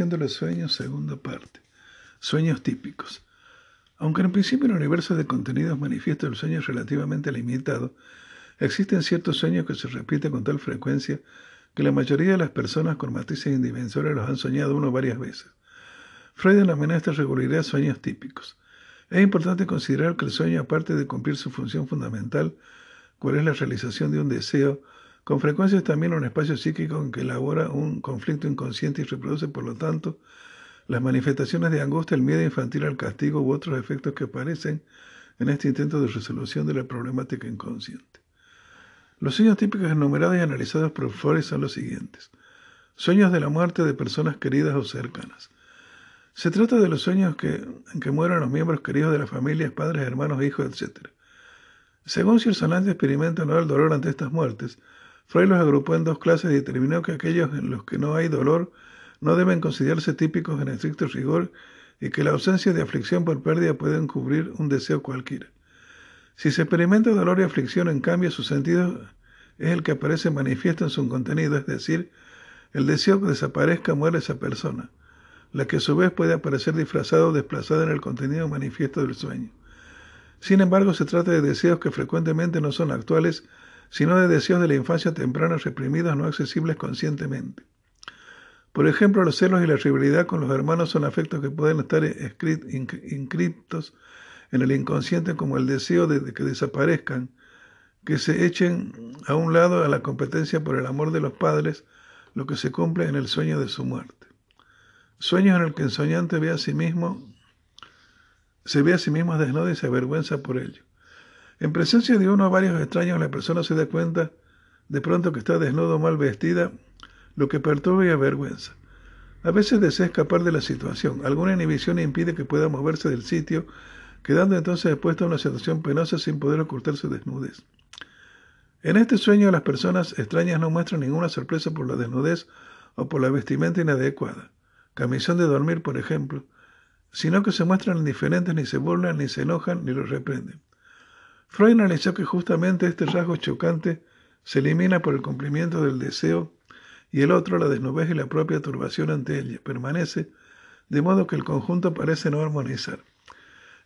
Los sueños, segunda parte. Sueños típicos. Aunque en principio el universo de contenidos manifiesta el sueño es relativamente limitado, existen ciertos sueños que se repiten con tal frecuencia que la mayoría de las personas con matices individuales los han soñado uno varias veces. Freud denomina esta regularidad sueños típicos. Es importante considerar que el sueño, aparte de cumplir su función fundamental, cual es la realización de un deseo, con frecuencia es también un espacio psíquico en que elabora un conflicto inconsciente y reproduce, por lo tanto, las manifestaciones de angustia, el miedo infantil al castigo u otros efectos que aparecen en este intento de resolución de la problemática inconsciente. Los sueños típicos enumerados y analizados por Freud son los siguientes. Sueños de la muerte de personas queridas o cercanas. Se trata de los sueños que, en que mueren los miembros queridos de la familia, padres, hermanos, hijos, etc. Según si el sonante experimenta no el dolor ante estas muertes, Freud los agrupó en dos clases y determinó que aquellos en los que no hay dolor no deben considerarse típicos en estricto rigor y que la ausencia de aflicción por pérdida pueden cubrir un deseo cualquiera. Si se experimenta dolor y aflicción, en cambio, su sentido es el que aparece manifiesto en su contenido, es decir, el deseo que desaparezca muere esa persona, la que a su vez puede aparecer disfrazada o desplazada en el contenido manifiesto del sueño. Sin embargo, se trata de deseos que frecuentemente no son actuales, sino de deseos de la infancia temprana reprimidos no accesibles conscientemente. Por ejemplo, los celos y la rivalidad con los hermanos son afectos que pueden estar inscriptos en el inconsciente como el deseo de que desaparezcan, que se echen a un lado a la competencia por el amor de los padres, lo que se cumple en el sueño de su muerte. Sueños en el que el soñante ve a sí mismo, se ve a sí mismo desnudo y se avergüenza por ello. En presencia de uno o varios extraños, la persona se da cuenta de pronto que está desnudo o mal vestida, lo que perturba y avergüenza. A veces desea escapar de la situación. Alguna inhibición impide que pueda moverse del sitio, quedando entonces expuesta a una situación penosa sin poder ocultar su desnudez. En este sueño las personas extrañas no muestran ninguna sorpresa por la desnudez o por la vestimenta inadecuada, camisón de dormir, por ejemplo, sino que se muestran indiferentes, ni se burlan, ni se enojan, ni los reprenden. Freud analizó que justamente este rasgo chocante se elimina por el cumplimiento del deseo y el otro, la desnudez y la propia turbación ante ella, permanece, de modo que el conjunto parece no armonizar.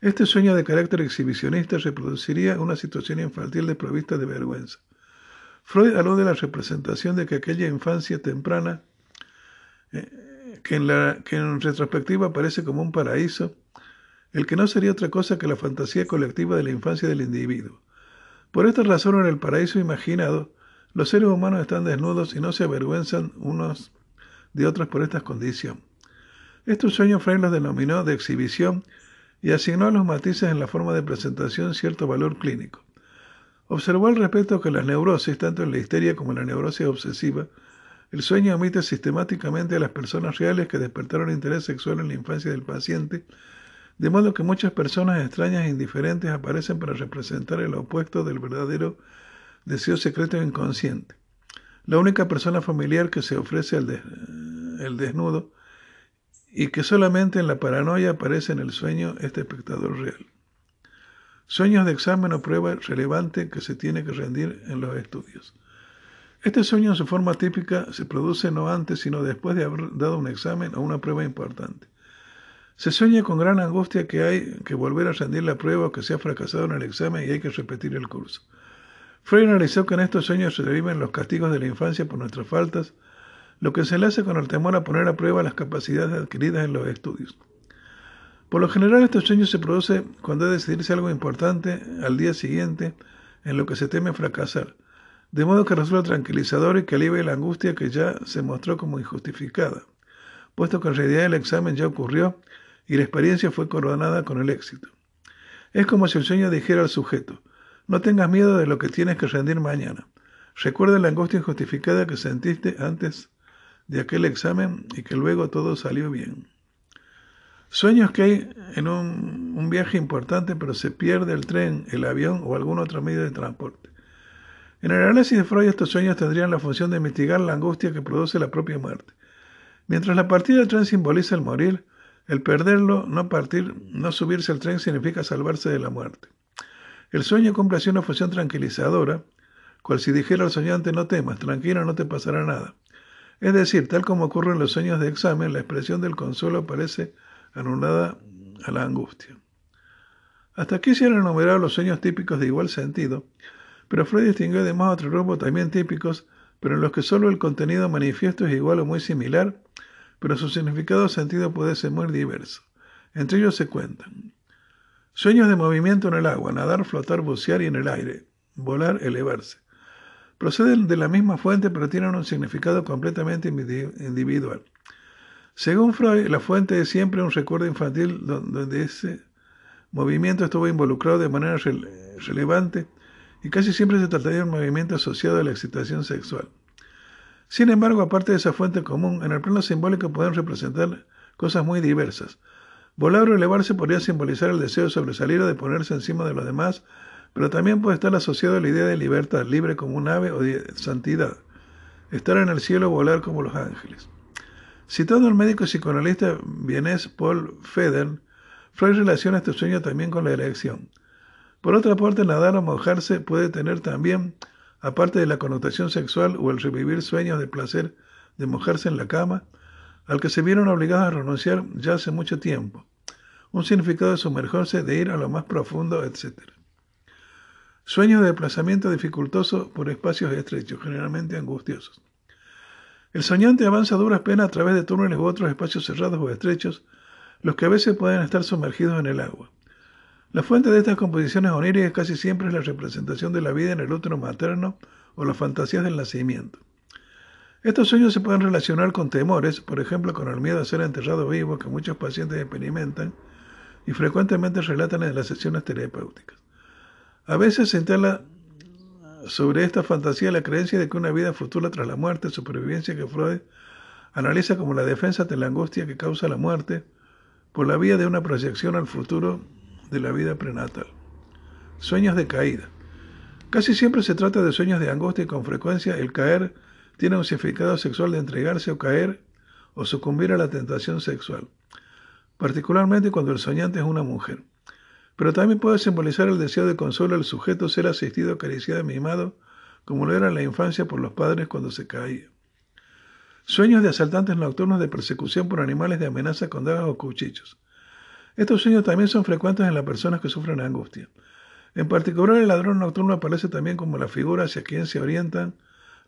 Este sueño de carácter exhibicionista reproduciría una situación infantil desprovista de vergüenza. Freud alude a la representación de que aquella infancia temprana, eh, que, en la, que en retrospectiva aparece como un paraíso, el que no sería otra cosa que la fantasía colectiva de la infancia del individuo. Por esta razón, en el paraíso imaginado, los seres humanos están desnudos y no se avergüenzan unos de otros por esta condición. Estos sueños Freud los denominó de exhibición y asignó a los matices en la forma de presentación cierto valor clínico. Observó al respecto que las neurosis, tanto en la histeria como en la neurosis obsesiva, el sueño omite sistemáticamente a las personas reales que despertaron interés sexual en la infancia del paciente, de modo que muchas personas extrañas e indiferentes aparecen para representar el opuesto del verdadero deseo secreto e inconsciente. La única persona familiar que se ofrece el, el desnudo y que solamente en la paranoia aparece en el sueño este espectador real. Sueños de examen o prueba relevante que se tiene que rendir en los estudios. Este sueño en su forma típica se produce no antes sino después de haber dado un examen o una prueba importante. Se sueña con gran angustia que hay que volver a rendir la prueba o que se ha fracasado en el examen y hay que repetir el curso. Freud analizó que en estos sueños se derivan los castigos de la infancia por nuestras faltas, lo que se enlaza con el temor a poner a prueba las capacidades adquiridas en los estudios. Por lo general, estos sueños se producen cuando debe decidirse algo importante al día siguiente en lo que se teme fracasar, de modo que resulta tranquilizador y que alivie la angustia que ya se mostró como injustificada, puesto que en realidad el examen ya ocurrió y la experiencia fue coronada con el éxito. Es como si el sueño dijera al sujeto, no tengas miedo de lo que tienes que rendir mañana. Recuerda la angustia injustificada que sentiste antes de aquel examen y que luego todo salió bien. Sueños que hay en un, un, viaje importante pero se pierde el tren, el avión o algún otro medio de transporte. En el análisis de Freud estos sueños tendrían la función de mitigar la angustia que produce la propia muerte. Mientras la partida del tren simboliza el morir, el perderlo, no partir, no subirse al tren significa salvarse de la muerte. El sueño cumple así una función tranquilizadora, cual si dijera al soñante no temas, tranquilo, no te pasará nada. Es decir, tal como ocurre en los sueños de examen, la expresión del consuelo parece anulada a la angustia. Hasta aquí se han enumerado los sueños típicos de igual sentido, pero Freud distinguió además otros grupos también típicos, pero en los que solo el contenido manifiesto es igual o muy similar, pero su significado o sentido puede ser muy diverso. Entre ellos se cuentan sueños de movimiento en el agua, nadar, flotar, bucear y en el aire, volar, elevarse proceden de la misma fuente pero tienen un significado completamente individual. Según Freud, la fuente es siempre un recuerdo infantil donde ese movimiento estuvo involucrado de manera relevante y casi siempre se trataría de un movimiento asociado a la excitación sexual. Sin embargo, aparte de esa fuente común, en el plano simbólico pueden representar cosas muy diversas. Volar o elevarse podría simbolizar el deseo de sobresalir o de ponerse encima de los demás pero también puede estar asociado a la idea de libertad, libre como un ave o de santidad, estar en el cielo o volar como los ángeles. Citando al médico psicoanalista vienés Paul Federn, Freud relaciona este sueño también con la erección. Por otra parte, nadar o mojarse puede tener también, aparte de la connotación sexual o el revivir sueños de placer de mojarse en la cama, al que se vieron obligados a renunciar ya hace mucho tiempo, un significado de sumergirse, de ir a lo más profundo, etc. Sueños de desplazamiento dificultoso por espacios estrechos, generalmente angustiosos. El soñante avanza a duras penas a través de túneles u otros espacios cerrados o estrechos, los que a veces pueden estar sumergidos en el agua. La fuente de estas composiciones oníricas casi siempre es la representación de la vida en el útero materno o las fantasías del nacimiento. Estos sueños se pueden relacionar con temores, por ejemplo con el miedo a ser enterrado vivo que muchos pacientes experimentan y frecuentemente relatan en las sesiones terapéuticas. A veces se instala sobre esta fantasía la creencia de que una vida futura tras la muerte, supervivencia que Freud analiza como la defensa de la angustia que causa la muerte por la vía de una proyección al futuro de la vida prenatal. Sueños de caída. Casi siempre se trata de sueños de angustia y con frecuencia el caer tiene un significado sexual de entregarse o caer o sucumbir a la tentación sexual, particularmente cuando el soñante es una mujer pero también puede simbolizar el deseo de consuelo al sujeto ser asistido, acariciado, mimado, como lo era en la infancia por los padres cuando se caía. Sueños de asaltantes nocturnos de persecución por animales de amenaza con dagas o cuchillos. Estos sueños también son frecuentes en las personas que sufren angustia. En particular, el ladrón nocturno aparece también como la figura hacia quien se orientan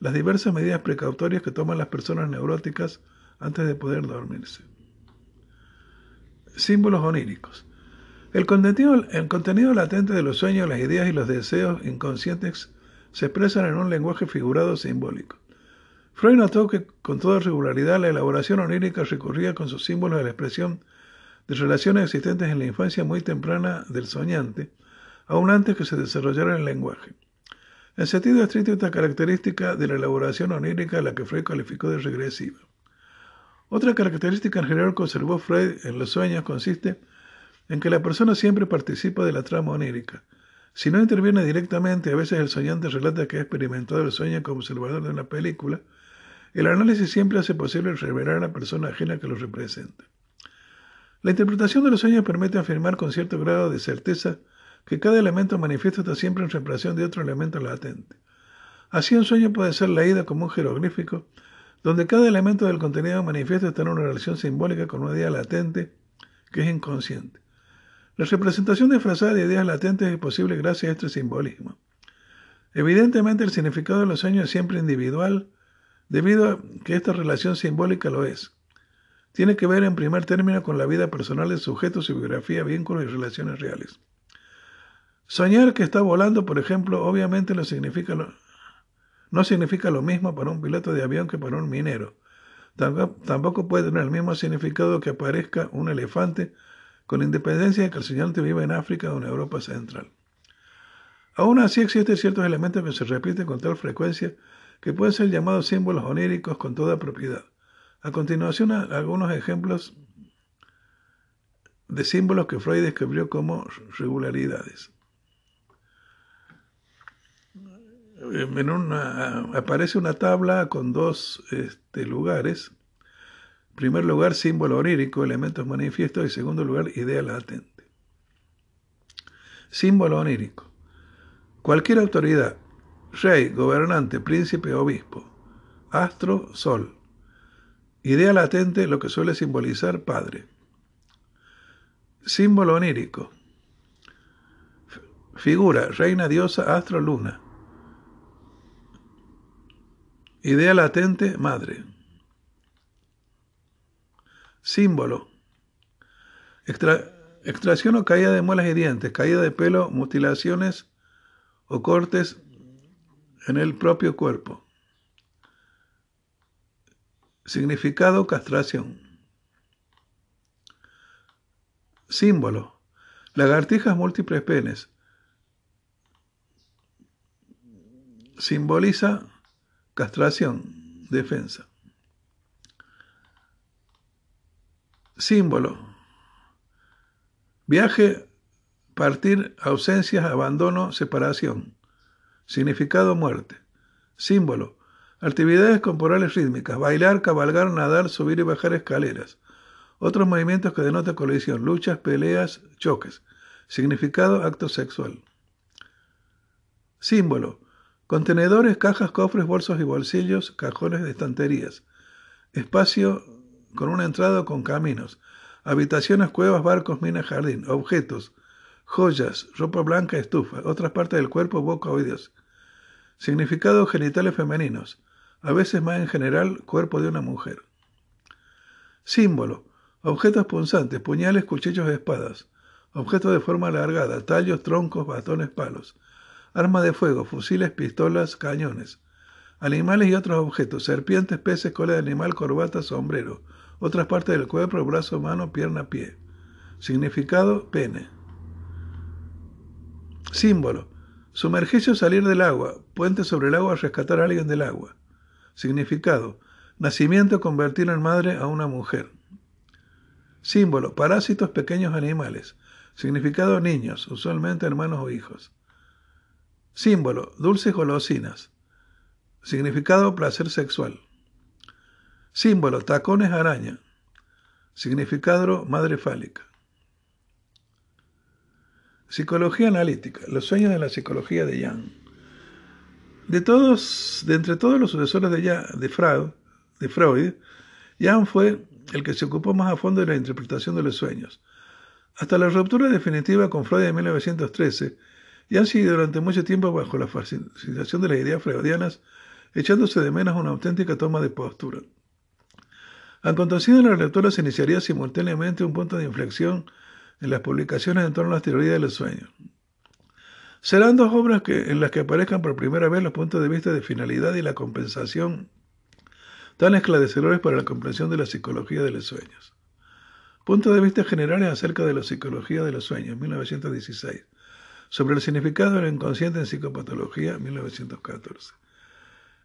las diversas medidas precautorias que toman las personas neuróticas antes de poder dormirse. Símbolos oníricos. El contenido, latente de los sueños, las ideas y los deseos inconscientes se expresan en un lenguaje figurado simbólico. Freud notó que con toda regularidad la elaboración onírica recurría con sus símbolos a la expresión de relaciones existentes en la infancia muy temprana del soñante, aún antes que se desarrollara el lenguaje. En sentido estricto, esta característica de la elaboración onírica la que Freud calificó de regresiva. Otra característica en general que observó Freud en los sueños consiste en que la persona siempre participa de la trama onírica. Si no interviene directamente, a veces el soñante relata que ha experimentado el sueño como observador de una película, el análisis siempre hace posible revelar a la persona ajena que lo representa. La interpretación de los sueños permite afirmar con cierto grado de certeza que cada elemento manifiesto está siempre en representación de otro elemento latente. Así un sueño puede ser leído como un jeroglífico, donde cada elemento del contenido manifiesto está en una relación simbólica con una idea latente que es inconsciente. La representación disfrazada de ideas latentes es posible gracias a este simbolismo. Evidentemente el significado de los sueños es siempre individual, debido a que esta relación simbólica lo es. Tiene que ver en primer término con la vida personal del sujeto, su biografía, vínculos y relaciones reales. Soñar que está volando, por ejemplo, obviamente no significa lo, mismo para un piloto de avión que para un minero. Tampoco puede tener el mismo significado que aparezca un elefante con independencia de que el soñante vive en África o en Europa Central. Aún así existen ciertos elementos que se repiten con tal frecuencia que pueden ser llamados símbolos oníricos con toda propiedad. A continuación, algunos ejemplos de símbolos que Freud describió como regularidades. En aparece una tabla con dos este, lugares primer lugar, símbolo onírico, elementos manifiestos, y segundo lugar, idea latente. Símbolo onírico. Cualquier autoridad, rey, gobernante, príncipe, obispo, astro, sol. Idea latente, lo que suele simbolizar padre. Símbolo onírico. Figura, reina, diosa, astro, luna. Idea latente, madre. Símbolo. extracción o caída de muelas y dientes, caída de pelo, mutilaciones o cortes en el propio cuerpo. Significado, castración. Símbolo. Lagartijas múltiples penes. Simboliza castración, defensa. Símbolo. Viaje, partir, ausencias, abandono, separación. Significado muerte. Símbolo. Actividades corporales rítmicas. Bailar, cabalgar, nadar, subir y bajar escaleras. Otros movimientos que denotan colisión. Luchas, peleas, choques. Significado acto sexual. Símbolo. Contenedores, cajas, cofres, bolsos y bolsillos, cajones de estanterías. Espacio con una entrada con caminos, habitaciones, cuevas, barcos, minas, jardín, objetos, joyas, ropa blanca, estufa, otras partes del cuerpo, boca, oídos. Significados genitales femeninos, a veces más en general, cuerpo de una mujer. Símbolo, objetos punzantes, puñales, cuchillos, espadas, objetos de forma alargada, tallos, troncos, bastones, palos, arma de fuego, fusiles, pistolas, cañones, animales y otros objetos, serpientes, peces, cola de animal, corbata, sombrero, otras partes del cuerpo, brazo, mano, pierna, pie. Significado, pene. Símbolo. Sumergirse o salir del agua. Puente sobre el agua, rescatar a alguien del agua. Significado. Nacimiento, convertir en madre a una mujer. Símbolo. Parásitos, pequeños animales. Significado, niños, usualmente hermanos o hijos. Símbolo. Dulces golosinas. Significado, placer sexual. Símbolo, tacones araña. Significado, madre fálica. Psicología analítica, los sueños de la psicología de Jan. De todos, de entre todos los sucesores de, de, Freud, de Jan fue el que se ocupó más a fondo de la interpretación de los sueños. Hasta la ruptura definitiva con Freud en 1913, Jan siguió durante mucho tiempo bajo la fascinación de las ideas freudianas, echándose de menos una auténtica toma de postura. Acontecido en la lectura se iniciaría simultáneamente un punto de inflexión en las publicaciones en torno a las teorías de los sueños. Serán dos obras que, en las que aparezcan por primera vez los puntos de vista de finalidad y la compensación tan esclarecedores para la comprensión de la psicología de los sueños. Puntos de vista generales acerca de la psicología de los sueños, 1916. Sobre el significado del inconsciente en psicopatología, 1914.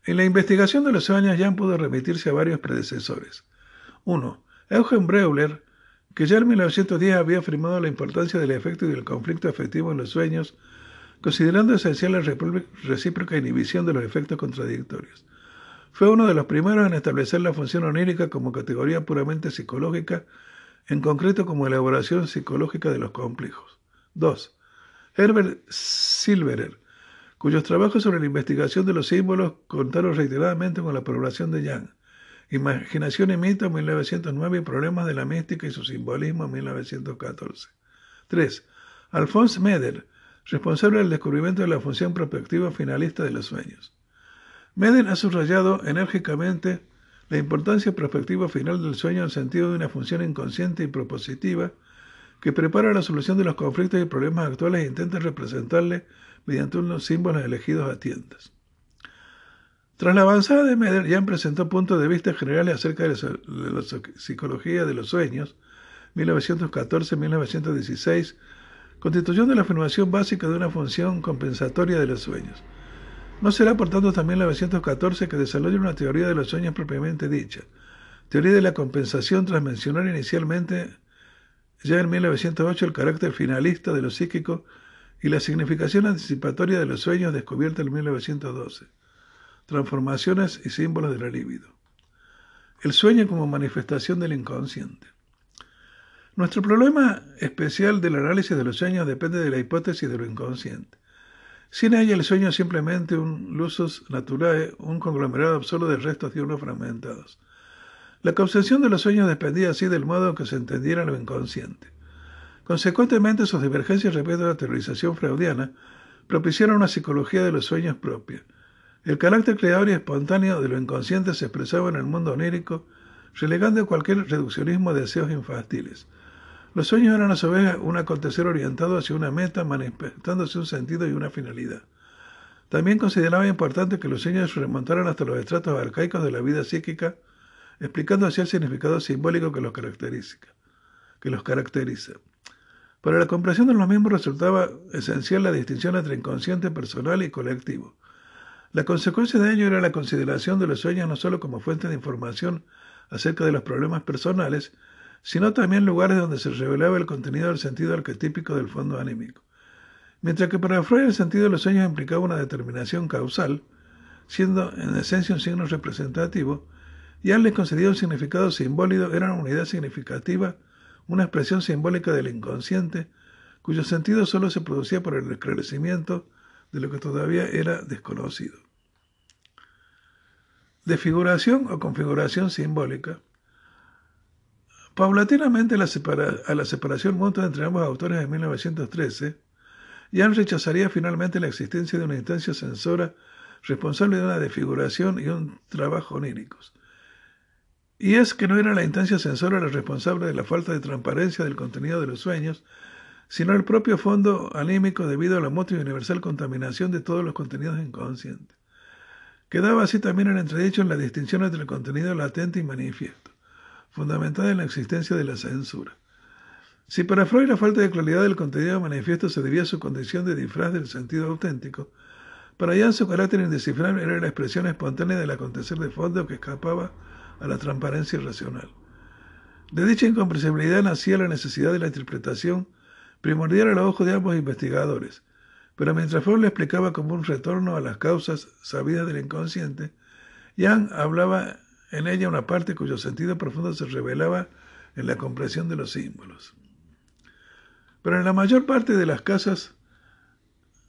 En la investigación de los sueños, Jan pudo remitirse a varios predecesores. 1. Eugen Breuler, que ya en 1910 había afirmado la importancia del efecto y del conflicto afectivo en los sueños, considerando esencial la recíproca inhibición de los efectos contradictorios. Fue uno de los primeros en establecer la función onírica como categoría puramente psicológica, en concreto como elaboración psicológica de los complejos. 2. Herbert Silverer, cuyos trabajos sobre la investigación de los símbolos contaron reiteradamente con la aprobación de Young. Imaginación y mito 1909 y Problemas de la mística y su simbolismo 1914. 3. Alphonse Meder, responsable del descubrimiento de la función prospectiva finalista de los sueños. Meder ha subrayado enérgicamente la importancia prospectiva final del sueño en sentido de una función inconsciente y propositiva que prepara la solución de los conflictos y problemas actuales e intenta representarle mediante unos símbolos elegidos a tiendas. Tras la avanzada de Meder, Jan presentó puntos de vista generales acerca de la psicología de los sueños, 1914-1916, constituyendo la afirmación básica de una función compensatoria de los sueños. No será por tanto también 1914 que desarrolle una teoría de los sueños propiamente dicha, teoría de la compensación tras mencionar inicialmente ya en 1908 el carácter finalista de lo psíquico y la significación anticipatoria de los sueños descubierta en 1912 transformaciones y símbolos de la libido. El sueño como manifestación del inconsciente. Nuestro problema especial del análisis de los sueños depende de la hipótesis de lo inconsciente. Sin ella, el sueño es simplemente un lusus naturae, un conglomerado absurdo de restos diurnos fragmentados. La concepción de los sueños dependía así del modo en que se entendiera lo inconsciente. Consecuentemente, sus divergencias respecto a la teorización freudiana propiciaron una psicología de los sueños propia, el carácter creador y espontáneo de lo inconsciente se expresaba en el mundo onírico, relegando cualquier reduccionismo de deseos infantiles. Los sueños eran a su vez un acontecer orientado hacia una meta, manifestándose un sentido y una finalidad. También consideraba importante que los sueños se remontaran hasta los estratos arcaicos de la vida psíquica, explicando así el significado simbólico que los caracteriza. Que los caracteriza. Para la comprensión de los mismos resultaba esencial la distinción entre inconsciente personal y colectivo. La consecuencia de ello era la consideración de los sueños no solo como fuente de información acerca de los problemas personales, sino también lugares donde se revelaba el contenido del sentido arquetípico del fondo anímico. Mientras que para Freud el sentido de los sueños implicaba una determinación causal, siendo en esencia un signo representativo, y les concedía un significado simbólico, era una unidad significativa, una expresión simbólica del inconsciente, cuyo sentido solo se producía por el esclarecimiento de lo que todavía era desconocido. Desfiguración o configuración simbólica. Paulatinamente a la separación mutua entre ambos autores en 1913, Jan rechazaría finalmente la existencia de una instancia censora responsable de una desfiguración y un trabajo oníricos. Y es que no era la instancia censora la responsable de la falta de transparencia del contenido de los sueños, sino el propio fondo anímico debido a la mutua y universal contaminación de todos los contenidos inconscientes. Quedaba así también el entredicho en la distinción entre el contenido latente y manifiesto, fundamentada en la existencia de la censura. Si para Freud la falta de claridad del contenido manifiesto se debía a su condición de disfraz del sentido auténtico, para Jan su carácter indescifrable era la expresión espontánea del acontecer de fondo que escapaba a la transparencia racional. De dicha incomprensibilidad nacía la necesidad de la interpretación primordial a los ojos de ambos investigadores, pero mientras Freud le explicaba como un retorno a las causas sabidas del inconsciente, Jan hablaba en ella una parte cuyo sentido profundo se revelaba en la comprensión de los símbolos. Pero en la mayor parte de las casas,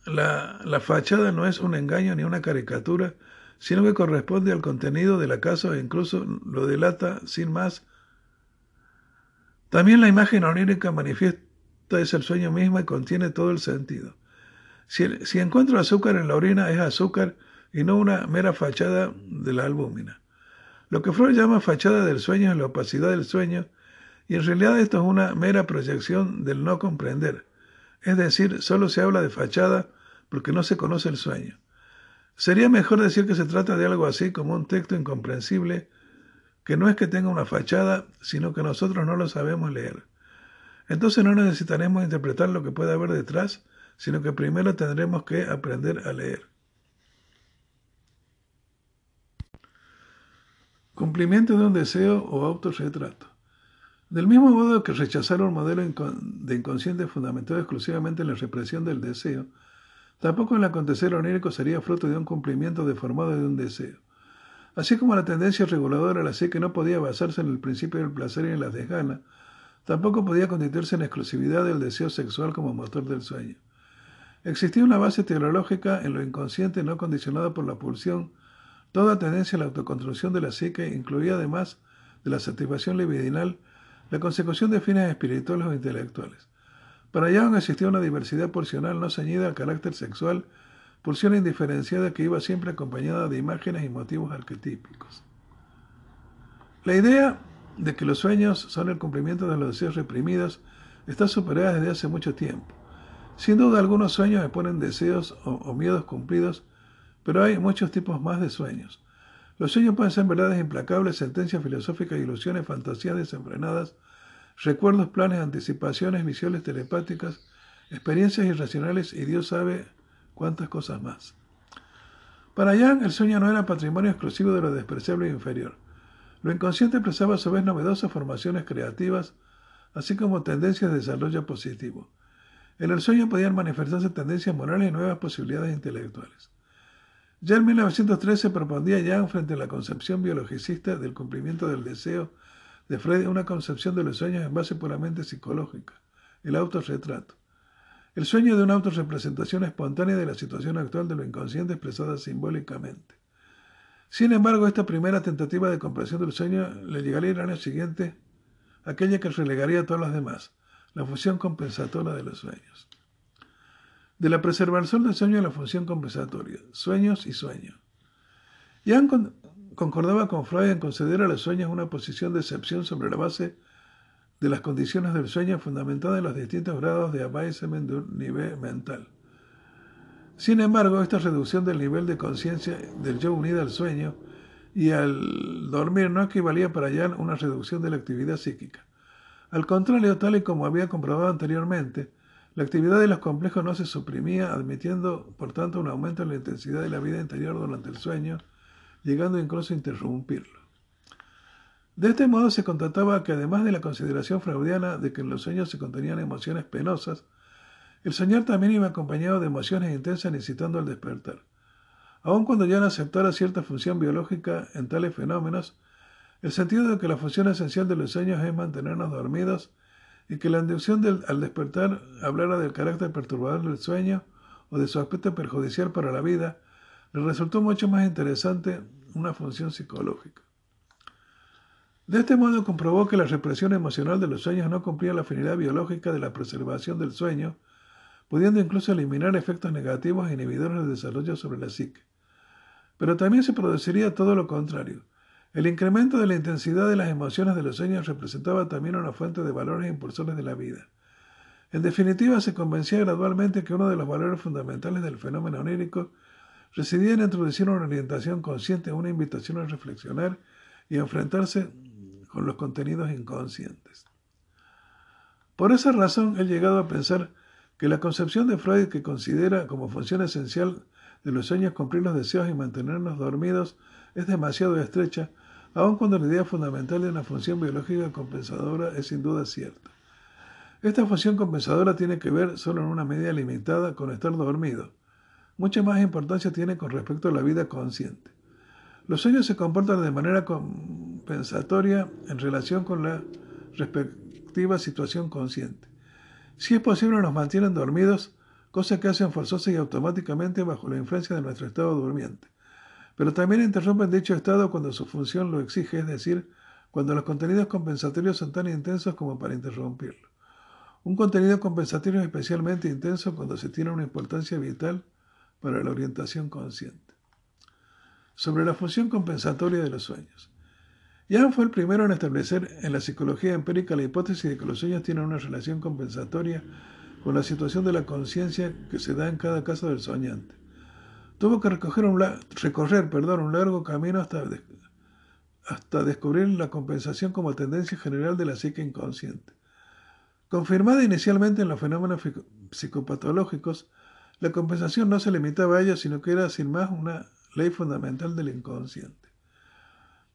la, la, fachada no es un engaño ni una caricatura, sino que corresponde al contenido de la casa e incluso lo delata sin más. También la imagen onírica manifiesta es el sueño mismo y contiene todo el sentido. Si, encuentro azúcar en la orina es azúcar y no una mera fachada de la albúmina. Lo que Freud llama fachada del sueño es la opacidad del sueño y en realidad esto es una mera proyección del no comprender. Es decir, solo se habla de fachada porque no se conoce el sueño. Sería mejor decir que se trata de algo así como un texto incomprensible que no es que tenga una fachada, sino que nosotros no lo sabemos leer. Entonces no necesitaremos interpretar lo que puede haber detrás, sino que primero tendremos que aprender a leer. Cumplimiento de un deseo o autorretrato. Del mismo modo que rechazar un modelo de inconsciente fundamentado exclusivamente en la represión del deseo, tampoco el acontecer onírico sería fruto de un cumplimiento deformado de un deseo. Así como la tendencia reguladora la que no podía basarse en el principio del placer y en la desgana, tampoco podía constituirse en exclusividad del deseo sexual como motor del sueño. Existía una base teológica en lo inconsciente no condicionada por la pulsión. Toda tendencia a la autoconstrucción de la psique incluía además de la satisfacción libidinal la consecución de fines espirituales o intelectuales. Para Young existía una diversidad pulsional no ceñida al carácter sexual, pulsión indiferenciada que iba siempre acompañada de imágenes y motivos arquetípicos. La idea de que los sueños son el cumplimiento de los deseos reprimidos está superada desde hace mucho tiempo. Sin duda algunos sueños exponen deseos o, miedos cumplidos, pero hay muchos tipos más de sueños. Los sueños pueden ser verdades implacables, sentencias filosóficas, ilusiones, fantasías desenfrenadas, recuerdos, planes, anticipaciones, visiones telepáticas, experiencias irracionales y Dios sabe cuántas cosas más. Para Jan, el sueño no era patrimonio exclusivo de lo despreciable e inferior. Lo inconsciente expresaba a su vez novedosas formaciones creativas, así como tendencias de desarrollo positivo. En el sueño podían manifestarse tendencias morales y nuevas posibilidades intelectuales. Ya en 1913 propondía Jan frente a la concepción biologicista del cumplimiento del deseo de Freud una concepción de los sueños en base puramente psicológica, el autorretrato. El sueño de una autorrepresentación espontánea de la situación actual de lo inconsciente expresada simbólicamente. Sin embargo, esta primera tentativa de comprensión del sueño le llegaría el año siguiente, aquella que relegaría a todas las demás, la función compensatoria de los sueños. De la preservación del sueño a la función compensatoria, sueños y sueño. Jan concordaba con Freud en conceder a los sueños una posición de excepción sobre la base de las condiciones del sueño fundamentadas en los distintos grados de avancement de nivel mental. Sin embargo, esta reducción del nivel de conciencia del yo unido al sueño y al dormir no equivalía para Jan una reducción de la actividad psíquica. Al contrario, tal y como había comprobado anteriormente, la actividad de los complejos no se suprimía, admitiendo por tanto un aumento en la intensidad de la vida interior durante el sueño, llegando incluso a interrumpirlo. De este modo se constataba que además de la consideración freudiana de que en los sueños se contenían emociones penosas, el soñar también iba acompañado de emociones intensas necesitando al despertar. Aun cuando ya no aceptara cierta función biológica en tales fenómenos, el sentido de que la función esencial de los sueños es mantenernos dormidos y que la inducción al despertar hablara del carácter perturbador del sueño o de su aspecto perjudicial para la vida, le resultó mucho más interesante una función psicológica. De este modo comprobó que la represión emocional de los sueños no cumplía la finalidad biológica de la preservación del sueño, pudiendo incluso eliminar efectos negativos e inhibidores del desarrollo sobre la psique. Pero también se produciría todo lo contrario, el incremento de la intensidad de las emociones de los sueños representaba también una fuente de valores e impulsores de la vida. En definitiva, se convencía gradualmente que uno de los valores fundamentales del fenómeno onírico residía en introducir una orientación consciente, una invitación a reflexionar y enfrentarse con los contenidos inconscientes. Por esa razón he llegado a pensar que la concepción de Freud que considera como función esencial de los sueños cumplir los deseos y mantenernos dormidos es demasiado estrecha aun cuando la idea fundamental de una función biológica compensadora es sin duda cierta. Esta función compensadora tiene que ver solo en una medida limitada con estar dormido. Mucha más importancia tiene con respecto a la vida consciente. Los sueños se comportan de manera compensatoria en relación con la respectiva situación consciente. Si es posible, nos mantienen dormidos, cosa que hacen forzosa y automáticamente bajo la influencia de nuestro estado durmiente pero también interrumpen dicho estado cuando su función lo exige, es decir, cuando los contenidos compensatorios son tan intensos como para interrumpirlo. Un contenido compensatorio es especialmente intenso cuando se tiene una importancia vital para la orientación consciente. Sobre la función compensatoria de los sueños. Jan fue el primero en establecer en la psicología empírica la hipótesis de que los sueños tienen una relación compensatoria con la situación de la conciencia que se da en cada caso del soñante. Tuvo que un recorrer un largo camino hasta, hasta descubrir la compensación como tendencia general de la psique inconsciente. Confirmada inicialmente en los fenómenos psicopatológicos, la compensación no se limitaba a ella, sino que era sin más una ley fundamental del inconsciente.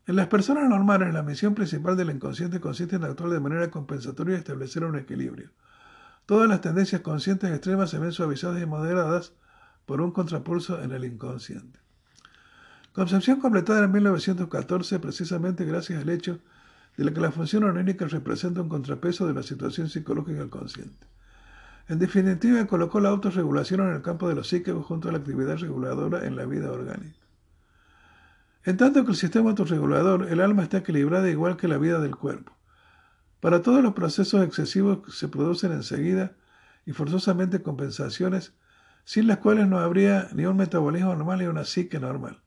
En las personas normales, la misión principal del inconsciente consiste en actuar de manera compensatoria y establecer un equilibrio. Todas las tendencias conscientes extremas se ven suavizadas y moderadas por un contrapulso en el inconsciente. Concepción completada en 1914 precisamente gracias al hecho de que la función onírica representa un contrapeso de la situación psicológica del consciente. En definitiva, colocó la autorregulación en el campo de los psíquicos junto a la actividad reguladora en la vida orgánica. En tanto que el sistema autorregulador, el alma está equilibrada igual que la vida del cuerpo. Para todos los procesos excesivos se producen enseguida y forzosamente compensaciones, sin las cuales no habría ni un metabolismo normal ni una psique normal.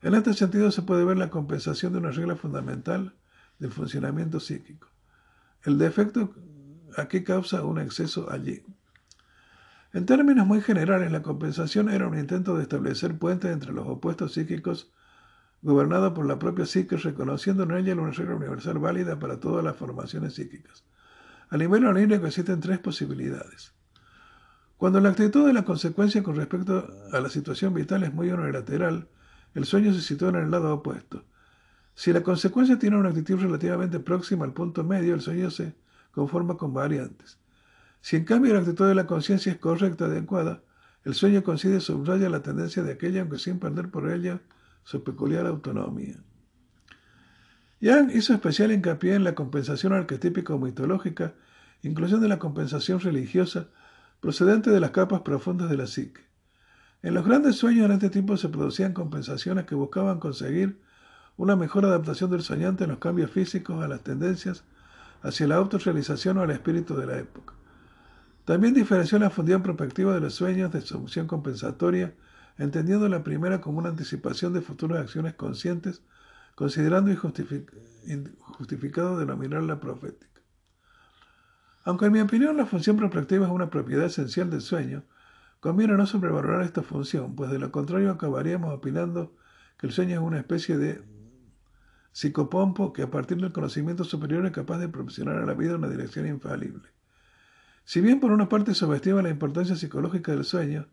En este sentido se puede ver la compensación de una regla fundamental del funcionamiento psíquico. El defecto aquí causa un exceso allí. En términos muy generales, la compensación era un intento de establecer puentes entre los opuestos psíquicos gobernado por la propia psique, reconociendo en ella una regla universal válida para todas las formaciones psíquicas. A nivel onírico existen tres posibilidades. Cuando la actitud de la consecuencia con respecto a la situación vital es muy unilateral, el sueño se sitúa en el lado opuesto. Si la consecuencia tiene una actitud relativamente próxima al punto medio, el sueño se conforma con variantes. Si en cambio la actitud de la conciencia es correcta, adecuada, el sueño coincide subraya la tendencia de aquella, aunque sin perder por ella su peculiar autonomía. Yang hizo especial hincapié en la compensación arquetípica o mitológica, incluyendo la compensación religiosa procedente de las capas profundas de la psique. En los grandes sueños en este tiempo se producían compensaciones que buscaban conseguir una mejor adaptación del soñante en los cambios físicos a las tendencias hacia la autorrealización o al espíritu de la época. También diferenció la función prospectiva de los sueños de solución compensatoria, entendiendo la primera como una anticipación de futuras acciones conscientes, considerando injustificado denominarla profética. Aunque en mi opinión la función prospectiva es una propiedad esencial del sueño, conviene no sobrevalorar esta función, pues de lo contrario acabaríamos opinando que el sueño es una especie de psicopompo que a partir del conocimiento superior es capaz de proporcionar a la vida una dirección infalible. Si bien por una parte subestima la importancia psicológica del sueño,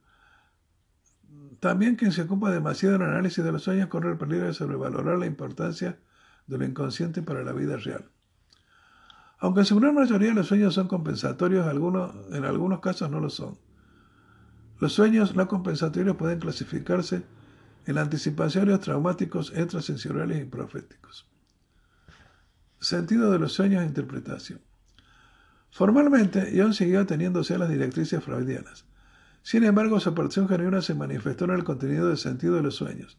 también quien se ocupa demasiado en el análisis de los sueños corre el peligro de sobrevalorar la importancia de lo inconsciente para la vida real. Aunque en su gran mayoría los sueños son compensatorios, algunos, en algunos casos no lo son. Los sueños no compensatorios pueden clasificarse en anticipaciones traumáticos, extrasensoriales y proféticos. Sentido de los sueños e interpretación. Formalmente, Jung siguió teniéndose a las directrices freudianas. Sin embargo, su percepción genuina se manifestó en el contenido del sentido de los sueños.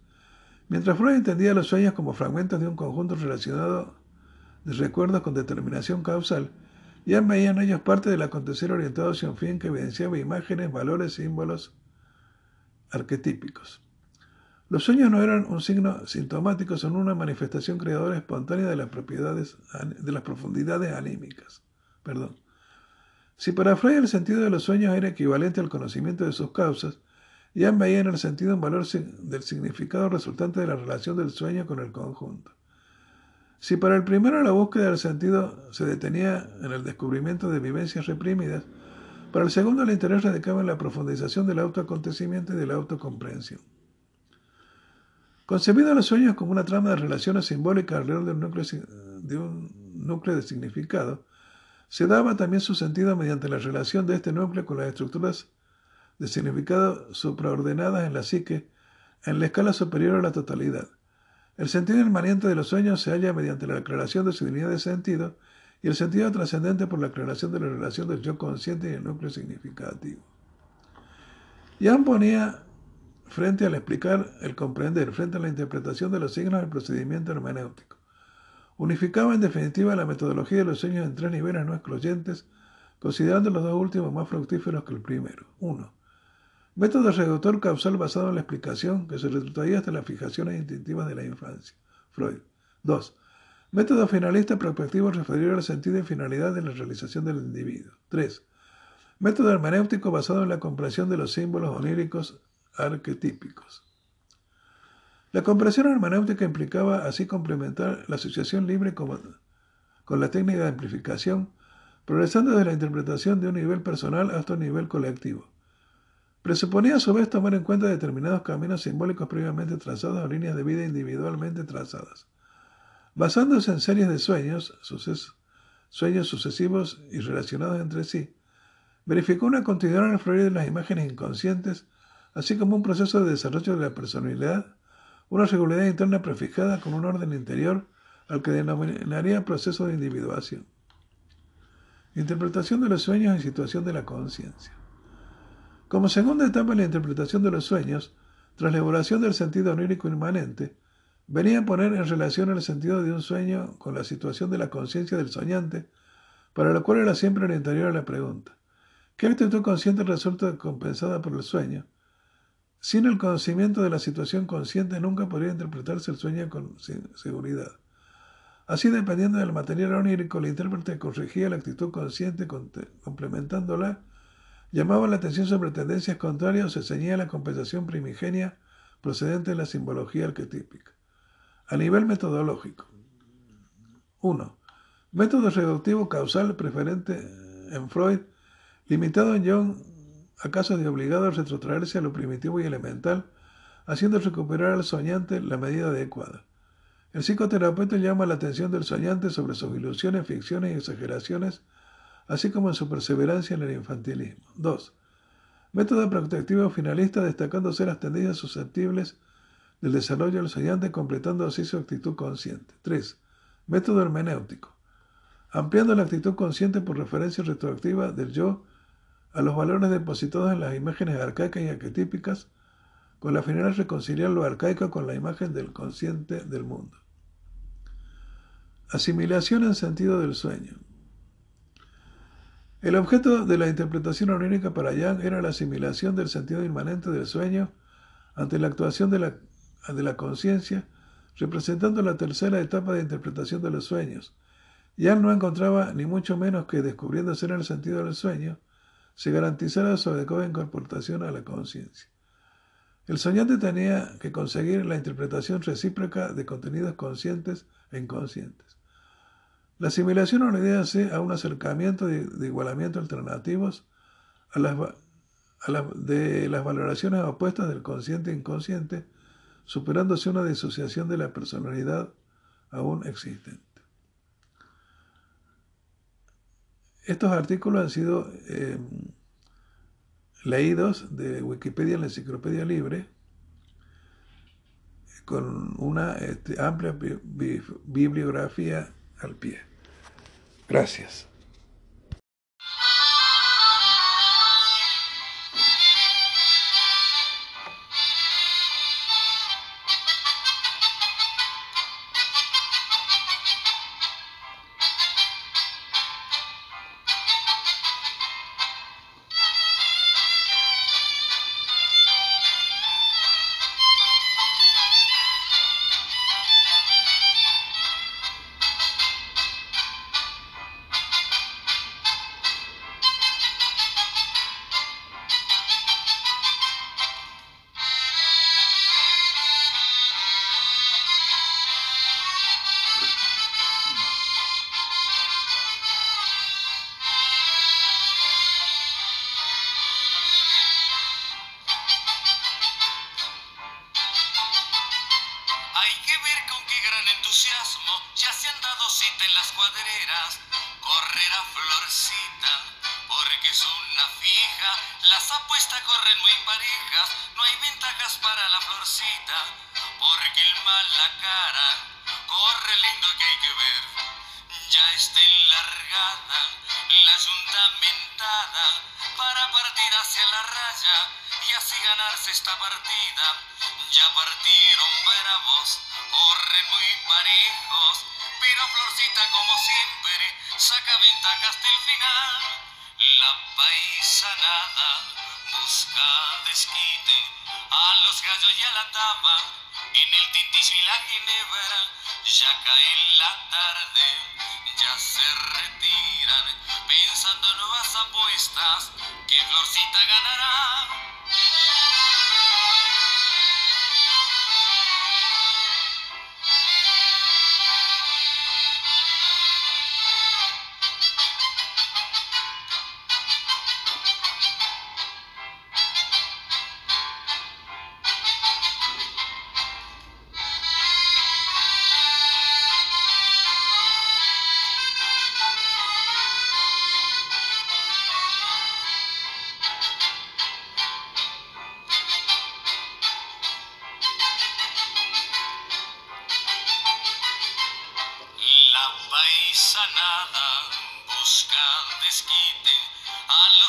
Mientras Freud entendía los sueños como fragmentos de un conjunto relacionado recuerdos con determinación causal, ya veía en ellos parte del acontecer orientado hacia un fin que evidenciaba imágenes, valores, símbolos arquetípicos. Los sueños no eran un signo sintomático, son una manifestación creadora espontánea de las propiedades, de las profundidades anímicas. Perdón. Si para Freud el sentido de los sueños era equivalente al conocimiento de sus causas, ya veía en el sentido un valor del significado resultante de la relación del sueño con el conjunto. Si para el primero la búsqueda del sentido se detenía en el descubrimiento de vivencias reprimidas, para el segundo el interés radicaba en la profundización del autoacontecimiento y de la autocomprensión. Concebido los sueños como una trama de relaciones simbólicas alrededor de un, núcleo, de un núcleo de significado, se daba también su sentido mediante la relación de este núcleo con las estructuras de significado supraordenadas en la psique en la escala superior a la totalidad. El sentido inmanente de los sueños se halla mediante la aclaración de su unidad de sentido y el sentido trascendente por la aclaración de la relación del yo consciente y el núcleo significativo. Jan ponía frente al explicar el comprender, frente a la interpretación de los signos del procedimiento hermenéutico. Unificaba en definitiva la metodología de los sueños en tres niveles no excluyentes, considerando los dos últimos más fructíferos que el primero. 1. Método reductor causal basado en la explicación que se retrotraía hasta las fijaciones instintivas de la infancia. Freud. 2. Método finalista prospectivo referido al sentido y finalidad de la realización del individuo. 3. Método hermenéutico basado en la comprensión de los símbolos oníricos arquetípicos. La comprensión hermenéutica implicaba así complementar la asociación libre con, con la técnica de amplificación, progresando desde la interpretación de un nivel personal hasta un nivel colectivo. Presuponía a su vez tomar en cuenta determinados caminos simbólicos previamente trazados o líneas de vida individualmente trazadas. Basándose en series de sueños, sueños sucesivos y relacionados entre sí, verificó una continuidad en el fluir de las imágenes inconscientes, así como un proceso de desarrollo de la personalidad, una regularidad interna prefijada con un orden interior al que denominaría proceso de individuación. Interpretación de los sueños en situación de la conciencia. Como segunda etapa en la interpretación de los sueños, tras la elaboración del sentido onírico inmanente, venía a poner en relación el sentido de un sueño con la situación de la conciencia del soñante, para lo cual era siempre el a la pregunta. ¿Qué actitud consciente resulta compensada por el sueño? Sin el conocimiento de la situación consciente nunca podría interpretarse el sueño con seguridad. Así, dependiendo del material onírico, el intérprete corregía la actitud consciente complementándola, llamaba la atención sobre tendencias contrarias o se ceñía la compensación primigenia procedente de la simbología arquetípica. A nivel metodológico. 1. Método reductivo causal preferente en Freud, limitado en Jung a casos de obligado a retrotraerse a lo primitivo y elemental, haciendo recuperar al soñante la medida adecuada. El psicoterapeuta llama la atención del soñante sobre sus ilusiones, ficciones y exageraciones, así como en su perseverancia en el infantilismo. 2. Método protectivo finalista destacándose las tendencias susceptibles del desarrollo del soñante, completando así su actitud consciente. 3. Método hermenéutico. Ampliando la actitud consciente por referencia retroactiva del yo a los valores depositados en las imágenes arcaicas y arquetípicas, con la finalidad de reconciliar lo arcaico con la imagen del consciente del mundo. Asimilación en sentido del sueño. El objeto de la interpretación onírica para Yang era la asimilación del sentido inmanente del sueño ante la actuación de la, de la conciencia, representando la tercera etapa de interpretación de los sueños. Yang no encontraba ni mucho menos que descubriéndose en el sentido del sueño, se garantizara su adecuada incorporación a la conciencia. El soñante tenía que conseguir la interpretación recíproca de contenidos conscientes e inconscientes. La asimilación obedece a un acercamiento de, igualamiento alternativos de las valoraciones opuestas del consciente e inconsciente, superándose una disociación de la personalidad aún existente. Estos artículos han sido eh, leídos de Wikipedia en la Enciclopedia Libre con una este, amplia bibliografía al pie. Gracias.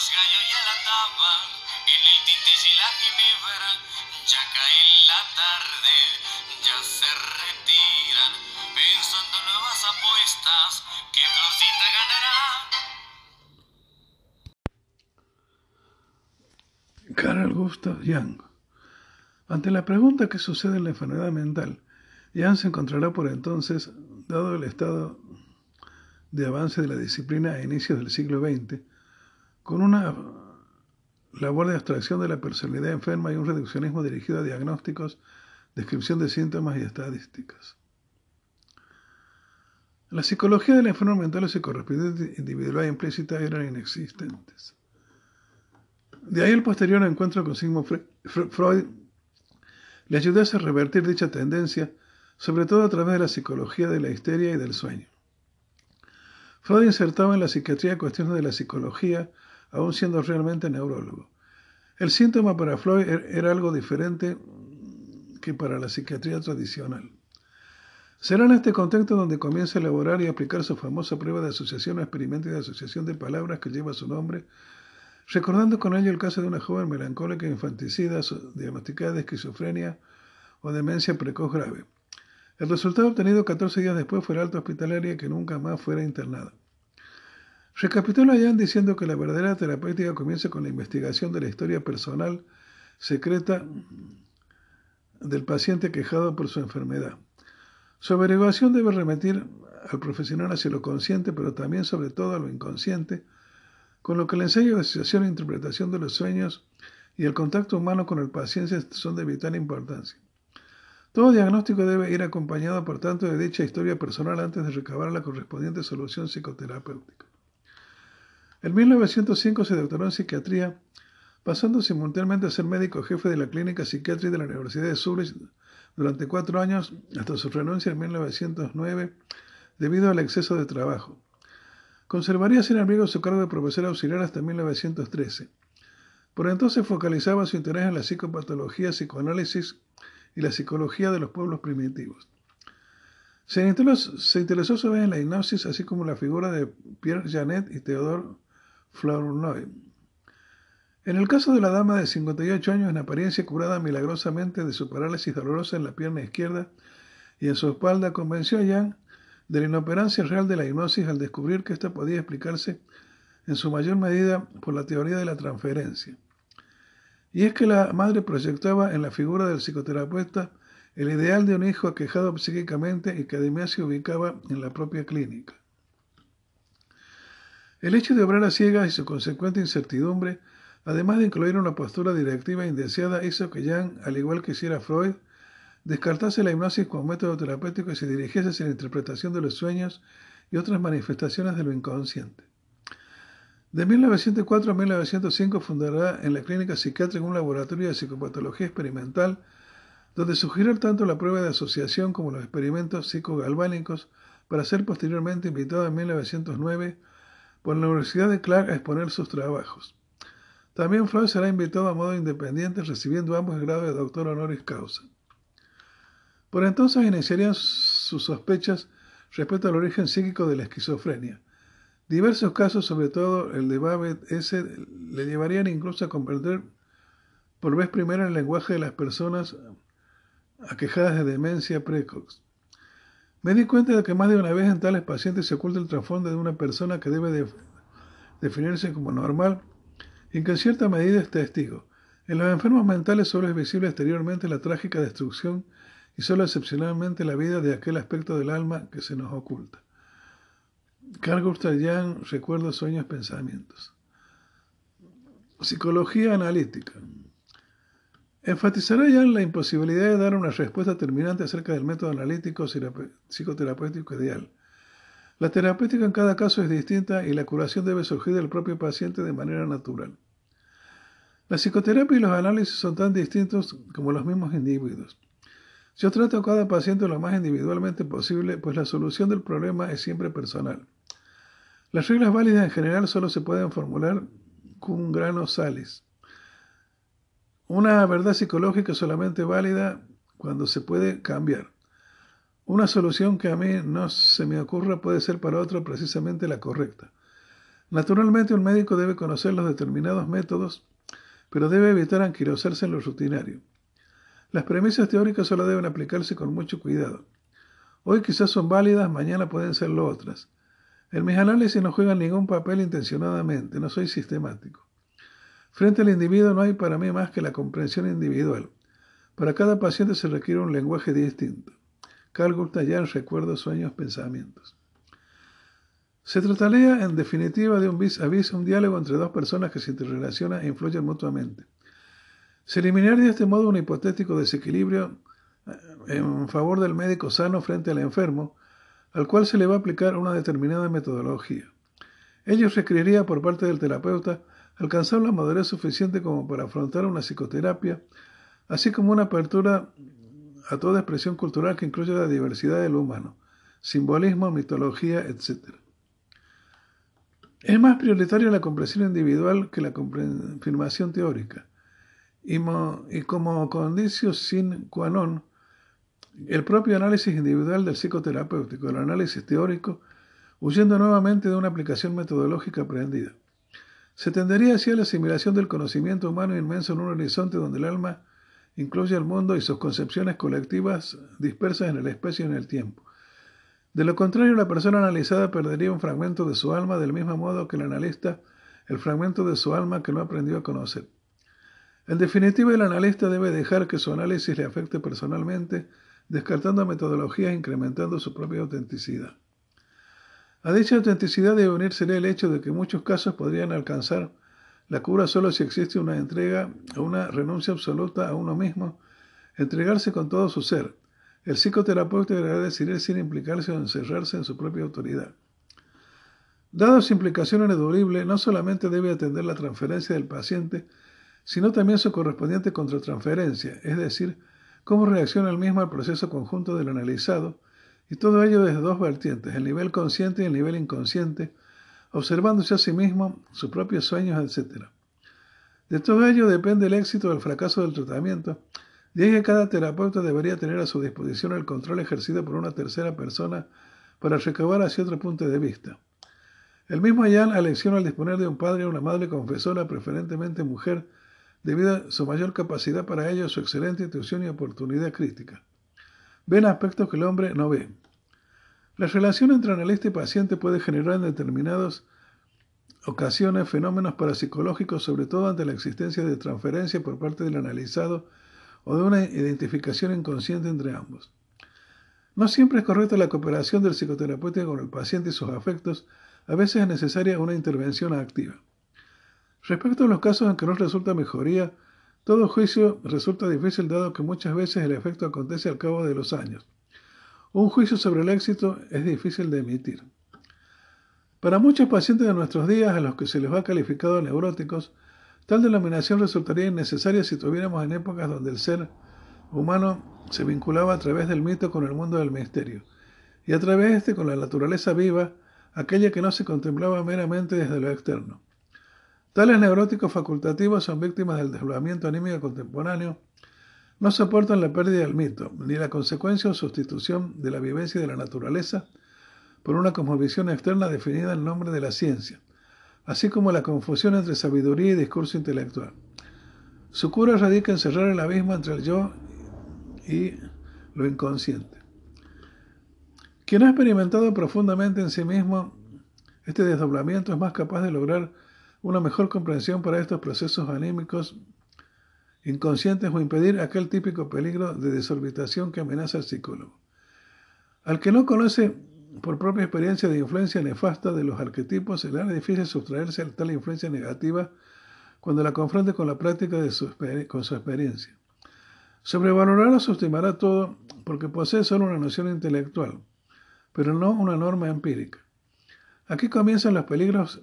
los gallos ya la taban, en el tintis y la ginebra, ya cae la tarde, ya se retiran, pensando nuevas apuestas, que Florcita ganará. Carl Gustav Jung. Ante la pregunta qué sucede en la enfermedad mental, Jung se encontrará por entonces, dado el estado de avance de la disciplina a inicios del siglo XX, con una labor de abstracción de la personalidad enferma y un reduccionismo dirigido a diagnósticos, descripción de síntomas y estadísticas. La psicología de la enferma mental y su correspondiente individual implícita eran inexistentes. De ahí el posterior encuentro con Sigmund Freud le ayudase a revertir dicha tendencia, sobre todo a través de la psicología de la histeria y del sueño. Freud insertaba en la psiquiatría cuestiones de la psicología, aún siendo realmente neurólogo. El síntoma para Freud er-, era algo diferente que para la psiquiatría tradicional. Será en este contexto donde comienza a elaborar y aplicar su famosa prueba de asociación o experimento de asociación de palabras que lleva su nombre, recordando con ello el caso de una joven melancólica infanticida diagnosticada de esquizofrenia o demencia precoz grave. El resultado obtenido 14 días después fue el alta hospitalaria que nunca más fuera internada. Recapitula Jan diciendo que la verdadera terapéutica comienza con la investigación de la historia personal secreta del paciente quejado por su enfermedad. Su averiguación debe remitir al profesional hacia lo consciente, pero también sobre todo a lo inconsciente, con lo que el ensayo de asociación e interpretación de los sueños y el contacto humano con el paciente son de vital importancia. Todo diagnóstico debe ir acompañado, por tanto, de dicha historia personal antes de recabar la correspondiente solución psicoterapéutica. En 1905 se doctoró en psiquiatría, pasando simultáneamente a ser médico jefe de la clínica psiquiátrica de la Universidad de Zurich durante cuatro años, hasta su renuncia en 1909 debido al exceso de trabajo. Conservaría, sin embargo, su cargo de profesor auxiliar hasta 1913. Por entonces focalizaba su interés en la psicopatología, psicoanálisis y la psicología de los pueblos primitivos. Se interesó, se interesó sobre en la hipnosis, así como la figura de Pierre Janet y Theodore Flournoy. En el caso de la dama de 58 años, en apariencia curada milagrosamente de su parálisis dolorosa en la pierna izquierda y en su espalda, convenció a Jan de la inoperancia real de la hipnosis al descubrir que ésta podía explicarse en su mayor medida por la teoría de la transferencia. Y es que la madre proyectaba en la figura del psicoterapeuta el ideal de un hijo aquejado psíquicamente y que además se ubicaba en la propia clínica. El hecho de obrar a ciegas y su consecuente incertidumbre, además de incluir una postura directiva indeseada, hizo que Jan, al igual que hiciera Freud, descartase la hipnosis como método terapéutico y se dirigiese hacia la interpretación de los sueños y otras manifestaciones de lo inconsciente. De 1904 a 1905 fundará en la clínica psiquiátrica un laboratorio de psicopatología experimental donde sugiere tanto la prueba de asociación como los experimentos psicogalvánicos para ser posteriormente invitado en 1909 por la Universidad de Clark a exponer sus trabajos. También Freud será invitado a modo independiente recibiendo ambos el grado de doctor honoris causa. Por entonces iniciarían sus sospechas respecto al origen psíquico de la esquizofrenia Diversos casos, sobre todo el de Babbitt S., le llevarían incluso a comprender por vez primera el lenguaje de las personas aquejadas de demencia precoz. Me di cuenta de que más de una vez en tales pacientes se oculta el trasfondo de una persona que debe definirse como normal y que en cierta medida es testigo. En los enfermos mentales solo es visible exteriormente la trágica destrucción y solo excepcionalmente la vida de aquel aspecto del alma que se nos oculta. Carl Gustav Jung, Recuerdos, Sueños, Pensamientos. Psicología analítica. Enfatizará Jung la imposibilidad de dar una respuesta terminante acerca del método analítico psicoterapéutico ideal. La terapéutica en cada caso es distinta y la curación debe surgir del propio paciente de manera natural. La psicoterapia y los análisis son tan distintos como los mismos individuos. Yo trato a cada paciente lo más individualmente posible, pues la solución del problema es siempre personal. Las reglas válidas en general solo se pueden formular un grano salis. Una verdad psicológica solamente válida cuando se puede cambiar. Una solución que a mí no se me ocurra puede ser para otro precisamente la correcta. Naturalmente un médico debe conocer los determinados métodos pero debe evitar anquilosarse en lo rutinario. Las premisas teóricas solo deben aplicarse con mucho cuidado. Hoy quizás son válidas, mañana pueden serlo otras. En mis análisis no juegan ningún papel intencionadamente, no soy sistemático. Frente al individuo no hay para mí más que la comprensión individual. Para cada paciente se requiere un lenguaje distinto. Carl Gustav recuerdos, sueños, pensamientos. Se trataría, en definitiva, de un vis a vis, un diálogo entre dos personas que se interrelacionan e influyen mutuamente. Se eliminaría de este modo un hipotético desequilibrio eh, en favor del médico sano frente al enfermo, al cual se le va a aplicar una determinada metodología. Ello requeriría por parte del terapeuta alcanzar la madurez suficiente como para afrontar una psicoterapia, así como una apertura a toda expresión cultural que incluya la diversidad de lo humano, simbolismo, mitología, etc. Es más prioritaria la comprensión individual que la confirmación teórica, y, como condicio sin qua non, el propio análisis individual del psicoterapéutico, el análisis teórico, huyendo nuevamente de una aplicación metodológica aprendida. Se tendería hacia la asimilación del conocimiento humano inmenso en un horizonte donde el alma incluye el mundo y sus concepciones colectivas dispersas en el espacio y en el tiempo. De lo contrario, la persona analizada perdería un fragmento de su alma del mismo modo que el analista el fragmento de su alma que no aprendió a conocer. En definitiva, el analista debe dejar que su análisis le afecte personalmente descartando metodologías e incrementando su propia autenticidad. A dicha autenticidad debe unirse el hecho de que muchos casos podrían alcanzar la cura solo si existe una entrega o una renuncia absoluta a uno mismo, entregarse con todo su ser. El psicoterapeuta deberá decidir sin implicarse o encerrarse en su propia autoridad. Dado su implicación ineludible, no solamente debe atender la transferencia del paciente, sino también su correspondiente contratransferencia, es decir, cómo reacciona el mismo al proceso conjunto del analizado, y todo ello desde dos vertientes, el nivel consciente y el nivel inconsciente, observándose a sí mismo, sus propios sueños, etc. De todo ello depende el éxito o el fracaso del tratamiento, y es que cada terapeuta debería tener a su disposición el control ejercido por una tercera persona para recabar hacia otro punto de vista. El mismo Jan alecciona al disponer de un padre o una madre confesora, preferentemente mujer, debido a su mayor capacidad para ello, su excelente intuición y oportunidad crítica. Ven aspectos que el hombre no ve. La relación entre analista y paciente puede generar en determinadas ocasiones fenómenos parapsicológicos, sobre todo ante la existencia de transferencia por parte del analizado o de una identificación inconsciente entre ambos. No siempre es correcta la cooperación del psicoterapeuta con el paciente y sus afectos, a veces es necesaria una intervención activa. Respecto a los casos en que no resulta mejoría, todo juicio resulta difícil dado que muchas veces el efecto acontece al cabo de los años. Un juicio sobre el éxito es difícil de emitir. Para muchos pacientes de nuestros días, a los que se les ha calificado neuróticos, tal denominación resultaría innecesaria si tuviéramos en épocas donde el ser humano se vinculaba a través del mito con el mundo del misterio, y a través de este con la naturaleza viva, aquella que no se contemplaba meramente desde lo externo. Tales neuróticos facultativos son víctimas del desdoblamiento anímico contemporáneo, no soportan la pérdida del mito, ni la consecuencia o sustitución de la vivencia de la naturaleza por una cosmovisión externa definida en nombre de la ciencia, así como la confusión entre sabiduría y discurso intelectual. Su cura radica en cerrar el abismo entre el yo y lo inconsciente. Quien ha experimentado profundamente en sí mismo este desdoblamiento es más capaz de lograr una mejor comprensión para estos procesos anímicos inconscientes o impedir aquel típico peligro de desorbitación que amenaza al psicólogo. Al que no conoce por propia experiencia de influencia nefasta de los arquetipos, será difícil sustraerse a tal influencia negativa cuando la confronte con la práctica de su, con su experiencia. Sobrevalorar o subestimará todo porque posee solo una noción intelectual, pero no una norma empírica. Aquí comienzan los peligros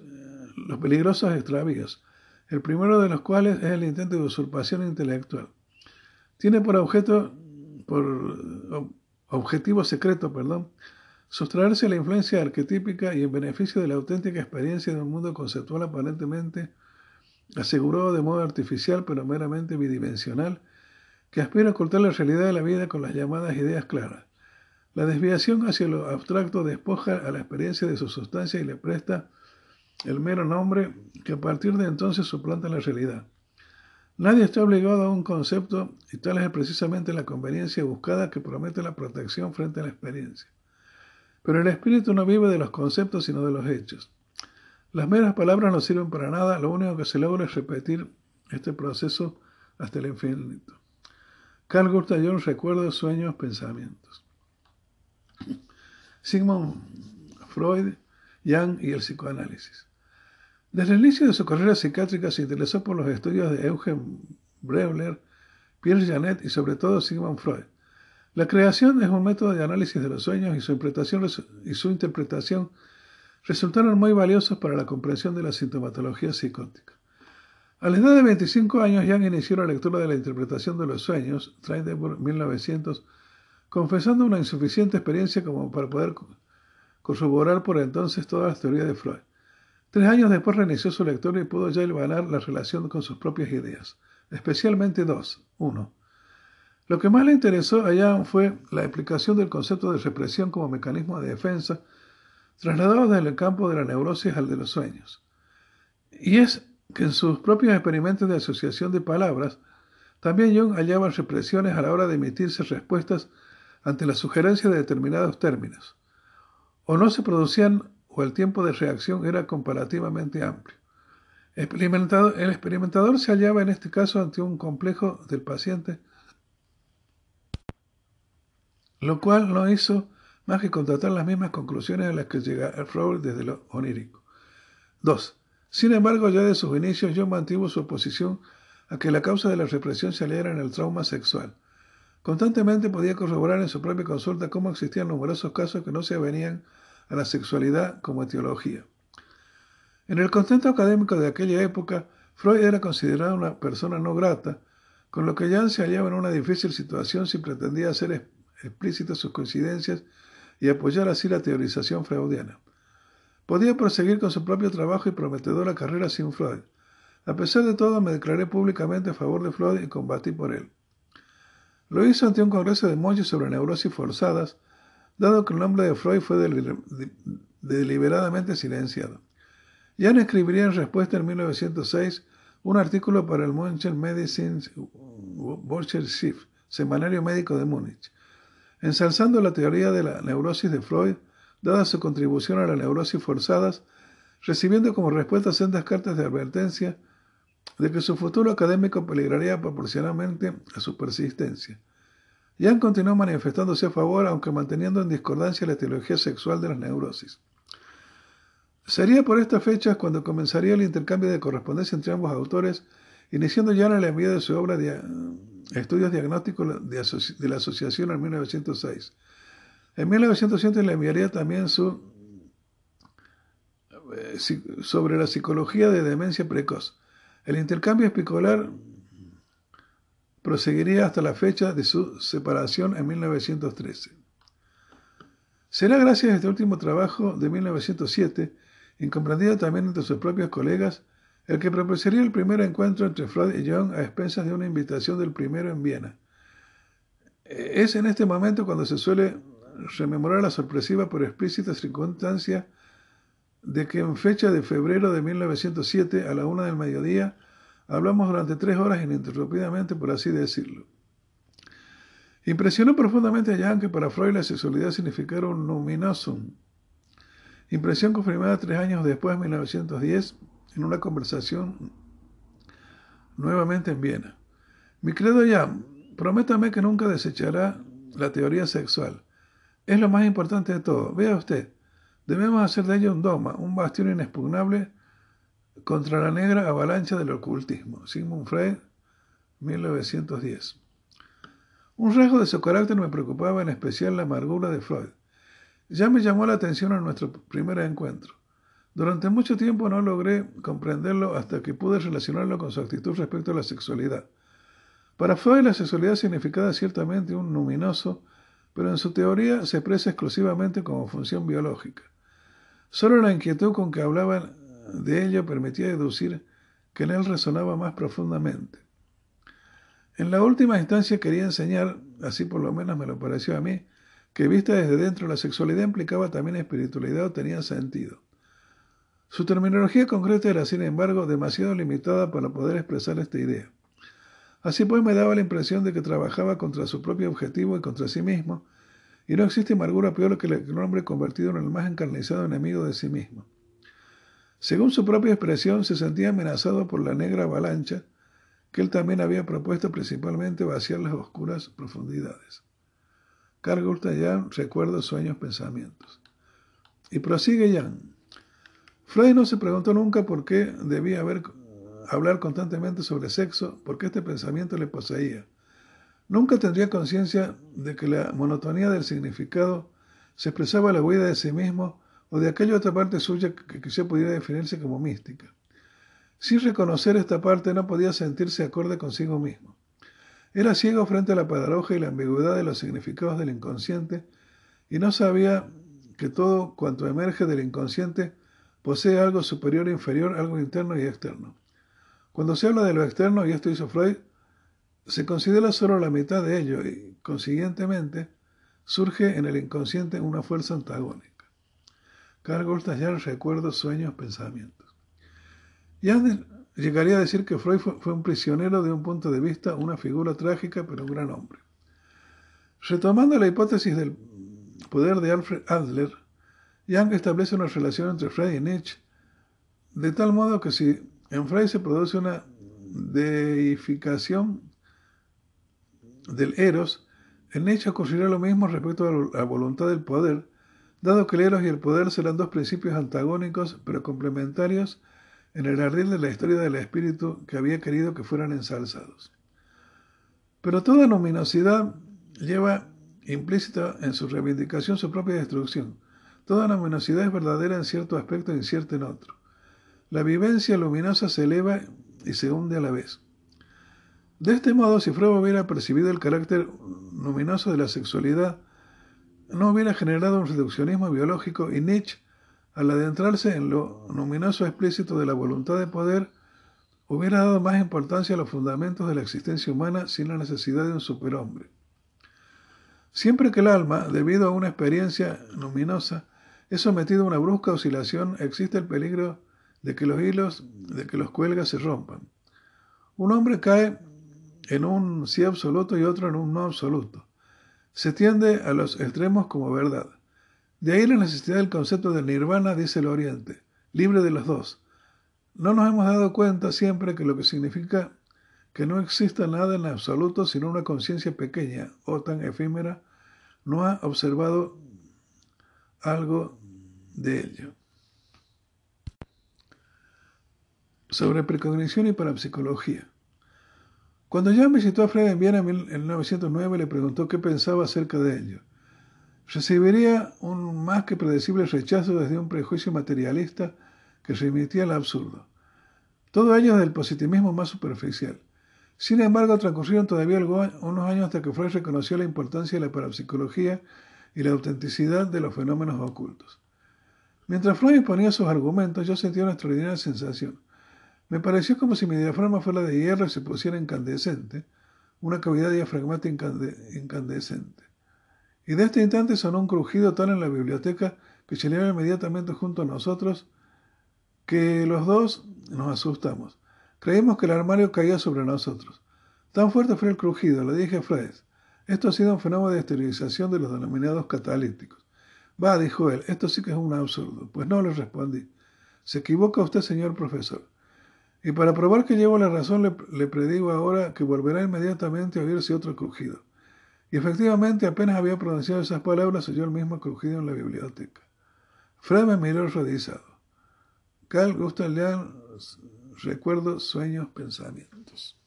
los peligrosos extravíos, el primero de los cuales es el intento de usurpación intelectual. Tiene por objeto, por objetivo secreto, perdón, sustraerse a la influencia arquetípica y en beneficio de la auténtica experiencia de un mundo conceptual aparentemente asegurado de modo artificial pero meramente bidimensional, que aspira a ocultar la realidad de la vida con las llamadas ideas claras. La desviación hacia lo abstracto despoja a la experiencia de su sustancia y le presta el mero nombre que a partir de entonces suplanta la realidad. Nadie está obligado a un concepto y tal es precisamente la conveniencia buscada que promete la protección frente a la experiencia. Pero el espíritu no vive de los conceptos sino de los hechos. Las meras palabras no sirven para nada, lo único que se logra es repetir este proceso hasta el infinito. Carl Gustav Jung recuerda sueños, pensamientos. Sigmund Freud, Jung y el psicoanálisis. Desde el inicio de su carrera psiquiátrica se interesó por los estudios de Eugen Breuler, Pierre Janet y sobre todo Sigmund Freud. La creación es un método de análisis de los sueños y su interpretación, resultaron muy valiosos para la comprensión de la sintomatología psicótica. A la edad de 25 años, Jan inició la lectura de la interpretación de los sueños, Treideburg 1900, confesando una insuficiente experiencia como para poder corroborar por entonces todas las teorías de Freud. Tres años después reinició su lectura y pudo ya hilvanar la relación con sus propias ideas, especialmente dos. Uno, lo que más le interesó a Jan fue la explicación del concepto de represión como mecanismo de defensa, trasladado desde el campo de la neurosis al de los sueños. Y es que en sus propios experimentos de asociación de palabras, también Jung hallaba represiones a la hora de emitirse respuestas ante la sugerencia de determinados términos. O no se producían o el tiempo de reacción era comparativamente amplio. El experimentador se hallaba en este caso ante un complejo del paciente, lo cual no hizo más que contratar las mismas conclusiones a las que llega Freud desde lo onírico. 2. Sin embargo, ya de sus inicios, John mantuvo su oposición a que la causa de la represión se hallara en el trauma sexual. Constantemente podía corroborar en su propia consulta cómo existían numerosos casos que no se avenían a la sexualidad como etiología. En el contexto académico de aquella época, Freud era considerado una persona no grata, con lo que Jan se hallaba en una difícil situación si pretendía hacer explícitas sus coincidencias y apoyar así la teorización freudiana. Podía proseguir con su propio trabajo y prometedora carrera sin Freud. A pesar de todo, me declaré públicamente a favor de Freud y combatí por él. Lo hizo ante un congreso de monjes sobre neurosis forzadas, dado que el nombre de Freud fue deliberadamente silenciado. Jan escribiría en respuesta en 1906 un artículo para el München Medicine Shift, semanario médico de Múnich, ensalzando la teoría de la neurosis de Freud, dada su contribución a la neurosis forzadas, recibiendo como respuesta sendas cartas de advertencia de que su futuro académico peligraría proporcionalmente a su persistencia. Jan continuó manifestándose a favor, aunque manteniendo en discordancia la teología sexual de las neurosis. Sería por estas fechas cuando comenzaría el intercambio de correspondencia entre ambos autores, iniciando ya el envío de su obra de Estudios Diagnósticos de la Asociación en 1906. En 1907 le enviaría también su eh, sobre la psicología de demencia precoz. El intercambio epicolar proseguiría hasta la fecha de su separación en 1913. Será gracias a este último trabajo de 1907, incomprendido también entre sus propios colegas, el que propiciaría el primer encuentro entre Freud y Jung a expensas de una invitación del primero en Viena. Es en este momento cuando se suele rememorar la sorpresiva pero explícita circunstancia de que en fecha de febrero de 1907, a la una del mediodía, Hablamos durante tres horas ininterrumpidamente, por así decirlo. Impresionó profundamente a Jan que para Freud la sexualidad significara un numinosum. Impresión confirmada tres años después, en 1910, en una conversación nuevamente en Viena. Mi credo Jan, prométame que nunca desechará la teoría sexual. Es lo más importante de todo. Vea usted, debemos hacer de ella un dogma, un bastión inexpugnable contra la negra avalancha del ocultismo. Sigmund Freud, 1910. Un rasgo de su carácter me preocupaba en especial la amargura de Freud. Ya me llamó la atención en nuestro primer encuentro. Durante mucho tiempo no logré comprenderlo hasta que pude relacionarlo con su actitud respecto a la sexualidad. Para Freud la sexualidad significaba ciertamente un luminoso, pero en su teoría se expresa exclusivamente como función biológica. Solo la inquietud con que hablaban de ello permitía deducir que en él resonaba más profundamente. En la última instancia quería enseñar, así por lo menos me lo pareció a mí, que vista desde dentro la sexualidad implicaba también espiritualidad o tenía sentido. Su terminología concreta era, sin embargo, demasiado limitada para poder expresar esta idea. Así pues me daba la impresión de que trabajaba contra su propio objetivo y contra sí mismo, y no existe amargura peor que el hombre convertido en el más encarnizado enemigo de sí mismo. Según su propia expresión, se sentía amenazado por la negra avalancha que él también había propuesto principalmente vaciar las oscuras profundidades. Carl Gustav Jahn recuerda sueños, pensamientos. Y prosigue Jan. Freud no se preguntó nunca por qué debía hablar constantemente sobre sexo, porque este pensamiento le poseía. Nunca tendría conciencia de que la monotonía del significado se expresaba la huida de sí mismo o de aquella otra parte suya que quizá pudiera definirse como mística. Sin reconocer esta parte no podía sentirse acorde consigo mismo. Era ciego frente a la paradoja y la ambigüedad de los significados del inconsciente y no sabía que todo cuanto emerge del inconsciente posee algo superior e inferior, algo interno y externo. Cuando se habla de lo externo, y esto hizo Freud, se considera solo la mitad de ello y, consiguientemente, surge en el inconsciente una fuerza antagónica. Carl Gustav recuerdos, sueños, pensamientos. Jan llegaría a decir que Freud fue, un prisionero de un punto de vista, una figura trágica, pero un gran hombre. Retomando la hipótesis del poder de Alfred Adler, Young establece una relación entre Freud y Nietzsche, de tal modo que si en Freud se produce una deificación del Eros, en Nietzsche ocurrirá lo mismo respecto a la voluntad del poder, dado que el Eros y el poder serán dos principios antagónicos pero complementarios en el ardid de la historia del espíritu que había querido que fueran ensalzados. Pero toda luminosidad lleva implícita en su reivindicación su propia destrucción. Toda luminosidad es verdadera en cierto aspecto e incierta en otro. La vivencia luminosa se eleva y se hunde a la vez. De este modo, si Freud hubiera percibido el carácter luminoso de la sexualidad, no hubiera generado un reduccionismo biológico y Nietzsche, al adentrarse en lo luminoso explícito de la voluntad de poder, hubiera dado más importancia a los fundamentos de la existencia humana sin la necesidad de un superhombre. Siempre que el alma, debido a una experiencia luminosa, es sometido a una brusca oscilación, existe el peligro de que los hilos de que los cuelgas se rompan. Un hombre cae en un sí absoluto y otro en un no absoluto. Se tiende a los extremos como verdad. De ahí la necesidad del concepto del nirvana, dice el Oriente, libre de los dos. No nos hemos dado cuenta siempre que lo que significa que no exista nada en absoluto sino una conciencia pequeña o tan efímera, no ha observado algo de ello. sobre precognición y parapsicología. Cuando ya visitó a Freud en Viena en 1909, le preguntó qué pensaba acerca de ello. Recibiría un más que predecible rechazo desde un prejuicio materialista que remitía al absurdo. Todo ello desde el positivismo más superficial. Sin embargo, transcurrieron todavía unos años hasta que Freud reconoció la importancia de la parapsicología y la autenticidad de los fenómenos ocultos. Mientras Freud exponía sus argumentos, yo sentía una extraordinaria sensación. Me pareció como si mi diafragma fuera de hierro y se pusiera incandescente, una cavidad diafragmática incandescente. Y de este instante sonó un crujido tal en la biblioteca que llegó inmediatamente junto a nosotros que los dos nos asustamos. Creímos que el armario caía sobre nosotros. Tan fuerte fue el crujido, le dije a Fred. Esto ha sido un fenómeno de esterilización de los denominados catalíticos. Va, dijo él, esto sí que es un absurdo. Pues no, le respondí. Se equivoca usted, señor profesor. Y para probar que llevo la razón, le, predigo ahora que volverá inmediatamente a oírse otro crujido. Y efectivamente, apenas había pronunciado esas palabras, oyó el mismo crujido en la biblioteca. Fred me miró rodizado. Carl Gustav Leal, recuerdos, sueños, pensamientos.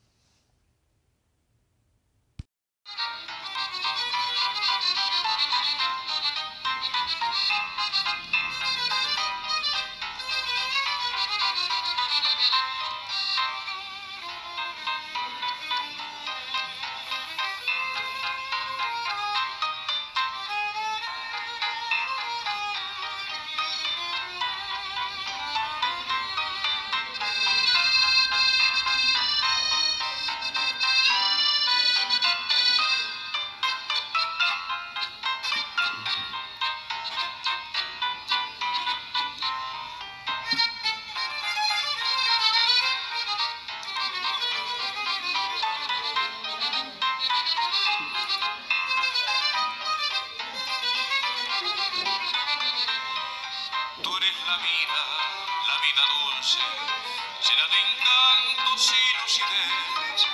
Llena de encantos y lucidez.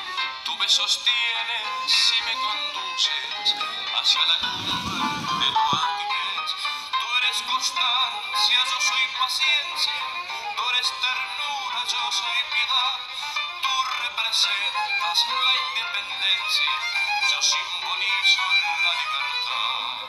Tú me sostienes y me conduces hacia la cumbre de tu altivez. Tú eres constancia, yo soy paciencia, tú eres ternura, yo soy piedad. Tú representas la independencia, yo simbolizo la libertad.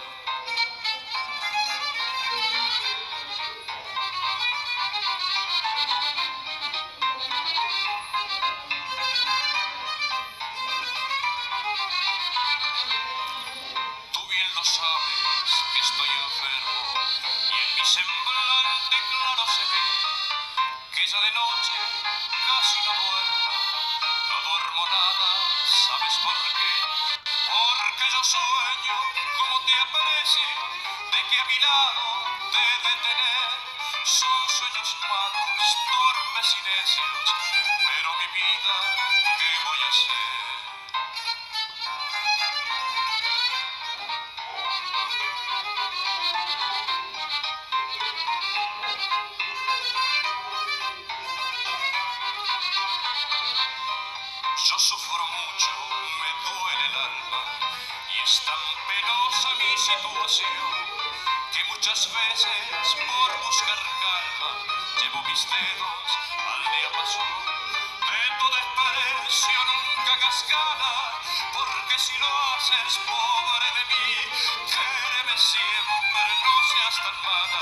Mala.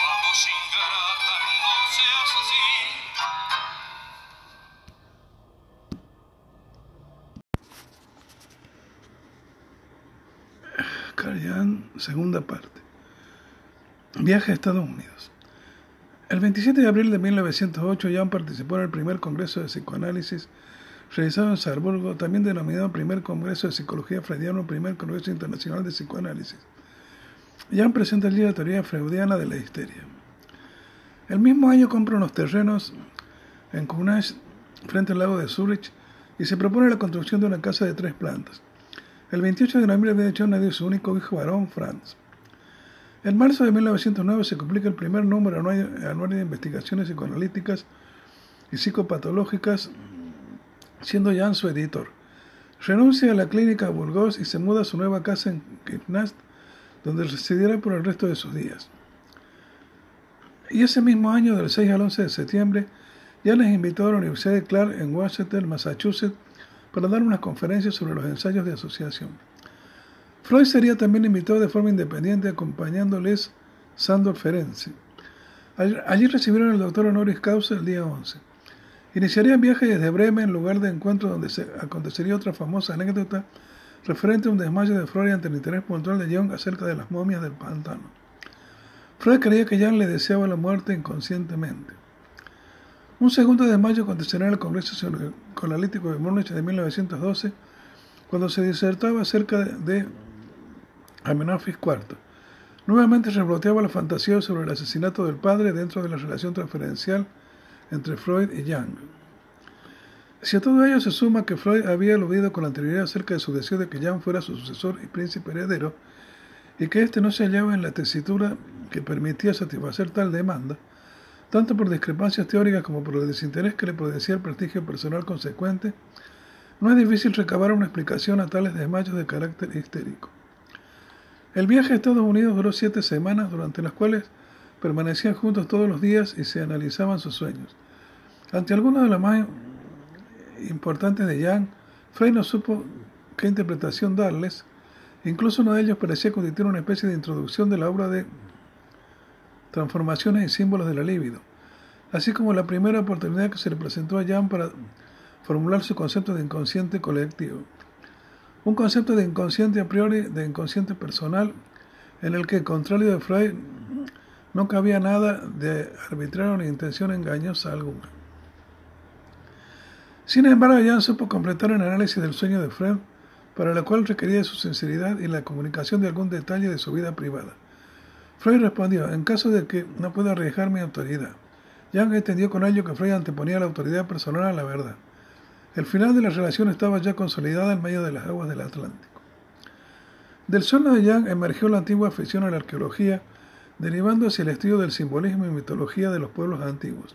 Vamos segunda parte. Viaje a Estados Unidos. El 27 de abril de 1908, Jung participó en el primer Congreso de Psicoanálisis realizado en Salzburgo, también denominado Primer Congreso de Psicología Freudiana o Primer Congreso Internacional de Psicoanálisis. Jung presenta allí la teoría freudiana de la histeria. El mismo año compra unos terrenos en Kunach, frente al lago de Zurich, y se propone la construcción de una casa de tres plantas. El 28 de noviembre de hecho su único hijo varón, Franz. En marzo de 1909 se publica el primer número anual de investigaciones psicoanalíticas y psicopatológicas, siendo Jan su editor. Renuncia a la clínica Burgos y se muda a su nueva casa en Kipnast, donde residirá por el resto de sus días. Y ese mismo año, del 6 al 11 de septiembre, Jan les invitó a la Universidad de Clark en Washington, Massachusetts, para dar unas conferencias sobre los ensayos de asociación. Freud sería también invitado de forma independiente acompañándoles Sandor Ferenczi. Allí recibieron al doctor honoris causa el día 11. Iniciarían viaje desde Bremen, lugar de encuentro donde se acontecería otra famosa anécdota referente a un desmayo de Freud ante el interés puntual de Jung acerca de las momias del pantano. Freud creía que Jung le deseaba la muerte inconscientemente. Un segundo desmayo acontecerá en el Congreso Psicoanalítico de Múnich de 1912, cuando se disertaba acerca de Amenofis IV. Nuevamente rebroteaba la fantasía sobre el asesinato del padre dentro de la relación transferencial entre Freud y Jung. Si a todo ello se suma que Freud había aludido con anterioridad acerca de su deseo de que Jung fuera su sucesor y príncipe heredero, y que éste no se hallaba en la tesitura que permitía satisfacer tal demanda, tanto por discrepancias teóricas como por el desinterés que le producía el prestigio personal consecuente, no es difícil recabar una explicación a tales desmayos de carácter histérico. El viaje a Estados Unidos duró siete semanas, durante las cuales permanecían juntos todos los días y se analizaban sus sueños. Ante algunos de los más importantes de Jan, Frey no supo qué interpretación darles, incluso uno de ellos parecía constituir una especie de introducción de la obra de transformaciones y símbolos de la libido, así como la primera oportunidad que se le presentó a Jan para formular su concepto de inconsciente colectivo. Un concepto de inconsciente a priori, de inconsciente personal, en el que, contrario de Freud, no cabía nada de arbitrario ni intención engañosa alguna. Sin embargo, Jan supo completar el análisis del sueño de Freud, para la cual requería su sinceridad y la comunicación de algún detalle de su vida privada. Freud respondió, en caso de que no pueda arriesgar mi autoridad. Jan entendió con ello que Freud anteponía la autoridad personal a la verdad. El final de la relación estaba ya consolidada en medio de las aguas del Atlántico. Del sueño de Jan emergió la antigua afición a la arqueología, derivando hacia el estudio del simbolismo y mitología de los pueblos antiguos.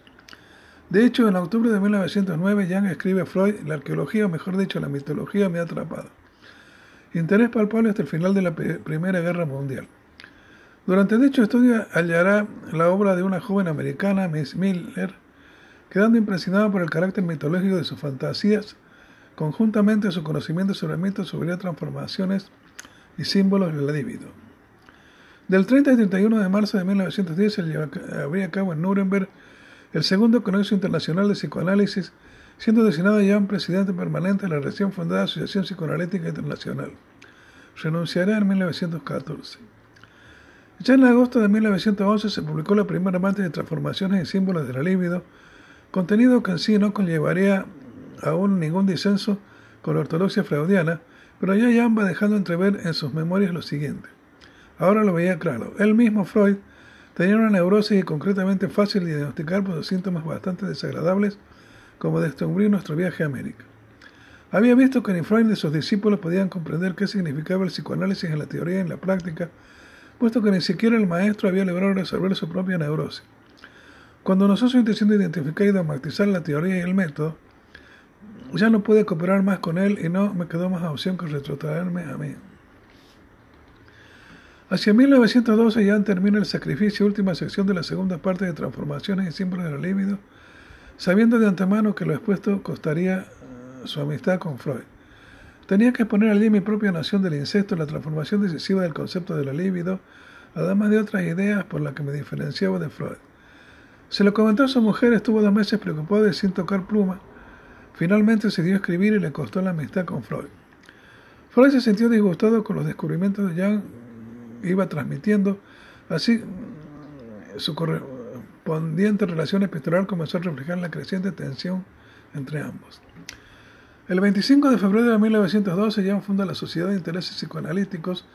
De hecho, en octubre de 1909, Young escribe a Freud, la arqueología, o mejor dicho, la mitología me ha atrapado. Interés palpable hasta el final de la Primera Guerra Mundial. Durante dicho estudio hallará la obra de una joven americana, Miss Miller, quedando impresionada por el carácter mitológico de sus fantasías, conjuntamente su conocimiento sobre mitos, sobre transformaciones y símbolos del libido. Del 30 al 31 de marzo de 1910 se llevaría a cabo en Nuremberg el segundo Congreso Internacional de Psicoanálisis, siendo designado ya un presidente permanente de la recién fundada Asociación Psicoanalítica Internacional. Renunciará en 1914. Ya en agosto de 1911 se publicó la primera parte de Transformaciones y Símbolos de la Líbido, contenido que en sí no conllevaría aún ningún disenso con la ortodoxia freudiana, pero ya Jan va dejando entrever en sus memorias lo siguiente. Ahora lo veía claro. Él mismo, Freud, tenía una neurosis y concretamente fácil de diagnosticar por sus síntomas bastante desagradables, como descubrir nuestro viaje a América. Había visto que ni Freud ni sus discípulos podían comprender qué significaba el psicoanálisis en la teoría y en la práctica, puesto que ni siquiera el maestro había logrado resolver su propia neurosis. Cuando nos hace intención de identificar y dogmatizar la teoría y el método, ya no pude cooperar más con él y no me quedó más opción que retrotraerme a mí. Hacia 1912 ya termina el sacrificio, última sección de la segunda parte de Transformaciones y Símbolos de la Líbido, sabiendo de antemano que lo expuesto costaría eh, su amistad con Freud. Tenía que exponer allí mi propia nación del incesto, la transformación decisiva del concepto de la libido, además de otras ideas por las que me diferenciaba de Freud. Se lo comentó a su mujer, estuvo dos meses preocupado y sin tocar pluma. Finalmente se dio a escribir y le costó la amistad con Freud. Freud se sintió disgustado con los descubrimientos de Jan iba transmitiendo. Así, su correspondiente relación epistolar comenzó a reflejar la creciente tensión entre ambos. El 25 de febrero de 1912, Jan funda la Sociedad de Intereses Psicoanalíticos,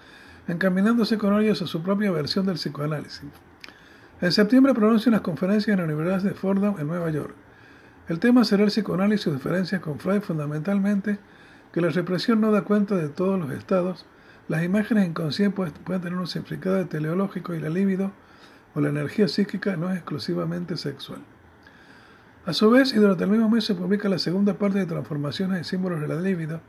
encaminándose con ellos a su propia versión del psicoanálisis. En septiembre pronuncia unas conferencias en la Universidad de Fordham, en Nueva York. El tema será el psicoanálisis y diferencias con Freud, fundamentalmente que la represión no da cuenta de todos los estados, las imágenes inconscientes pueden tener un significado teleológico y la libido o la energía psíquica no es exclusivamente sexual. A su vez, y durante el mismo mes se publica la segunda parte de Transformaciones y Símbolos de la Libido,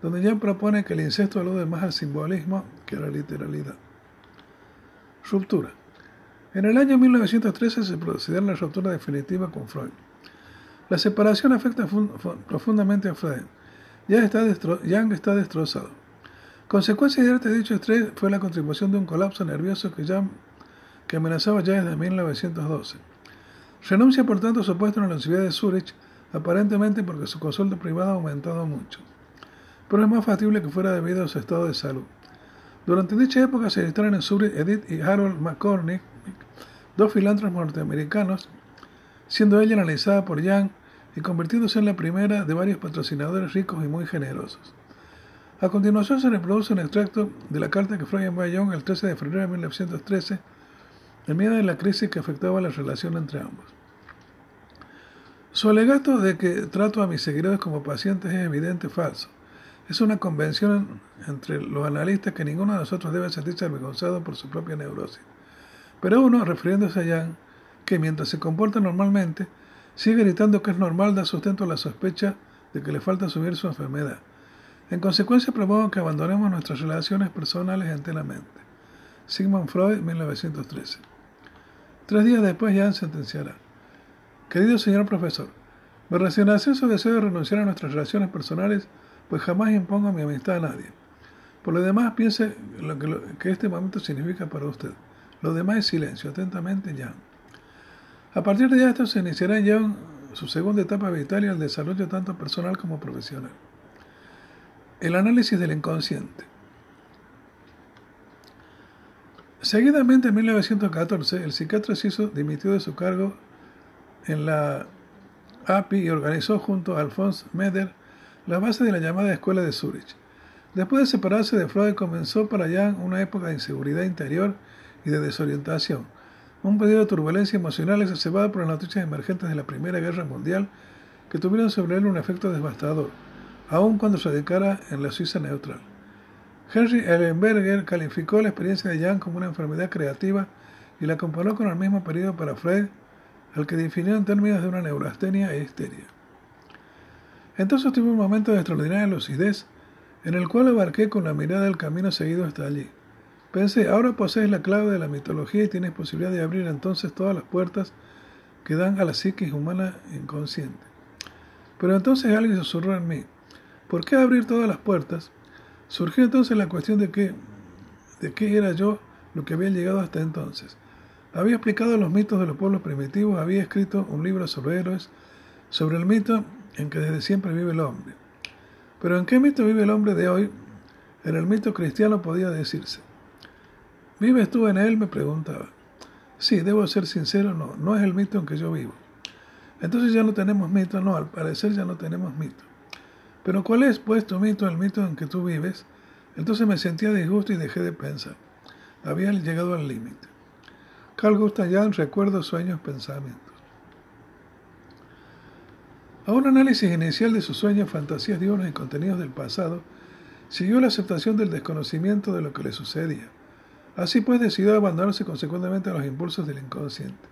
donde ya propone que el incesto alude más al simbolismo que a la literalidad. Ruptura. En el año 1913 se procederá la ruptura definitiva con Freud. La separación afecta profundamente a Freud. Ya está, está destrozado. Consecuencia de este dicho estrés fue la contribución de un colapso nervioso que, ya, amenazaba ya desde 1912. Renuncia por tanto a su puesto en la Universidad de Zurich, aparentemente porque su consulta privada ha aumentado mucho. Pero es más factible que fuera debido a su estado de salud. Durante dicha época se registraron en Zurich Edith y Harold McCormick, dos filántropos norteamericanos, siendo ella analizada por Young y convirtiéndose en la primera de varios patrocinadores ricos y muy generosos. A continuación se reproduce un extracto de la carta que Freud envió a Young el 13 de febrero de 1913 en medio de la crisis que afectaba la relación entre ambos. Su alegato de que trato a mis seguidores como pacientes es evidente falso. Es una convención entre los analistas que ninguno de nosotros debe sentirse avergonzado por su propia neurosis. Pero uno, refiriéndose a Jan, que mientras se comporta normalmente, sigue gritando que es normal, da sustento a la sospecha de que le falta subir su enfermedad. En consecuencia, propongo que abandonemos nuestras relaciones personales enteramente. Sigmund Freud, 1913. Tres días después, Jan sentenciará. Querido señor profesor, me resignación su deseo de renunciar a nuestras relaciones personales, pues jamás impongo mi amistad a nadie. Por lo demás, piense lo que, lo que este momento significa para usted. Lo demás es silencio. Atentamente, Jan. A partir de esto se iniciará en su segunda etapa vital y el desarrollo tanto personal como profesional. El análisis del inconsciente. Seguidamente, en 1914, el psiquiatra Siso dimitió de su cargo en la API y organizó junto a Alphonse Meder la base de la llamada Escuela de Zurich. Después de separarse de Freud, comenzó para Jan una época de inseguridad interior y de desorientación, un periodo de turbulencia emocional exacerbada por las noticias emergentes de la Primera Guerra Mundial que tuvieron sobre él un efecto devastador aun cuando se dedicara en la Suiza neutral. Henry Ellenberger calificó la experiencia de Jan como una enfermedad creativa y la comparó con el mismo periodo para Freud, al que definió en términos de una neurastenia e histeria. Entonces tuve un momento de extraordinaria lucidez en el cual abarqué con la mirada el camino seguido hasta allí. Pensé, ahora posees la clave de la mitología y tienes posibilidad de abrir entonces todas las puertas que dan a la psiquis humana inconsciente. Pero entonces alguien susurró en mí, ¿por qué abrir todas las puertas? Surgió entonces la cuestión de qué, de qué era yo lo que había llegado hasta entonces. Había explicado los mitos de los pueblos primitivos, había escrito un libro sobre héroes, sobre el mito en que desde siempre vive el hombre. Pero ¿en qué mito vive el hombre de hoy? En el mito cristiano podía decirse. ¿Vives tú en él? me preguntaba. Sí, debo ser sincero, no, no es el mito en que yo vivo. Entonces ya no tenemos mito, no, al parecer ya no tenemos mito. Pero ¿cuál es pues tu mito, el mito en que tú vives? Entonces me sentía disgusto y dejé de pensar. Había llegado al límite. Carl Gustav Jung, Recuerdos, Sueños, Pensamientos. A un análisis inicial de sus sueños, fantasías diurnas y contenidos del pasado, siguió la aceptación del desconocimiento de lo que le sucedía. Así pues decidió abandonarse consecuentemente a los impulsos del inconsciente.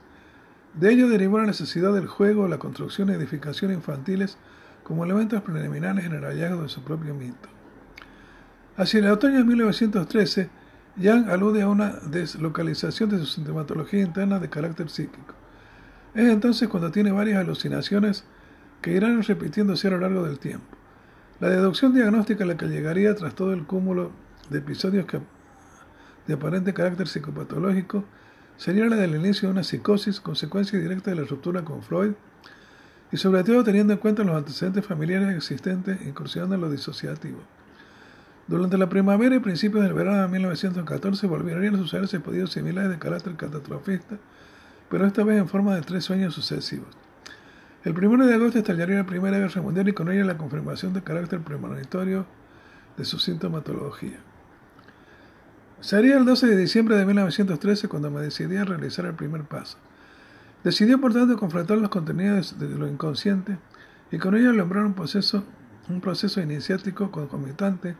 De ello derivó la necesidad del juego, la construcción y edificación infantiles como elementos preliminares en el hallazgo de su propio mito. Hacia el otoño de 1913, Yang alude a una deslocalización de su sintomatología interna de carácter psíquico. Es entonces cuando tiene varias alucinaciones que irán repitiéndose a lo largo del tiempo. La deducción diagnóstica a la que llegaría tras todo el cúmulo de episodios de aparente carácter psicopatológico sería la del inicio de una psicosis, consecuencia directa de la ruptura con Freud, y sobre todo teniendo en cuenta los antecedentes familiares existentes, incursionando en lo disociativo. Durante la primavera y principios del verano de 1914 volverían a sucederse episodios similares de carácter catastrofista, pero esta vez en forma de tres sueños sucesivos. El 1 de agosto estallaría la Primera Guerra Mundial y con ella la confirmación de carácter premonitorio de su sintomatología. Sería el 12 de diciembre de 1913 cuando me decidí a realizar el primer paso. Decidí, por tanto, confrontar los contenidos de lo inconsciente y con ello lograr un proceso, un proceso iniciático concomitante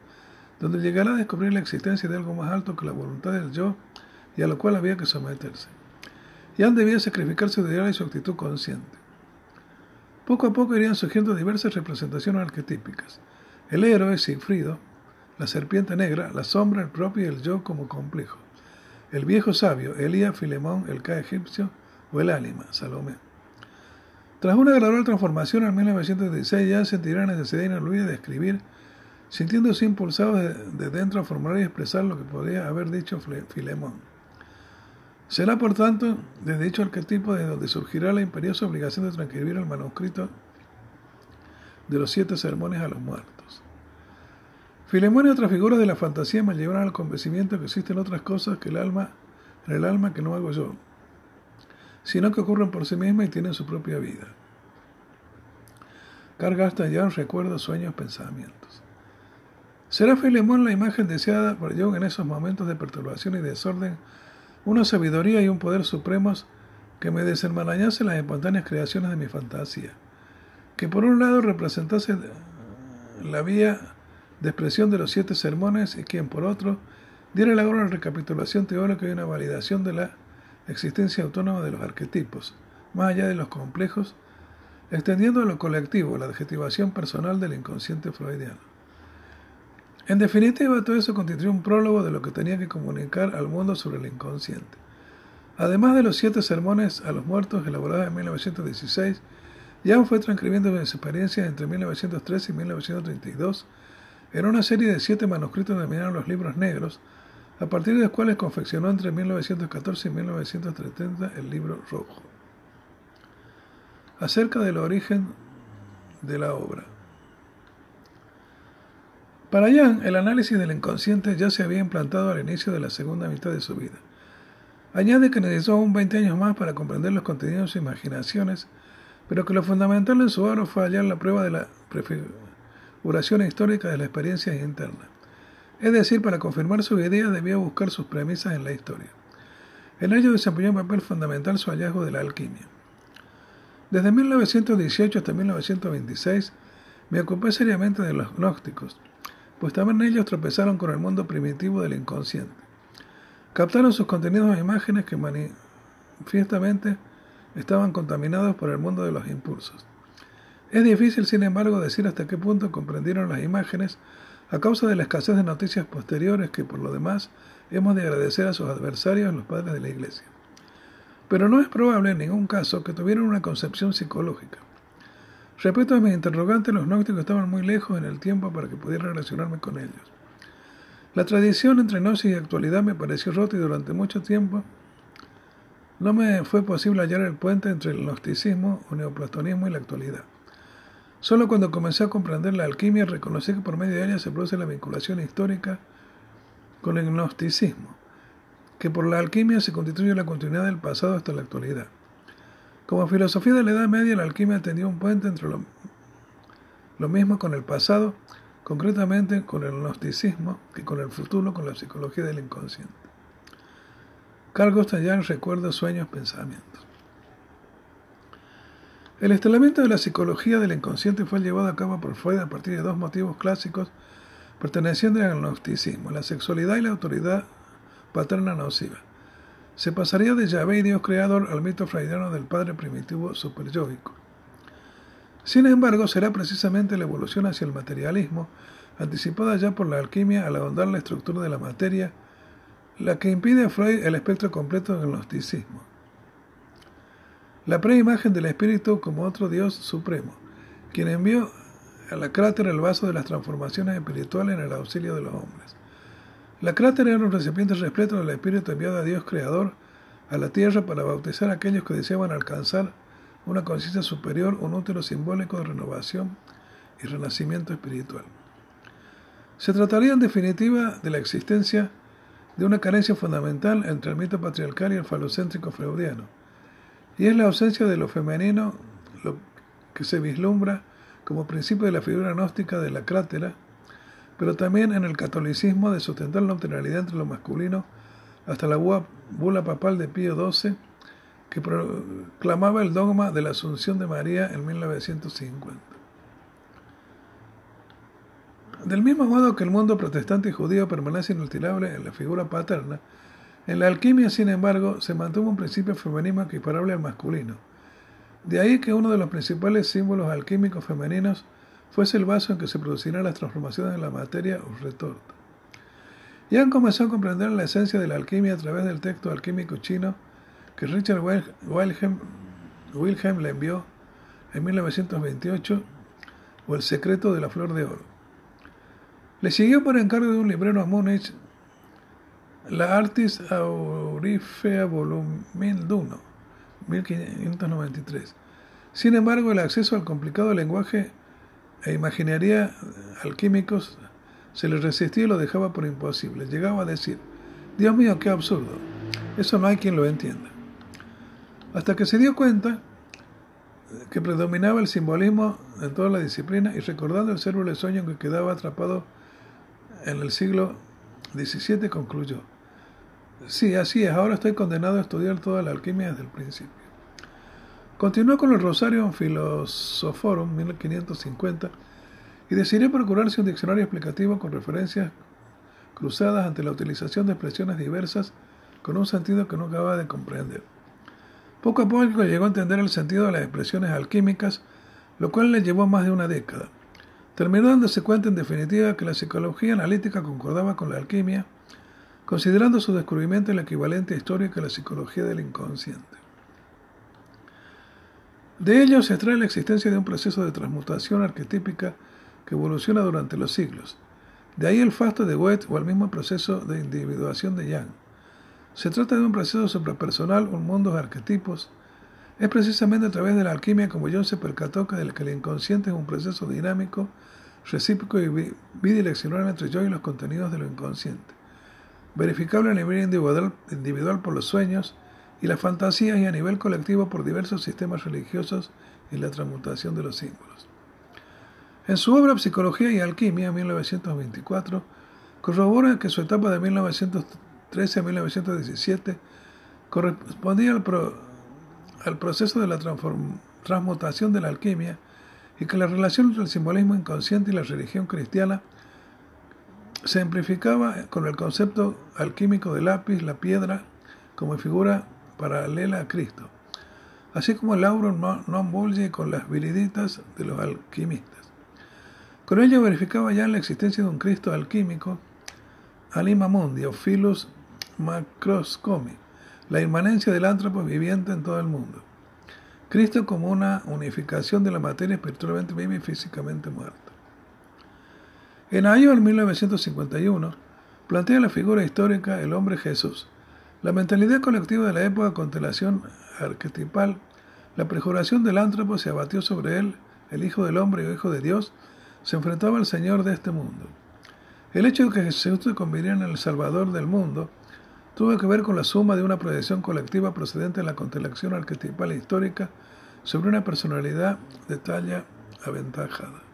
donde llegará a descubrir la existencia de algo más alto que la voluntad del yo y a lo cual había que someterse. Jan debía sacrificar su ideal y su actitud consciente. Poco a poco irían surgiendo diversas representaciones arquetípicas. El héroe, Sigfrido, la serpiente negra, la sombra, el propio y el yo como complejo. El viejo sabio, Elías, Filemón, el K egipcio o el ánima, Salomé. Tras una gradual transformación en 1916 ya sentirá la necesidad inaludible de escribir sintiéndose impulsado de, dentro a formular y expresar lo que podría haber dicho Filemón. Será, por tanto, desde dicho arquetipo de donde surgirá la imperiosa obligación de transcribir el manuscrito de los siete sermones a los muertos. Filemón y otras figuras de la fantasía me llevaron al convencimiento que existen otras cosas que el alma, en el alma que no hago yo, sino que ocurren por sí mismas y tienen su propia vida. Carga hasta ya recuerdos, sueños, pensamientos. ¿Será Filemón la imagen deseada por Jung en esos momentos de perturbación y desorden, una sabiduría y un poder supremos que me desenmarañase las espontáneas creaciones de mi fantasía? Que por un lado representase la vía de expresión de los siete sermones y quien por otro diera la una recapitulación teórica y una validación de la existencia autónoma de los arquetipos, más allá de los complejos, extendiendo a lo colectivo la adjetivación personal del inconsciente freudiano. En definitiva, todo eso constituye un prólogo de lo que tenía que comunicar al mundo sobre el inconsciente. Además de los siete sermones a los muertos elaborados en 1916, Jan fue transcribiendo mis experiencias entre 1913 y 1932 en una serie de siete manuscritos denominados los libros negros, a partir de los cuales confeccionó entre 1914 y 1930 el libro rojo. Acerca del origen de la obra. Para Jan, el análisis del inconsciente ya se había implantado al inicio de la segunda mitad de su vida. Añade que necesitó aún 20 años más para comprender los contenidos de sus imaginaciones, pero que lo fundamental en su obra fue hallar la prueba de la prefiguración histórica de las experiencias internas. Es decir, para confirmar su idea debía buscar sus premisas en la historia. En ello desempeñó un papel fundamental su hallazgo de la alquimia. Desde 1918 hasta 1926 me ocupé seriamente de los gnósticos, pues también ellos tropezaron con el mundo primitivo del inconsciente. captaron sus contenidos en imágenes que manifiestamente estaban contaminados por el mundo de los impulsos. Es difícil, sin embargo, decir hasta qué punto comprendieron las imágenes a causa de la escasez de noticias posteriores que, por lo demás, hemos de agradecer a sus adversarios, los padres de la Iglesia. Pero no es probable en ningún caso que tuvieran una concepción psicológica. Respecto a mis interrogantes, los gnósticos estaban muy lejos en el tiempo para que pudiera relacionarme con ellos. La tradición entre gnosis y actualidad me pareció rota y durante mucho tiempo no me fue posible hallar el puente entre el gnosticismo o neoplatonismo y la actualidad. Solo cuando comencé a comprender la alquimia reconocí que por medio de ella se produce la vinculación histórica con el gnosticismo, que por la alquimia se constituye la continuidad del pasado hasta la actualidad. Como filosofía de la Edad Media, la alquimia tendió un puente entre lo, mismo con el pasado, concretamente con el gnosticismo, que con el futuro, con la psicología del inconsciente. Carl Gustav recuerda sueños, pensamientos. El estelamiento de la psicología del inconsciente fue llevado a cabo por Freud a partir de dos motivos clásicos pertenecientes al gnosticismo, la sexualidad y la autoridad paterna nociva. Se pasaría de Yahvé y Dios creador al mito freudiano del padre primitivo superyoico. Sin embargo, será precisamente la evolución hacia el materialismo, anticipada ya por la alquimia al ahondar la estructura de la materia, la que impide a Freud el espectro completo del gnosticismo. La preimagen del espíritu como otro Dios supremo, quien envió a la cráter el vaso de las transformaciones espirituales en el auxilio de los hombres. La cráter era un recipiente repleto del espíritu enviado a Dios creador a la tierra para bautizar a aquellos que deseaban alcanzar una conciencia superior, un útero simbólico de renovación y renacimiento espiritual. Se trataría en definitiva de la existencia de una carencia fundamental entre el mito patriarcal y el falocéntrico freudiano y es la ausencia de lo femenino lo que se vislumbra como principio de la figura gnóstica de la crátera, pero también en el catolicismo de sustentar la neutralidad entre lo masculino hasta la bula papal de Pío XII, que proclamaba el dogma de la Asunción de María en 1950. Del mismo modo que el mundo protestante y judío permanece inalterable en la figura paterna, en la alquimia, sin embargo, se mantuvo un principio femenino equiparable al masculino. De ahí que uno de los principales símbolos alquímicos femeninos fuese el vaso en que se producirán las transformaciones de la materia o retorta. han comenzó a comprender la esencia de la alquimia a través del texto alquímico chino que Richard Wilhelm, Wilhelm le envió en 1928 o El secreto de la flor de oro. Le siguió por encargo de un librero a Múnich la Artis Aurifea Volumen 1, 1593. Sin embargo, el acceso al complicado lenguaje e imaginería alquímicos se le resistía y lo dejaba por imposible. Llegaba a decir, Dios mío, qué absurdo. Eso no hay quien lo entienda. Hasta que se dio cuenta que predominaba el simbolismo en toda la disciplina y recordando el cérebro sueño que quedaba atrapado en el siglo XVII, concluyó, Sí, así es. Ahora estoy condenado a estudiar toda la alquimia desde el principio. Continuó con el Rosario Philosophorum 1550 y decidió procurarse un diccionario explicativo con referencias cruzadas ante la utilización de expresiones diversas con un sentido que no acababa de comprender. Poco a poco llegó a entender el sentido de las expresiones alquímicas, lo cual le llevó más de una década. Terminó dándose cuenta en definitiva que la psicología analítica concordaba con la alquimia considerando su descubrimiento el equivalente histórico a la psicología del inconsciente. De ello se extrae la existencia de un proceso de transmutación arquetípica que evoluciona durante los siglos. De ahí el fasto de Goethe o el mismo proceso de individuación de Jung. Se trata de un proceso suprapersonal, un mundo de arquetipos. Es precisamente a través de la alquimia como Jung se percató que el inconsciente es un proceso dinámico, recíproco y bidireccional entre yo y los contenidos de lo inconsciente verificable a nivel individual, por los sueños y las fantasías y a nivel colectivo por diversos sistemas religiosos y la transmutación de los símbolos. En su obra Psicología y Alquimia, 1924, corrobora que su etapa de 1913 a 1917 correspondía al, al proceso de la transmutación de la alquimia y que la relación entre el simbolismo inconsciente y la religión cristiana se amplificaba con el concepto alquímico de lápiz, la piedra, como figura paralela a Cristo, así como el auro non bulge con las viriditas de los alquimistas. Con ello verificaba ya la existencia de un Cristo alquímico, anima mundi o macroscomi, la inmanencia del ántropo viviente en todo el mundo. Cristo como una unificación de la materia espiritualmente viva y físicamente muerta. En año de 1951, plantea la figura histórica el hombre Jesús. La mentalidad colectiva de la época constelación arquetipal, la prejuración del ántropo se abatió sobre él, el Hijo del Hombre y Hijo de Dios, se enfrentaba al Señor de este mundo. El hecho de que Jesús se convirtiera en el Salvador del mundo tuvo que ver con la suma de una proyección colectiva procedente de la constelación arquetipal histórica sobre una personalidad de talla aventajada.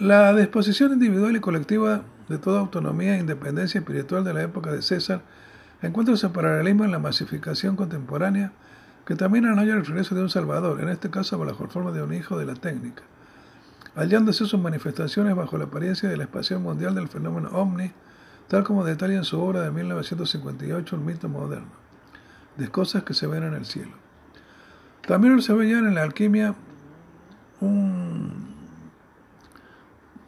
La disposición individual y colectiva de toda autonomía e independencia espiritual de la época de César encuentra su paralelismo en la masificación contemporánea que también halla el regreso de un Salvador, en este caso bajo la forma de un hijo de la técnica, hallándose sus manifestaciones bajo la apariencia de la expansión mundial del fenómeno ovni, tal como detalla en su obra de 1958 El mito moderno, de cosas que se ven en el cielo. También se veía en la alquimia un,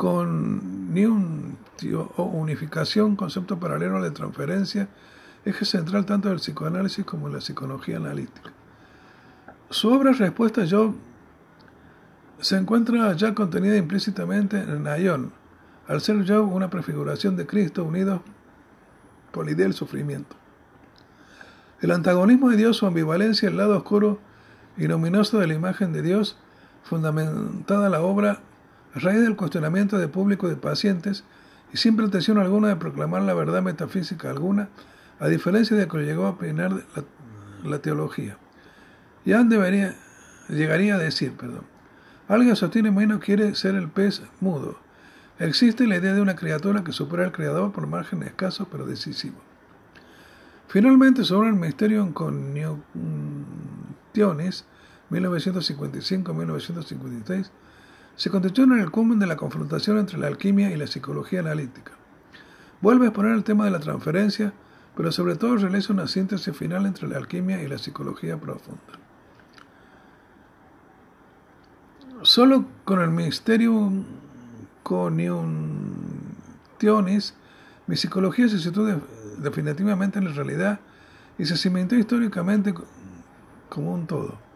con unificación, concepto paralelo de transferencia, eje central tanto del psicoanálisis como de la psicología analítica. Su obra Respuesta Yo se encuentra ya contenida implícitamente en Ayón, al ser yo una prefiguración de Cristo unido por la idea del sufrimiento. El antagonismo de Dios, su ambivalencia, el lado oscuro y luminoso de la imagen de Dios, fundamentada la obra a raíz del cuestionamiento de público de pacientes y sin pretensión alguna de proclamar la verdad metafísica alguna, a diferencia de que llegó a opinar la, teología. Ya debería, llegaría a decir, perdón, Alguien sostiene no quiere ser el pez mudo. Existe la idea de una criatura que supera al creador por margen escaso pero decisivo. Finalmente, sobre el misterio con Tionis, 1955-1956, se constituye en el cumbre de la confrontación entre la alquimia y la psicología analítica. Vuelve a exponer el tema de la transferencia, pero sobre todo realiza una síntesis final entre la alquimia y la psicología profunda. Solo con el misterio Tionis, mi psicología se situó definitivamente en la realidad y se cimentó históricamente como un todo.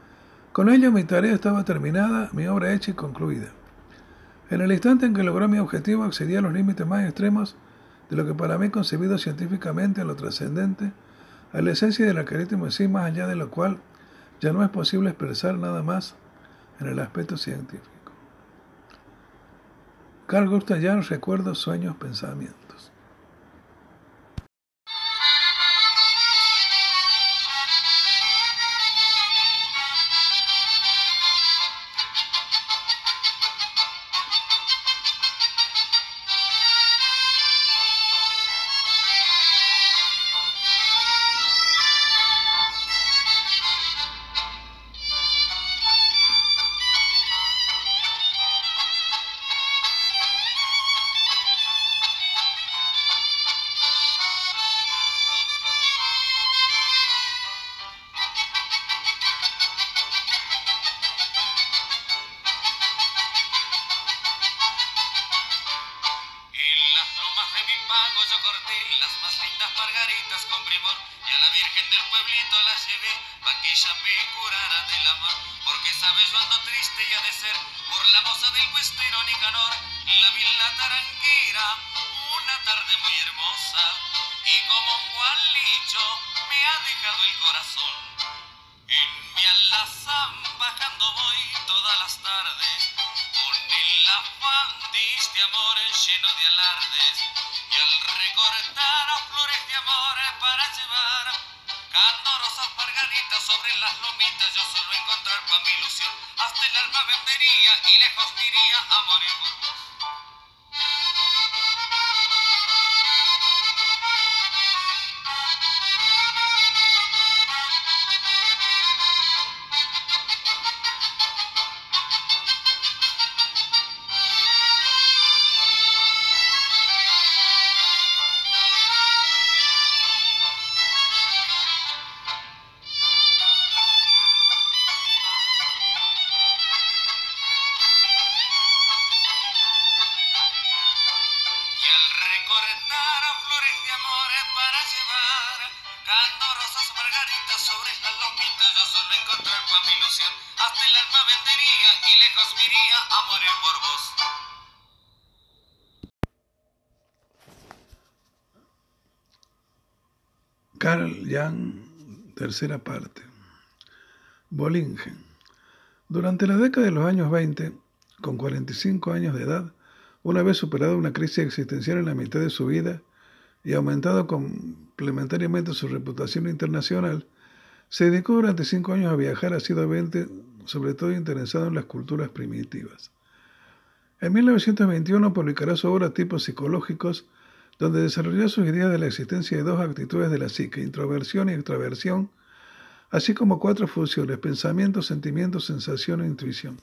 Con ello mi tarea estaba terminada, mi obra hecha y concluida. En el instante en que logré mi objetivo accedí a los límites más extremos de lo que para mí concebido científicamente a lo trascendente, a la esencia del algoritmo en sí, más allá de lo cual ya no es posible expresar nada más en el aspecto científico. Carl Gustav Jung, recuerdos, sueños, pensamientos. Ciro la vilna taranquera, una tarde muy hermosa, y como un gualicho me ha dejado el corazón. En mi alazán bajando voy todas las tardes, con el afán de este amor lleno de alardes, y al recorrer rotería y lejos diría a morir. Tercera parte. Bolingen. Durante la década de los años 20, con 45 años de edad, una vez superado una crisis existencial en la mitad de su vida y aumentado complementariamente su reputación internacional, se dedicó durante cinco años a viajar asiduamente, sobre todo interesado en las culturas primitivas. En 1921 publicará su obra Tipos Psicológicos, donde desarrolló sus ideas de la existencia de dos actitudes de la psique, introversión y extraversión, así como cuatro funciones, pensamiento, sentimiento, sensación e intuición.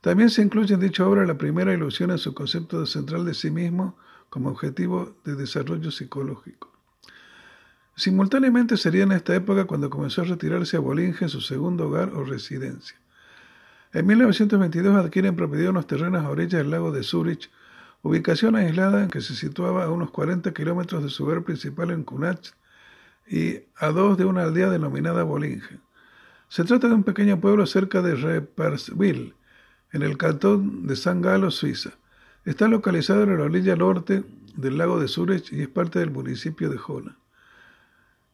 También se incluye en dicha obra la primera ilusión en su concepto central de sí mismo como objetivo de desarrollo psicológico. Simultáneamente sería en esta época cuando comenzó a retirarse a Bolinge, su segundo hogar o residencia. En 1922 adquiere en propiedad unos terrenos a orillas del lago de Zurich, ubicación aislada que se situaba a unos 40 kilómetros de su hogar principal en Kunach y a dos de una aldea denominada Bolinge. Se trata de un pequeño pueblo cerca de Reparsville, en el cantón de San Galo, Suiza. Está localizado en la orilla norte del lago de Zurich y es parte del municipio de Jona.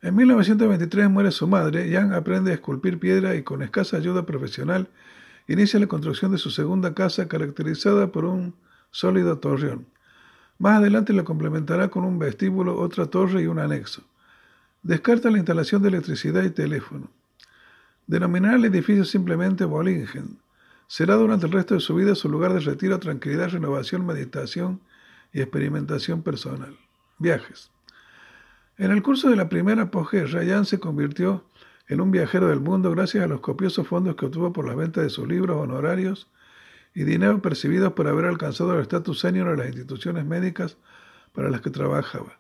En 1923 muere su madre, Jan aprende a esculpir piedra y con escasa ayuda profesional inicia la construcción de su segunda casa caracterizada por un sólido torreón. Más adelante lo complementará con un vestíbulo, otra torre y un anexo. Descarta la instalación de electricidad y teléfono. Denominar el edificio simplemente Bolingen. Será durante el resto de su vida su lugar de retiro, tranquilidad, renovación, meditación y experimentación personal. Viajes. En el curso de la primera posguerra, Jan se convirtió en un viajero del mundo gracias a los copiosos fondos que obtuvo por la venta de sus libros honorarios y dinero percibidos por haber alcanzado el estatus senior en las instituciones médicas para las que trabajaba.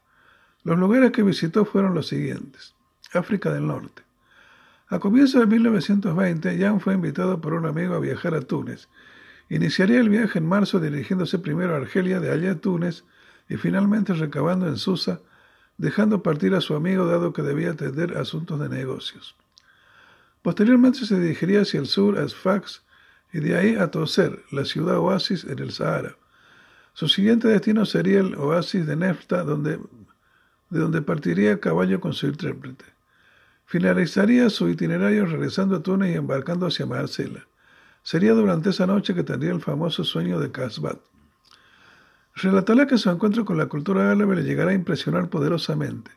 Los lugares que visitó fueron los siguientes. África del Norte. A comienzos de 1920, Jan fue invitado por un amigo a viajar a Túnez. Iniciaría el viaje en marzo dirigiéndose primero a Argelia, de allá a Túnez, y finalmente recabando en Susa, dejando partir a su amigo dado que debía atender asuntos de negocios. Posteriormente se dirigiría hacia el sur a Sfax y de ahí a Toser, la ciudad oasis en el Sahara. Su siguiente destino sería el oasis de Nefta, donde, de donde partiría a caballo con su intérprete. Finalizaría su itinerario regresando a Túnez y embarcando hacia Marcela. Sería durante esa noche que tendría el famoso sueño de Casbat. Relatará que su encuentro con la cultura árabe le llegará a impresionar poderosamente.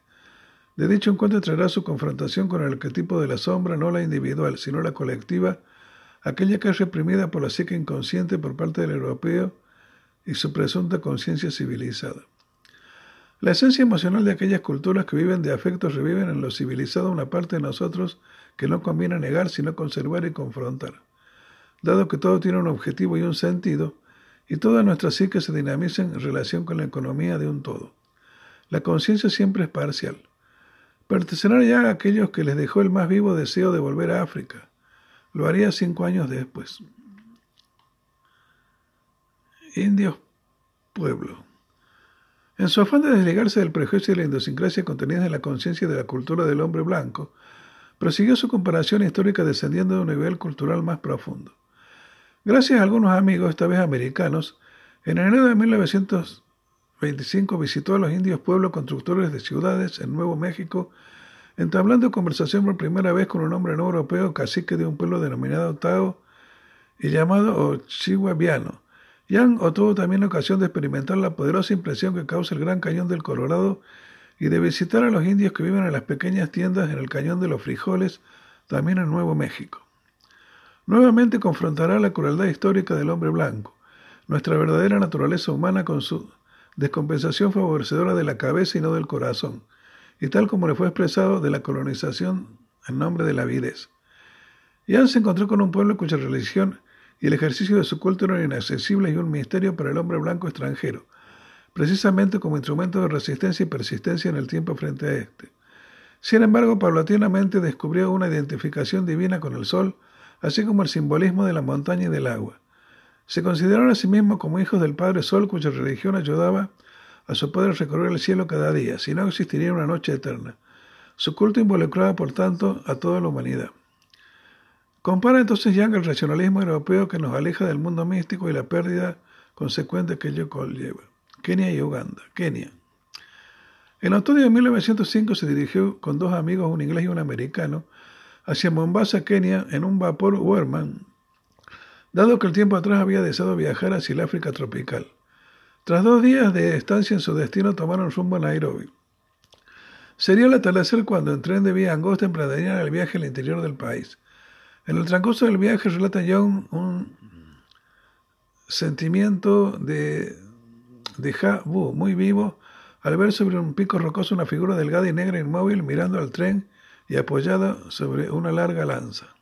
De dicho encuentro traerá su confrontación con el arquetipo de la sombra, no la individual, sino la colectiva, aquella que es reprimida por la psique inconsciente por parte del europeo y su presunta conciencia civilizada. La esencia emocional de aquellas culturas que viven de afectos reviven en lo civilizado una parte de nosotros que no conviene negar, sino conservar y confrontar. Dado que todo tiene un objetivo y un sentido, y toda nuestra psique se dinamiza en relación con la economía de un todo. La conciencia siempre es parcial. Pertenecerá ya a aquellos que les dejó el más vivo deseo de volver a África, lo haría cinco años después. Indios Pueblo. En su afán de desligarse del prejuicio y la idiosincrasia contenida en la conciencia de la cultura del hombre blanco, prosiguió su comparación histórica descendiendo de un nivel cultural más profundo. Gracias a algunos amigos, esta vez americanos, en enero de 1925 visitó a los indios pueblos constructores de ciudades en Nuevo México entablando conversación por primera vez con un hombre no europeo, cacique de un pueblo denominado Tao y llamado Ochihuabiano. Yang tuvo también la ocasión de experimentar la poderosa impresión que causa el Gran Cañón del Colorado y de visitar a los indios que viven en las pequeñas tiendas en el Cañón de los Frijoles, también en Nuevo México. Nuevamente confrontará la crueldad histórica del hombre blanco, nuestra verdadera naturaleza humana con su descompensación favorecedora de la cabeza y no del corazón, y tal como le fue expresado de la colonización en nombre de la avidez. Jan se encontró con un pueblo cuya religión y el ejercicio de su culto eran inaccesibles y un misterio para el hombre blanco extranjero, precisamente como instrumento de resistencia y persistencia en el tiempo frente a éste. Sin embargo, paulatinamente descubrió una identificación divina con el sol, así como el simbolismo de la montaña y del agua. Se consideraron a sí mismos como hijos del Padre Sol, cuya religión ayudaba a su padre recorrer el cielo cada día, si no existiría una noche eterna. Su culto involucraba, por tanto, a toda la humanidad. Compara entonces Yang el racionalismo europeo que nos aleja del mundo místico y la pérdida consecuente que ello conlleva. Kenia y Uganda. Kenia. En otoño de 1905 se dirigió con dos amigos, un inglés y un americano, hacia Mombasa, Kenia, en un vapor Werman, dado que el tiempo atrás había deseado viajar hacia el África tropical. Tras dos días de estancia en su destino, tomaron rumbo a Nairobi. Sería el atardecer cuando en tren de vía angosta emprenderían el viaje al interior del país. En el transcurso del viaje relata John un sentimiento de, de Wu muy vivo al ver sobre un pico rocoso una figura delgada y negra inmóvil mirando al tren y apoyada sobre una larga lanza.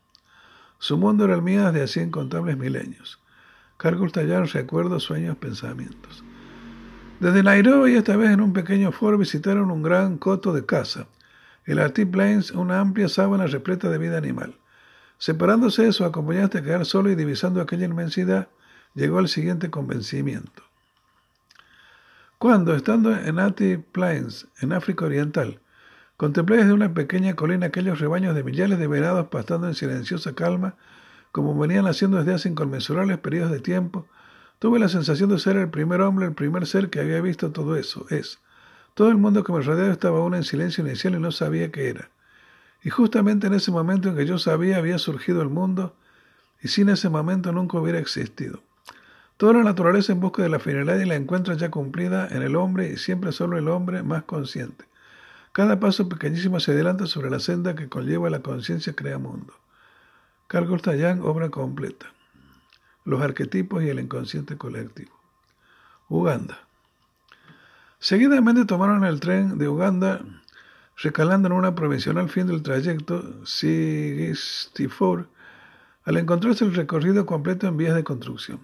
Su mundo era el mío desde hacía incontables milenios. Carlos Tallar, recuerdos, sueños, pensamientos. Desde Nairobi, esta vez en un pequeño foro, visitaron un gran coto de caza, el Artip Plains, una amplia sábana repleta de vida animal. Separándose de su acompañante a quedar solo y divisando aquella inmensidad, llegó al siguiente convencimiento. Cuando, estando en Artip Plains, en África Oriental, contemplé desde una pequeña colina aquellos rebaños de millares de verados pastando en silenciosa calma, como venían haciendo desde hace inconmensurables periodos de tiempo, Tuve la sensación de ser el primer hombre, el primer ser que había visto todo eso. Es. Todo el mundo que me rodeaba estaba aún en silencio inicial y no sabía qué era. Y justamente en ese momento en que yo sabía había surgido el mundo, y sin ese momento nunca hubiera existido. Toda la naturaleza en busca de la finalidad y la encuentra ya cumplida en el hombre y siempre solo el hombre más consciente. Cada paso pequeñísimo se adelanta sobre la senda que conlleva la conciencia crea mundo. Carl Gustav obra completa los arquetipos y el inconsciente colectivo. Uganda. Seguidamente tomaron el tren de Uganda, recalando en una provisional fin del trayecto, Sigistifor, al encontrarse el recorrido completo en vías de construcción.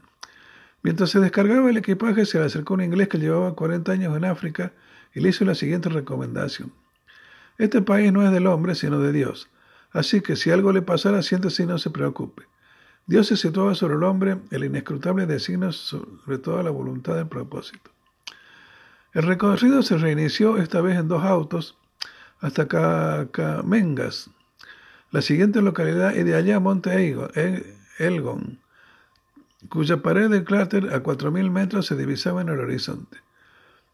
Mientras se descargaba el equipaje, se le acercó un inglés que llevaba 40 años en África y le hizo la siguiente recomendación. Este país no es del hombre, sino de Dios. Así que si algo le pasara, siéntese y no se preocupe. Dios se situaba sobre el hombre el inescrutable designo sobre toda la voluntad del propósito. El recorrido se reinició esta vez en dos autos hasta Cacamengas, la siguiente localidad y de allá a Monte Elgon, cuya pared del cráter a 4.000 metros se divisaba en el horizonte.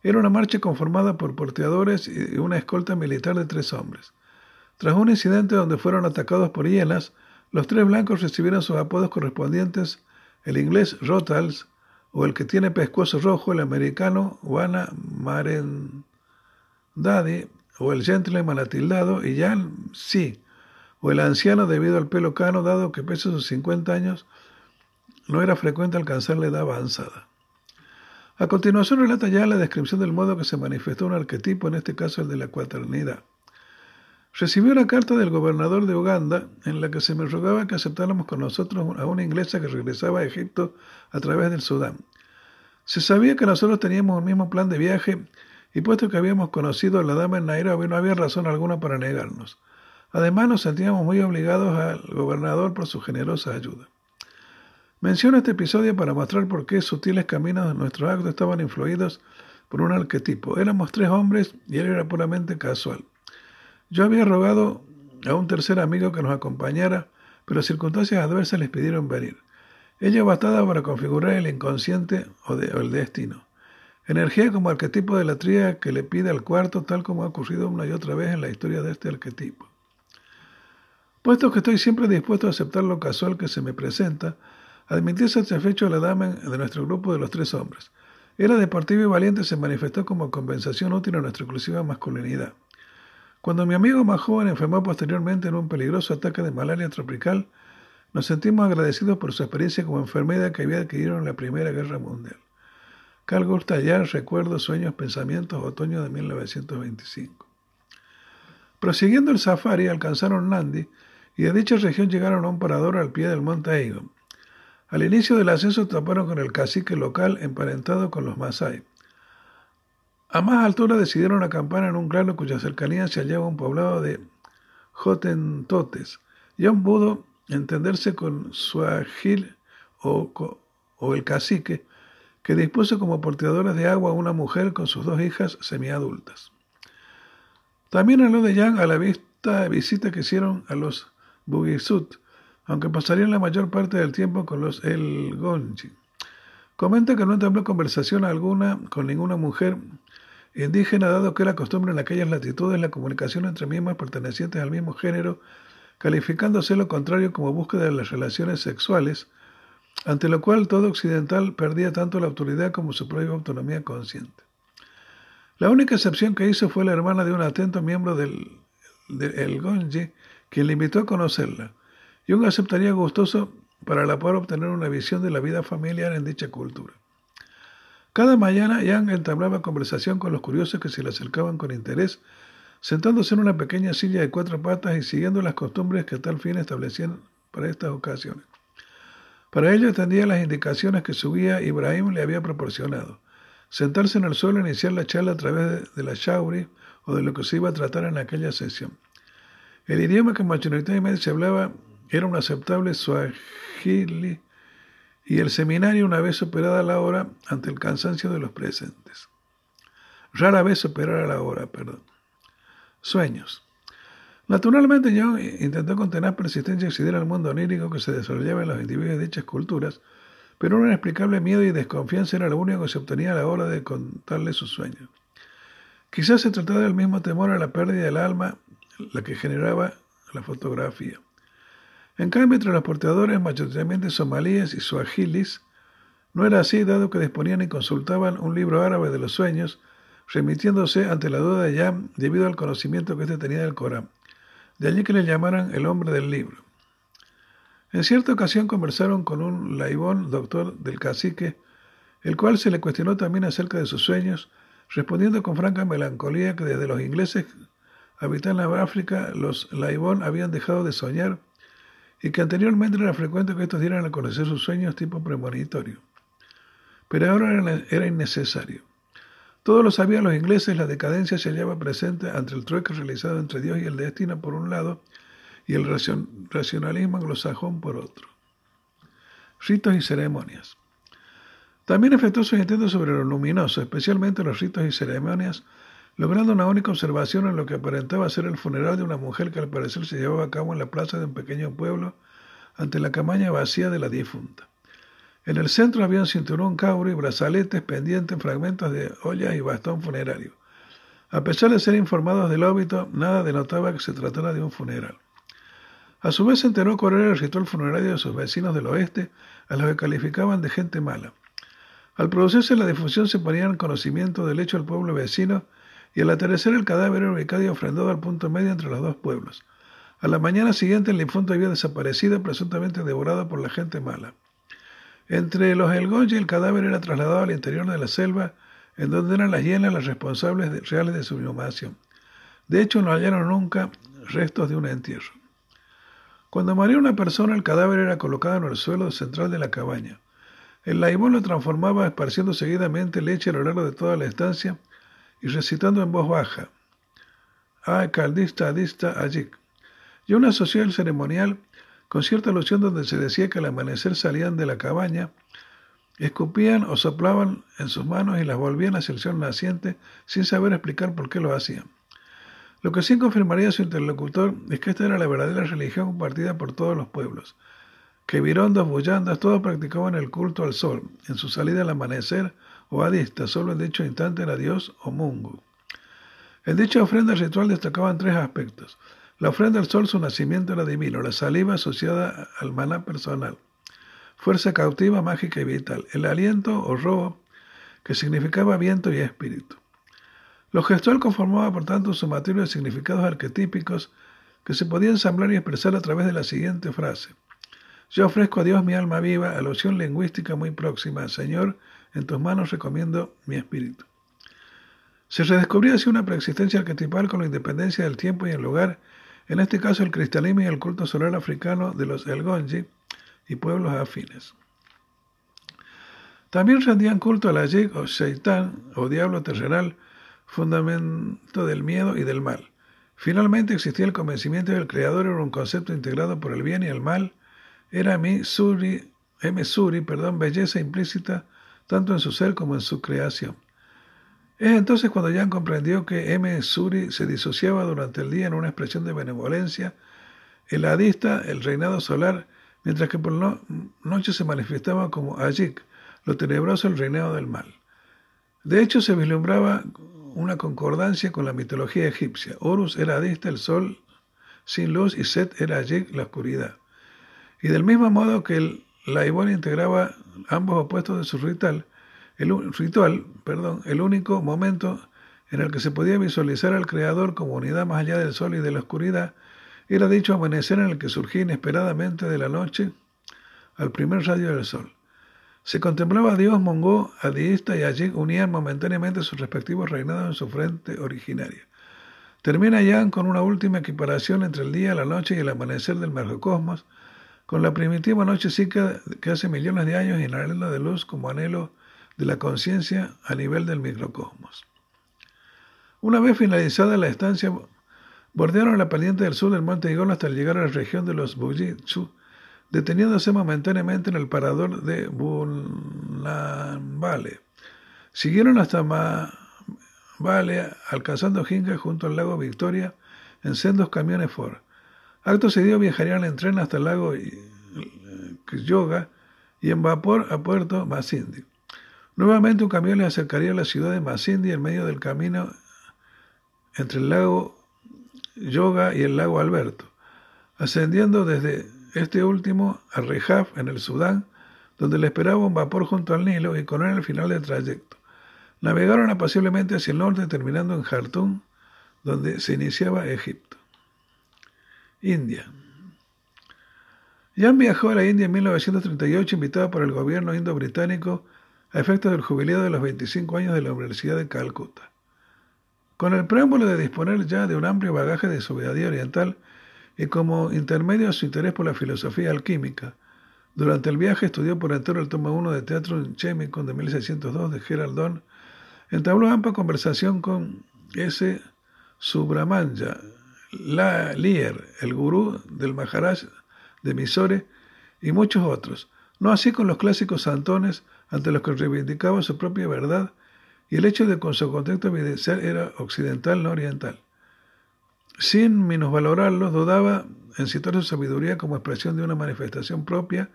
Era una marcha conformada por porteadores y una escolta militar de tres hombres. Tras un incidente donde fueron atacados por hienas, los tres blancos recibieron sus apodos correspondientes, el inglés Rotals, o el que tiene pescuezo rojo, el americano Wana Marendadi, o el gentleman atildado, y Jan Sí, o el anciano debido al pelo cano, dado que pese a sus 50 años, no era frecuente alcanzar la edad avanzada. A continuación relata ya la descripción del modo que se manifestó un arquetipo, en este caso el de la cuaternidad. Recibí una carta del gobernador de Uganda en la que se me rogaba que aceptáramos con nosotros a una inglesa que regresaba a Egipto a través del Sudán. Se sabía que nosotros teníamos un mismo plan de viaje y puesto que habíamos conocido a la dama en Nairobi no había razón alguna para negarnos. Además nos sentíamos muy obligados al gobernador por su generosa ayuda. Menciono este episodio para mostrar por qué sutiles caminos de nuestro acto estaban influidos por un arquetipo. Éramos tres hombres y él era puramente casual. Yo había rogado a un tercer amigo que nos acompañara, pero circunstancias adversas les pidieron venir. Ella bastaba para configurar el inconsciente o, el destino. Energía como arquetipo de la tría que le pide al cuarto, tal como ha ocurrido una y otra vez en la historia de este arquetipo. Puesto que estoy siempre dispuesto a aceptar lo casual que se me presenta, admití satisfecho a la dama de nuestro grupo de los tres hombres. Era deportivo y valiente, se manifestó como compensación útil a nuestra exclusiva masculinidad. Cuando mi amigo más joven enfermó posteriormente en un peligroso ataque de malaria tropical, nos sentimos agradecidos por su experiencia como enfermera que había adquirido en la Primera Guerra Mundial. Carl Gustav Recuerdos, Sueños, Pensamientos, otoño de 1925. Prosiguiendo el safari, alcanzaron Nandi y de dicha región llegaron a un parador al pie del monte Eigon. Al inicio del ascenso toparon con el cacique local emparentado con los Masai. A más altura decidieron acampar en un claro cuya cercanía se hallaba un poblado de Jotentotes. John pudo entenderse con Suagil o, o el cacique, que dispuso como porteadoras de agua a una mujer con sus dos hijas semiadultas. También habló de Yang a la vista, visita que hicieron a los Bugisut, aunque pasarían la mayor parte del tiempo con los El Gonji. Comenta que no entabló conversación alguna con ninguna mujer indígena, dado que era costumbre en aquellas latitudes la comunicación entre miembros pertenecientes al mismo género, calificándose lo contrario como búsqueda de las relaciones sexuales, ante lo cual todo occidental perdía tanto la autoridad como su propia autonomía consciente. La única excepción que hizo fue la hermana de un atento miembro del, del Gonji, quien le invitó a conocerla. Jung aceptaría gustoso para la poder obtener una visión de la vida familiar en dicha cultura. Cada mañana Yang entablaba conversación con los curiosos que se le acercaban con interés, sentándose en una pequeña silla de cuatro patas y siguiendo las costumbres que a tal fin establecían para estas ocasiones. Para ello atendía las indicaciones que su guía Ibrahim le había proporcionado. Sentarse en el suelo e iniciar la charla a través de la shauri o de lo que se iba a tratar en aquella sesión. El idioma que mayoritariamente se hablaba era un aceptable swahili y el seminario una vez superada la hora ante el cansancio de los presentes. Rara vez superara la hora, perdón. Sueños. Naturalmente yo intentó con tenaz persistencia acceder al mundo onírico que se desarrollaba en los individuos de dichas culturas, pero un inexplicable miedo y desconfianza era lo único que se obtenía a la hora de contarle sus sueños. Quizás se trataba del mismo temor a la pérdida del alma la que generaba la fotografía. En cambio, entre los portadores mayoritariamente somalíes y suajilis, no era así, dado que disponían y consultaban un libro árabe de los sueños, remitiéndose ante la duda Yam debido al conocimiento que éste tenía del Corán. De allí que le llamaran el hombre del libro. En cierta ocasión conversaron con un laibón, doctor del cacique, el cual se le cuestionó también acerca de sus sueños, respondiendo con franca melancolía que desde los ingleses habitan en África, los laibón habían dejado de soñar y que anteriormente era frecuente que estos dieran a conocer sus sueños tipo premonitorio. Pero ahora era innecesario. Todos lo sabían los ingleses, la decadencia se hallaba presente ante el trueque realizado entre Dios y el destino por un lado y el racionalismo anglosajón por otro. Ritos y ceremonias. También efectuó sus intentos sobre lo luminoso, especialmente los ritos y ceremonias, logrando una única observación en lo que aparentaba ser el funeral de una mujer que al parecer se llevaba a cabo en la plaza de un pequeño pueblo ante la camaña vacía de la difunta. En el centro había un cinturón y brazaletes, pendientes, fragmentos de olla y bastón funerario. A pesar de ser informados del óbito, nada denotaba que se tratara de un funeral. A su vez se enteró correr el ritual funerario de sus vecinos del oeste, a los que calificaban de gente mala. Al producirse la difusión se ponían en conocimiento del hecho al pueblo vecino y al atardecer el cadáver era ubicado y ofrendado al punto medio entre los dos pueblos. A la mañana siguiente el difunto había desaparecido, presuntamente devorado por la gente mala. Entre los Elgonji el cadáver era trasladado al interior de la selva, en donde eran las hienas las responsables reales de su inhumación. De hecho, no hallaron nunca restos de un entierro. Cuando moría una persona, el cadáver era colocado en el suelo central de la cabaña. El laibón lo transformaba esparciendo seguidamente leche a lo largo de toda la estancia y recitando en voz baja, Ah, caldista, adista, ajik. Yo una asoció el ceremonial con cierta alusión donde se decía que al amanecer salían de la cabaña, escupían o soplaban en sus manos y las volvían hacia el sol naciente sin saber explicar por qué lo hacían. Lo que sí confirmaría su interlocutor es que esta era la verdadera religión compartida por todos los pueblos, que virondos, bullandas, todos practicaban el culto al sol, en su salida al amanecer o adista, solo en dicho instante era Dios o Mungu. En dicha ofrenda ritual destacaban tres aspectos. La ofrenda al sol, su nacimiento era divino, la saliva asociada al maná personal, fuerza cautiva, mágica y vital, el aliento o robo, que significaba viento y espíritu. Lo gestual conformaba, por tanto, un sumatorio de significados arquetípicos que se podían ensamblar y expresar a través de la siguiente frase. Yo ofrezco a Dios mi alma viva, alusión lingüística muy próxima. Señor, en tus manos recomiendo mi espíritu. Se redescubría así una preexistencia arquetipal con la independencia del tiempo y el lugar, en este caso el cristianismo y el culto solar africano de los Elgonji y pueblos afines. También rendían culto a la Yig o Shaitán o diablo terrenal, fundamento del miedo y del mal. Finalmente existía el convencimiento de que el Creador era un concepto integrado por el bien y el mal, era mi suri, M. Suri, perdón, belleza implícita tanto en su ser como en su creación. Es entonces cuando Jan comprendió que M. Suri se disociaba durante el día en una expresión de benevolencia, el adista, el reinado solar, mientras que por la noche se manifestaba como Ajik, lo tenebroso, el reinado del mal. De hecho, se vislumbraba una concordancia con la mitología egipcia. Horus era Adista, el sol sin luz, y Set era Ajik, la oscuridad. Y del mismo modo que el Laibón integraba ambos opuestos de su ritual, el ritual, perdón, el único momento en el que se podía visualizar al Creador como unidad más allá del sol y de la oscuridad, era dicho amanecer en el que surgía inesperadamente de la noche al primer rayo del sol. Se contemplaba a Dios Mongó, Adiista y allí unían momentáneamente sus respectivos reinados en su frente originaria. Termina ya con una última equiparación entre el día, la noche y el amanecer del macrocosmos, con la primitiva noche psíquica que hace millones de años y la arena de luz como anhelo de la conciencia a nivel del microcosmos. Una vez finalizada la estancia, bordearon la pendiente del sur del monte Igol hasta llegar a la región de los Bujitsu, deteniéndose momentáneamente en el parador de Bulambale. Siguieron hasta Vale, alcanzando Jinga junto al lago Victoria en sendos camiones Ford. Acto seguido viajarían en tren hasta el lago Yoga y en vapor a Puerto Masindi. Nuevamente un camión les acercaría a la ciudad de Masindi en medio del camino entre el lago Yoga y el lago Alberto, ascendiendo desde este último a Rehab en el Sudán, donde le esperaba un vapor junto al Nilo y con él al final del trayecto. Navegaron apaciblemente hacia el norte, terminando en Jartum, donde se iniciaba Egipto. India. Jan viajó a la India en 1938, invitado por el gobierno indo-británico a efectos del jubileo de los 25 años de la Universidad de Calcuta. Con el preámbulo de disponer ya de un amplio bagaje de sabiduría oriental, y como intermedio su interés por la filosofía alquímica. Durante el viaje estudió por entero el toma 1 de Teatro en Chemicon de 1602 de Gerald Don. Entabló amplia conversación con S. Subramanya La Lier, el gurú del Maharaj de Mysore, y muchos otros. No así con los clásicos santones ante los que reivindicaba su propia verdad y el hecho de que su contexto evidencial era occidental, no oriental. Sin minusvalorarlo, dudaba en citar su sabiduría como expresión de una manifestación propia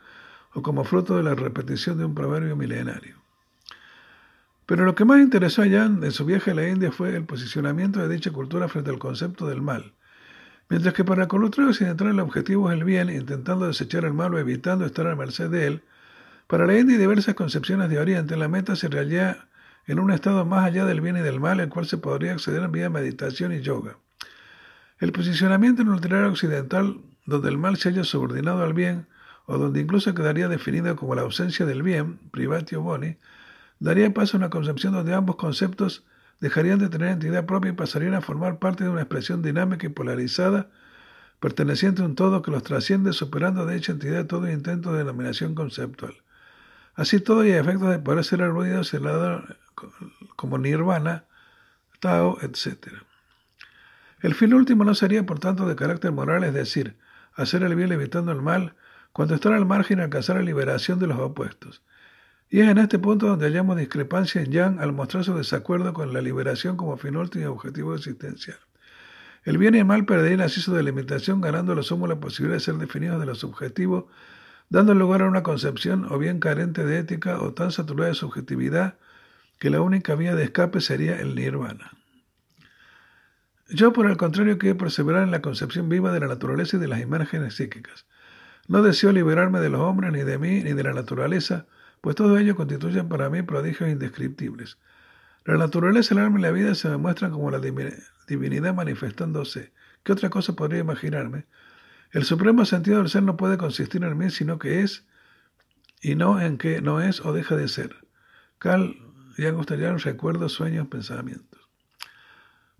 o como fruto de la repetición de un proverbio milenario. Pero lo que más interesó a Jan en su viaje a la India fue el posicionamiento de dicha cultura frente al concepto del mal. Mientras que para cultura occidental el objetivo es el bien, intentando desechar el mal o evitando estar a merced de él, para la India y diversas concepciones de Oriente, la meta se realiza en un estado más allá del bien y del mal, al cual se podría acceder vía meditación y yoga. El posicionamiento en el occidental, donde el mal se haya subordinado al bien, o donde incluso quedaría definido como la ausencia del bien, privatio boni, daría paso a una concepción donde ambos conceptos dejarían de tener entidad propia y pasarían a formar parte de una expresión dinámica y polarizada, perteneciente a un todo que los trasciende, superando de hecha entidad todo intento de denominación conceptual. Así todo y a efectos de poder ser da como nirvana, Tao, etc. El fin último no sería, por tanto, de carácter moral, es decir, hacer el bien evitando el mal, cuando estar al margen y alcanzar la liberación de los opuestos. Y es en este punto donde hallamos discrepancia en Yang al mostrar su desacuerdo con la liberación como fin último y objetivo existencial. El bien y el mal perderían así su delimitación, ganando a los la posibilidad de ser definidos de los subjetivos, dando lugar a una concepción o bien carente de ética o tan saturada de subjetividad que la única vía de escape sería el nirvana. Yo, por el contrario, quiero perseverar en la concepción viva de la naturaleza y de las imágenes psíquicas. No deseo liberarme de los hombres, ni de mí, ni de la naturaleza, pues todo ello constituye para mí prodigios indescriptibles. La naturaleza, el alma y la vida se me muestran como la divinidad manifestándose. ¿Qué otra cosa podría imaginarme? El supremo sentido del ser no puede consistir en mí, sino que es, y no en que no es o deja de ser. Carl ya gustaría recuerdos, sueños, pensamientos.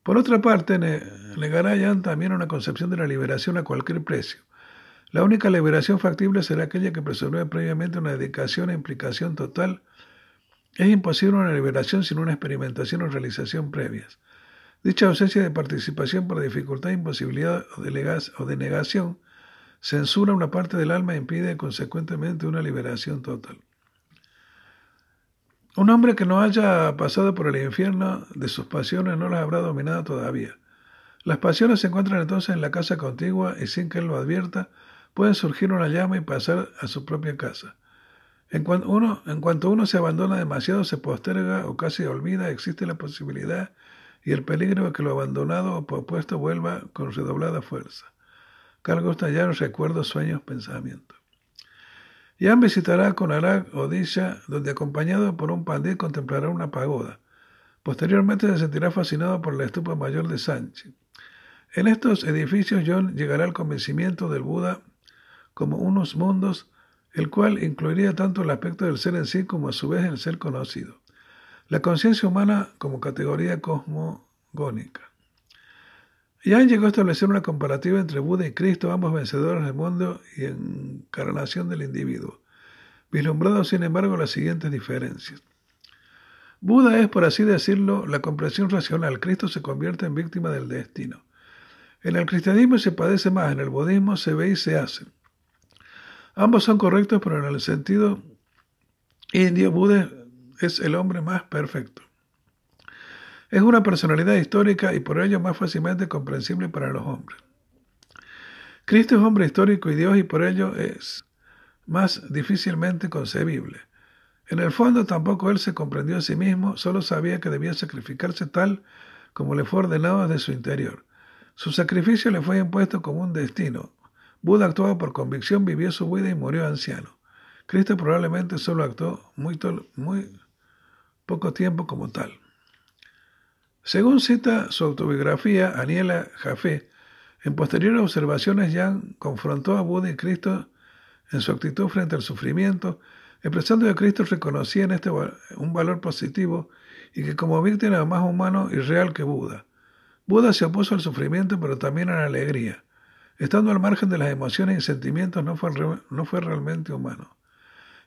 Por otra parte, negará Jan también una concepción de la liberación a cualquier precio. La única liberación factible será aquella que preserve previamente una dedicación e implicación total. Es imposible una liberación sin una experimentación o realización previas. Dicha ausencia de participación por dificultad, imposibilidad o de negación censura una parte del alma e impide consecuentemente una liberación total. Un hombre que no haya pasado por el infierno de sus pasiones no las habrá dominado todavía. Las pasiones se encuentran entonces en la casa contigua y sin que él lo advierta, puede surgir una llama y pasar a su propia casa. En cuanto, uno, en cuanto uno se abandona demasiado, se posterga o casi olvida, existe la posibilidad y el peligro de que lo abandonado o propuesto vuelva con redoblada fuerza. Carl Gustav recuerdos, sueños, pensamientos. Jan visitará Konarak o Disha, donde acompañado por un pandit contemplará una pagoda. Posteriormente se sentirá fascinado por la estupa mayor de Sanchi. En estos edificios John llegará al convencimiento del Buda como unos mundos, el cual incluiría tanto el aspecto del ser en sí como a su vez el ser conocido. La conciencia humana como categoría cosmogónica. Jan llegó a establecer una comparativa entre Buda y Cristo, ambos vencedores del mundo y encarnación del individuo, vislumbrando sin embargo las siguientes diferencias. Buda es, por así decirlo, la comprensión racional. Cristo se convierte en víctima del destino. En el cristianismo se padece más, en el budismo se ve y se hace. Ambos son correctos, pero en el sentido indio, Buda es el hombre más perfecto. Es una personalidad histórica y por ello más fácilmente comprensible para los hombres. Cristo es hombre histórico y Dios y por ello es más difícilmente concebible. En el fondo tampoco él se comprendió a sí mismo, solo sabía que debía sacrificarse tal como le fue ordenado desde su interior. Su sacrificio le fue impuesto como un destino. Buda actuaba por convicción, vivió su vida y murió anciano. Cristo probablemente solo actuó muy, poco tiempo como tal. Según cita su autobiografía, Aniela Jafé, en posteriores observaciones Jan confrontó a Buda y Cristo en su actitud frente al sufrimiento, expresando que Cristo reconocía en este un valor positivo y que como víctima era más humano y real que Buda. Buda se opuso al sufrimiento, pero también a la alegría. Estando al margen de las emociones y sentimientos, no fue, no fue realmente humano.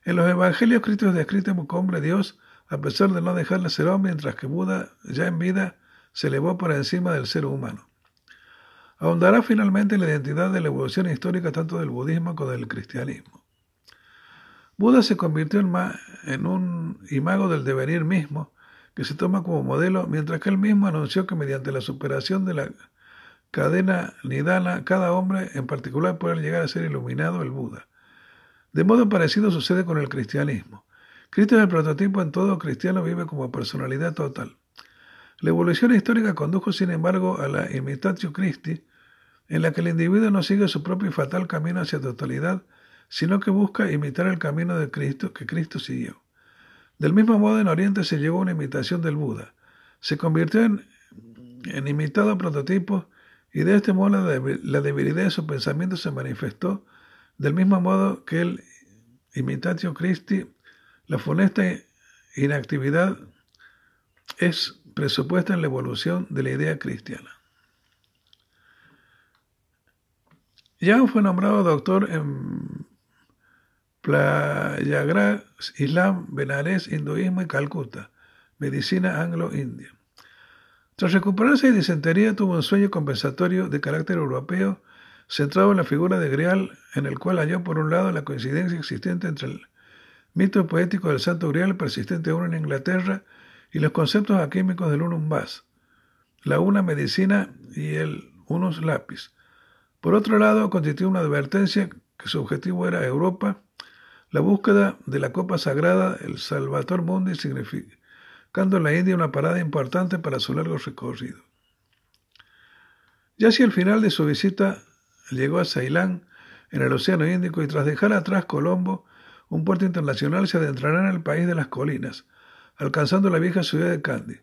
En los evangelios, Cristo es descrito como hombre Dios, a pesar de no dejarle ser hombre, mientras que Buda, ya en vida, se elevó por encima del ser humano. Ahondará finalmente la identidad de la evolución histórica tanto del budismo como del cristianismo. Buda se convirtió en, en un imago del devenir mismo, que se toma como modelo, mientras que él mismo anunció que mediante la superación de la cadena nidana, cada hombre en particular puede llegar a ser iluminado el Buda. De modo parecido sucede con el cristianismo. Cristo es el prototipo en todo cristiano vive como personalidad total. La evolución histórica condujo, sin embargo, a la imitatio Christi, en la que el individuo no sigue su propio y fatal camino hacia totalidad, sino que busca imitar el camino de Cristo que Cristo siguió. Del mismo modo, en Oriente se llegó a una imitación del Buda. Se convirtió en, en imitado prototipo y de este modo la debilidad de su pensamiento se manifestó del mismo modo que el imitatio Christi la funesta inactividad es presupuesta en la evolución de la idea cristiana. Yang fue nombrado doctor en Playagraj, Islam, Benares, Hinduismo y Calcuta, medicina anglo-india. Tras recuperarse de disentería, tuvo un sueño compensatorio de carácter europeo centrado en la figura de Grial, en el cual halló por un lado la coincidencia existente entre el mito poético del Santo Grial persistente aún en Inglaterra y los conceptos alquímicos del unum vas, la una medicina y el unus lápiz. Por otro lado, constituía una advertencia que su objetivo era Europa, la búsqueda de la copa sagrada, el Salvator Mundi, en la India una parada importante para su largo recorrido. Ya hacia el final de su visita llegó a Ceilán, en el Océano Índico, y tras dejar atrás Colombo, un puerto internacional se adentrará en el país de las colinas, alcanzando la vieja ciudad de Kandy.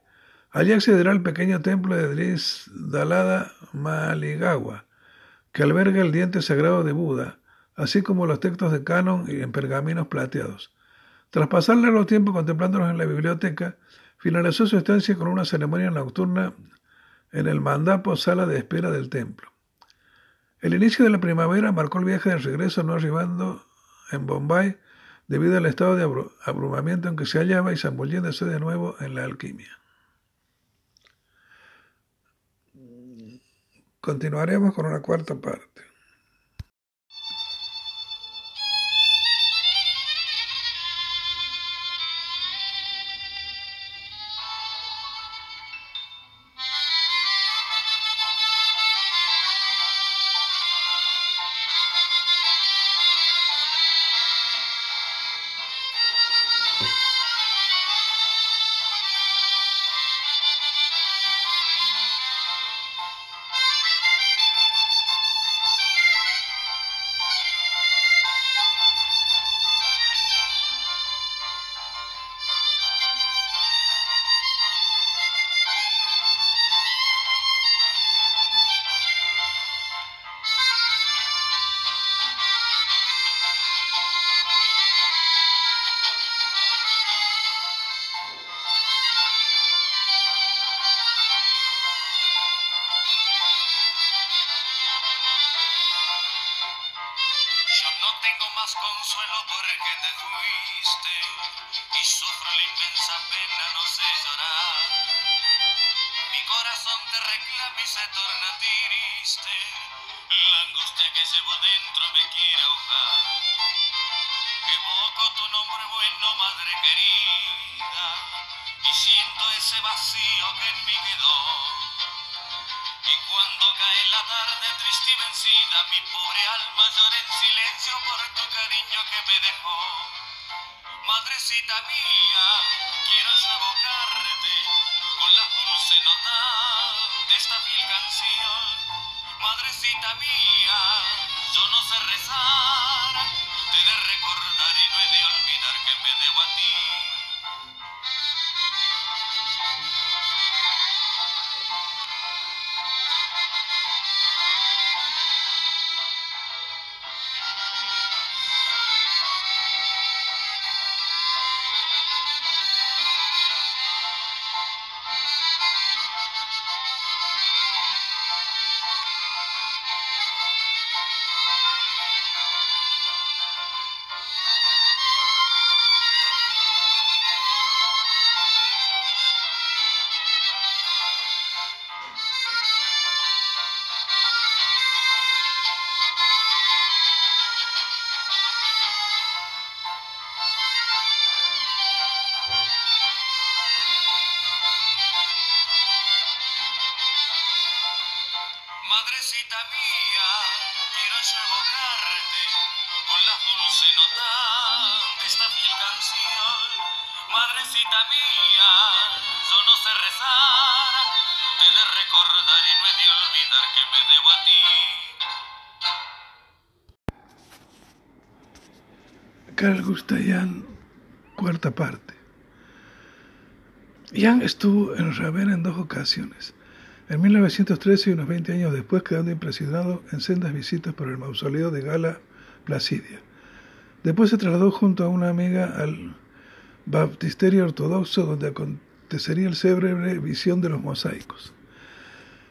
Allí accederá al pequeño templo de Dris Dalada Maligawa, que alberga el diente sagrado de Buda, así como los textos de canon y en pergaminos plateados. Tras pasar largo tiempo contemplándolos en la biblioteca, finalizó su estancia con una ceremonia nocturna en el mandapo sala de espera del templo. El inicio de la primavera marcó el viaje de regreso no arribando en Bombay debido al estado de abrumamiento en que se hallaba y zambulléndose de nuevo en la alquimia. Continuaremos con una cuarta parte. Yo no sé rezar, te de recordar y no he de olvidar que me debo a ti. Jahn estuvo en Ravenna en dos ocasiones. En 1913 y unos 20 años después, quedando impresionado en sendas visitas por el mausoleo de Gala Placidia. Después se trasladó junto a una amiga al baptisterio ortodoxo donde acontecería el célebre visión de los mosaicos.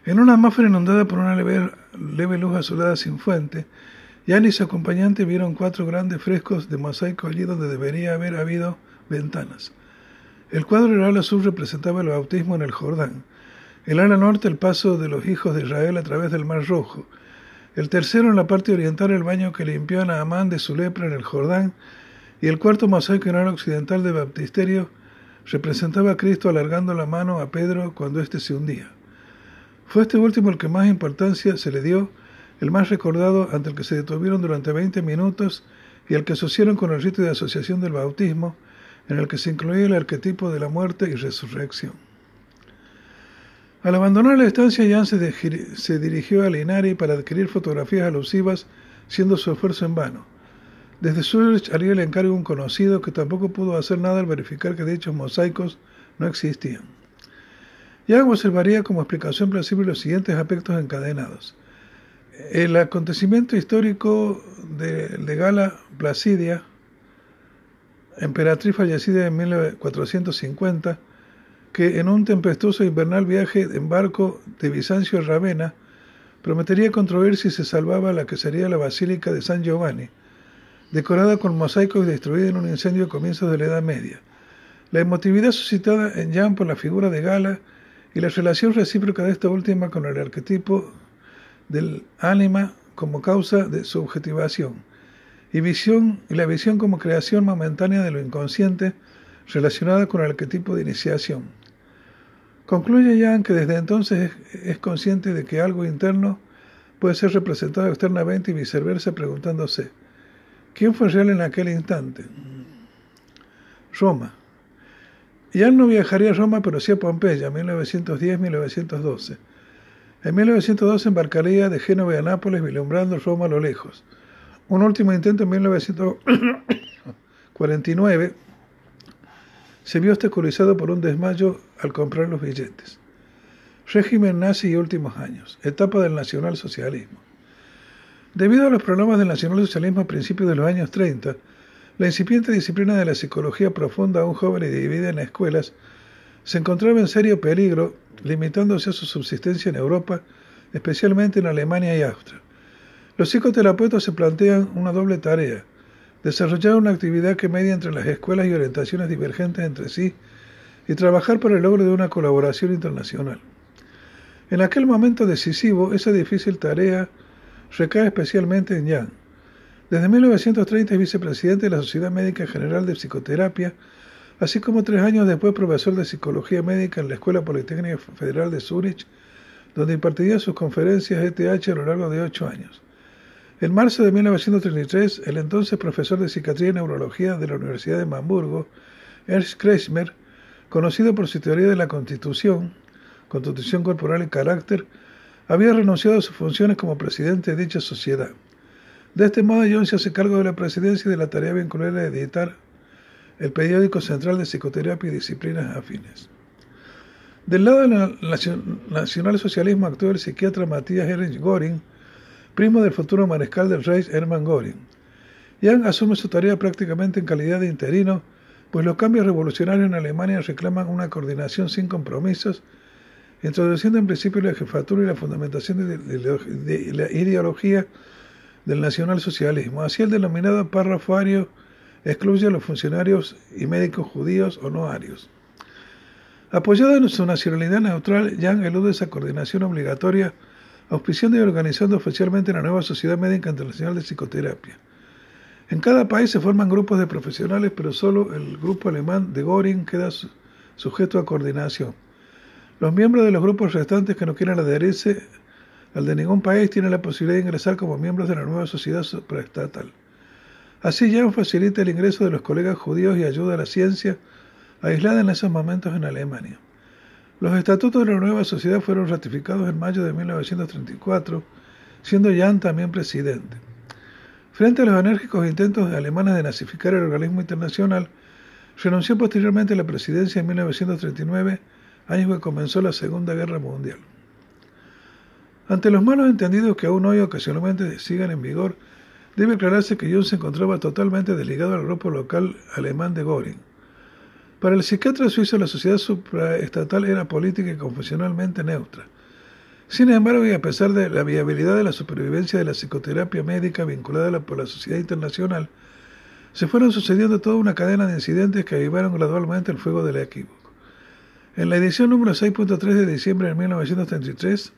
En una atmósfera inundada por una leve, leve luz azulada sin fuente, Jan y su acompañante vieron cuatro grandes frescos de mosaico allí donde debería haber habido ventanas. El cuadro del ala sur representaba el bautismo en el Jordán, el ala norte el paso de los hijos de Israel a través del Mar Rojo, el tercero en la parte oriental el baño que limpió a Naamán de su lepra en el Jordán, y el cuarto mosaico en ala occidental del baptisterio representaba a Cristo alargando la mano a Pedro cuando éste se hundía. Fue este último el que más importancia se le dio, el más recordado ante el que se detuvieron durante 20 minutos y el que asociaron con el rito de asociación del bautismo, en el que se incluía el arquetipo de la muerte y resurrección. Al abandonar la estancia, Jan se, dirigió a Linari para adquirir fotografías alusivas, siendo su esfuerzo en vano. Desde Zurich haría el encargo un conocido que tampoco pudo hacer nada al verificar que dichos mosaicos no existían. Jan observaría como explicación plausible los siguientes aspectos encadenados. El acontecimiento histórico de, de Gala Placidia, emperatriz fallecida en 1450, que en un tempestuoso e invernal viaje en barco de Bizancio a Ravenna prometería controver si se salvaba la que sería la Basílica de San Giovanni, decorada con mosaicos y destruida en un incendio a comienzos de la Edad Media. La emotividad suscitada en Jan por la figura de Gala y la relación recíproca de esta última con el arquetipo del ánima como causa de su objetivación y, visión, la visión como creación momentánea de lo inconsciente relacionada con el arquetipo de iniciación. Concluye Jan que desde entonces es, consciente de que algo interno puede ser representado externamente y viceversa preguntándose, ¿quién fue real en aquel instante? Roma. Jan no viajaría a Roma, pero sí a Pompeya, 1910-1912. En 1912 embarcaría de Génova a Nápoles, vislumbrando Roma a lo lejos. Un último intento en 1949 se vio obstaculizado por un desmayo al comprar los billetes. Régimen nazi y últimos años. Etapa del nacionalsocialismo. Debido a los problemas del nacionalsocialismo a principios de los años 30, la incipiente disciplina de la psicología profunda a un joven y dividida en escuelas se encontraba en serio peligro, limitándose a su subsistencia en Europa, especialmente en Alemania y Austria. Los psicoterapeutas se plantean una doble tarea, desarrollar una actividad que media entre las escuelas y orientaciones divergentes entre sí y trabajar por el logro de una colaboración internacional. En aquel momento decisivo, esa difícil tarea recae especialmente en Yang. Desde 1930 es vicepresidente de la Sociedad Médica General de Psicoterapia, así como tres años después profesor de Psicología Médica en la Escuela Politécnica Federal de Zúrich, donde impartiría sus conferencias ETH a lo largo de ocho años. En marzo de 1933, el entonces profesor de Psiquiatría y Neurología de la Universidad de Hamburgo, Ernst Kretschmer, conocido por su teoría de la Constitución, Constitución Corporal y Carácter, había renunciado a sus funciones como presidente de dicha sociedad. De este modo, John se hace cargo de la presidencia y de la tarea vinculada de editar el periódico central de psicoterapia y disciplinas afines. Del lado del nacionalsocialismo actuó el psiquiatra Matías Erich Göring, primo del futuro mariscal del Reich Hermann Göring. Jan asume su tarea prácticamente en calidad de interino, pues los cambios revolucionarios en Alemania reclaman una coordinación sin compromisos introduciendo en principio la jefatura y la fundamentación de, la ideología del nacionalsocialismo. Así el denominado párrafo ario excluye a los funcionarios y médicos judíos o no arios. Apoyado en su nacionalidad neutral, Yang elude esa coordinación obligatoria, auspiciando y organizando oficialmente la nueva Sociedad Médica Internacional de Psicoterapia. En cada país se forman grupos de profesionales, pero solo el grupo alemán de Göring queda sujeto a coordinación. Los miembros de los grupos restantes que no quieran adherirse al de ningún país tienen la posibilidad de ingresar como miembros de la nueva sociedad supraestatal. Así Jan facilita el ingreso de los colegas judíos y ayuda a la ciencia aislada en esos momentos en Alemania. Los estatutos de la nueva sociedad fueron ratificados en mayo de 1934, siendo Jan también presidente. Frente a los enérgicos intentos alemanes de nazificar el organismo internacional, renunció posteriormente a la presidencia en 1939 años que comenzó la Segunda Guerra Mundial. Ante los malos entendidos que aún hoy ocasionalmente sigan en vigor, debe aclararse que Jung se encontraba totalmente desligado al grupo local alemán de Göring. Para el psiquiatra suizo, la sociedad supraestatal era política y confesionalmente neutra. Sin embargo, y a pesar de la viabilidad de la supervivencia de la psicoterapia médica vinculada por la sociedad internacional, se fueron sucediendo toda una cadena de incidentes que avivaron gradualmente el fuego del equívoco. En la edición número 6.3 de diciembre de 1933,